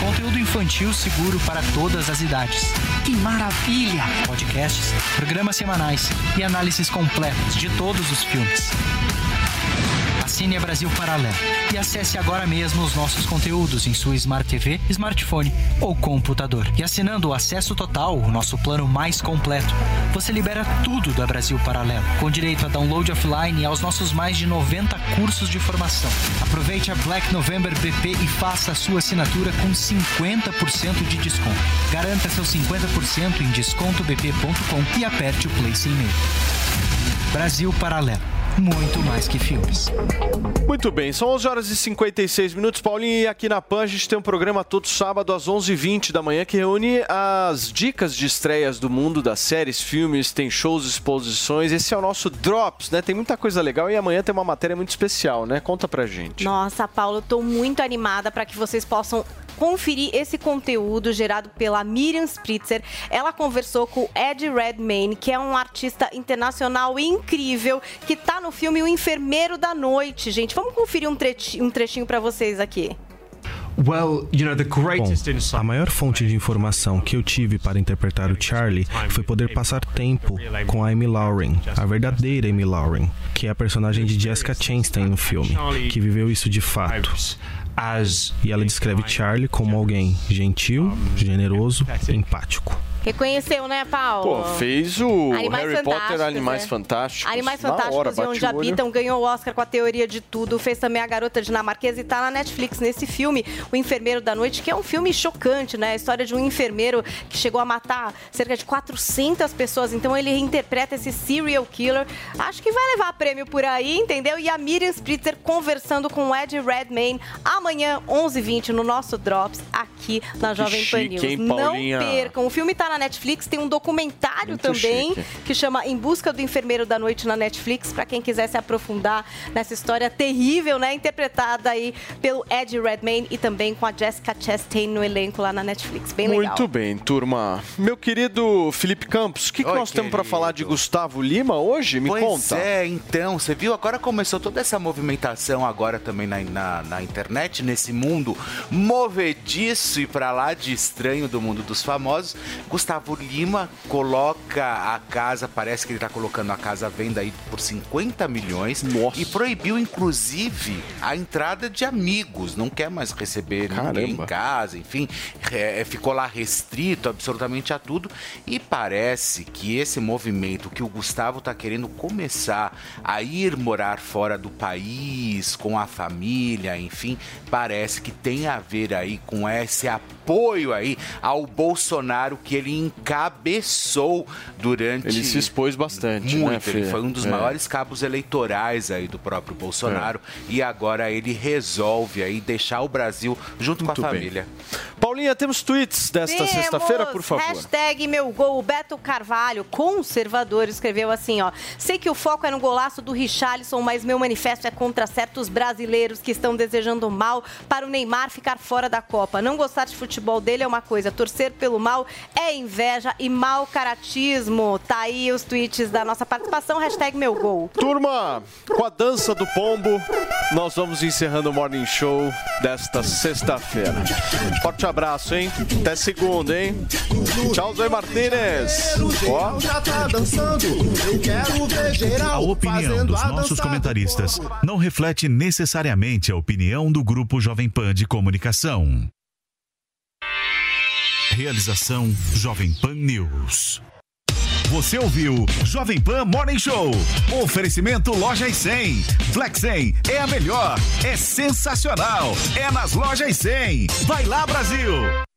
Conteúdo infantil seguro para todas as idades. Que maravilha! Podcasts, programas semanais e análises completas de todos os filmes. Assine a Brasil Paralelo e acesse agora mesmo os nossos conteúdos em sua Smart TV, smartphone ou computador. E assinando o Acesso Total, o nosso plano mais completo, você libera tudo da Brasil Paralelo, com direito a download offline e aos nossos mais de 90 cursos de formação. Aproveite a Black November BP e faça a sua assinatura com 50% de desconto. Garanta seu 50% em descontobp.com e aperte o Play sem medo. Brasil Paralelo. Muito mais que filmes. Muito bem, são 11 horas e 56 minutos, Paulinho, e aqui na PAN a gente tem um programa todo sábado às 11h20 da manhã que reúne as dicas de estreias do mundo das séries, filmes, tem shows, exposições. Esse é o nosso Drops, né? Tem muita coisa legal e amanhã tem uma matéria muito especial, né? Conta pra gente. Nossa, Paulo, eu tô muito animada para que vocês possam conferir esse conteúdo gerado pela Miriam Spritzer. Ela conversou com o Ed Redmayne, que é um artista internacional incrível, que tá no filme O Enfermeiro da Noite. Gente, vamos conferir um, trechi- um trechinho para vocês aqui. Bom, a maior fonte de informação que eu tive para interpretar o Charlie foi poder passar tempo com a Amy Lauren, a verdadeira Amy Lauren, que é a personagem de Jessica Chastain no filme, que viveu isso de fato. E ela descreve Charlie como alguém gentil, generoso, empático. Reconheceu, né, Paulo? Pô, fez o Animais Harry Potter Animais é. Fantásticos. Animais hora, Fantásticos e Onde. Habitam ganhou o Oscar com a teoria de tudo. Fez também A Garota Dinamarquesa e tá na Netflix nesse filme, O Enfermeiro da Noite, que é um filme chocante, né? A história de um enfermeiro que chegou a matar cerca de 400 pessoas. Então ele interpreta esse serial killer. Acho que vai levar prêmio por aí, entendeu? E a Miriam Spritzer conversando com o Ed Redmayne amanhã, 11h20, no nosso Drops, aqui na Jovem Pan News. Não percam. O filme tá na Netflix, tem um documentário Muito também chique. que chama Em Busca do Enfermeiro da Noite na Netflix, para quem quiser se aprofundar nessa história terrível, né? Interpretada aí pelo Ed Redmayne e também com a Jessica Chastain no elenco lá na Netflix. Bem legal. Muito bem, turma. Meu querido Felipe Campos, o que, que Oi, nós temos para querido. falar de Gustavo Lima hoje? Me pois conta. é, então, você viu? Agora começou toda essa movimentação agora também na, na, na internet, nesse mundo movediço e pra lá de estranho do mundo dos famosos. Gustavo Lima coloca a casa, parece que ele tá colocando a casa à venda aí por 50 milhões e proibiu, inclusive, a entrada de amigos. Não quer mais receber ninguém em Caramba. casa, enfim, é, ficou lá restrito absolutamente a tudo. E parece que esse movimento que o Gustavo tá querendo começar a ir morar fora do país, com a família, enfim, parece que tem a ver aí com esse apoio aí ao Bolsonaro que ele encabeçou durante. Ele se expôs bastante, Muito, né, ele foi um dos É. maiores cabos eleitorais aí do próprio Bolsonaro e agora ele resolve aí deixar o Brasil junto Muito com a bem. família. Paulinha, temos tweets desta sexta-feira, por favor. Hashtag meu gol. O Beto Carvalho, conservador, escreveu assim, ó. Sei que o foco é no golaço do Richarlison, mas meu manifesto é contra certos brasileiros que estão desejando mal para o Neymar ficar fora da Copa. Não gostar de futebol dele é uma coisa, torcer pelo mal é inveja e mau caratismo. Tá aí os tweets da nossa participação. Hashtag meu gol. Turma, com a dança do pombo, nós vamos encerrando o Morning Show desta sexta-feira. Forte abraço, hein? Até segunda, hein? Tchau, Zoe Martínez. Ó. Já tá dançando, eu quero ver geral A opinião dos nossos comentaristas não reflete necessariamente a opinião do Grupo Jovem Pan de Comunicação. Realização Jovem Pan News. Você ouviu Jovem Pan Morning Show. Oferecimento Loja e 100. Flex 100 é a melhor, é sensacional, é nas lojas 100. Vai lá, Brasil!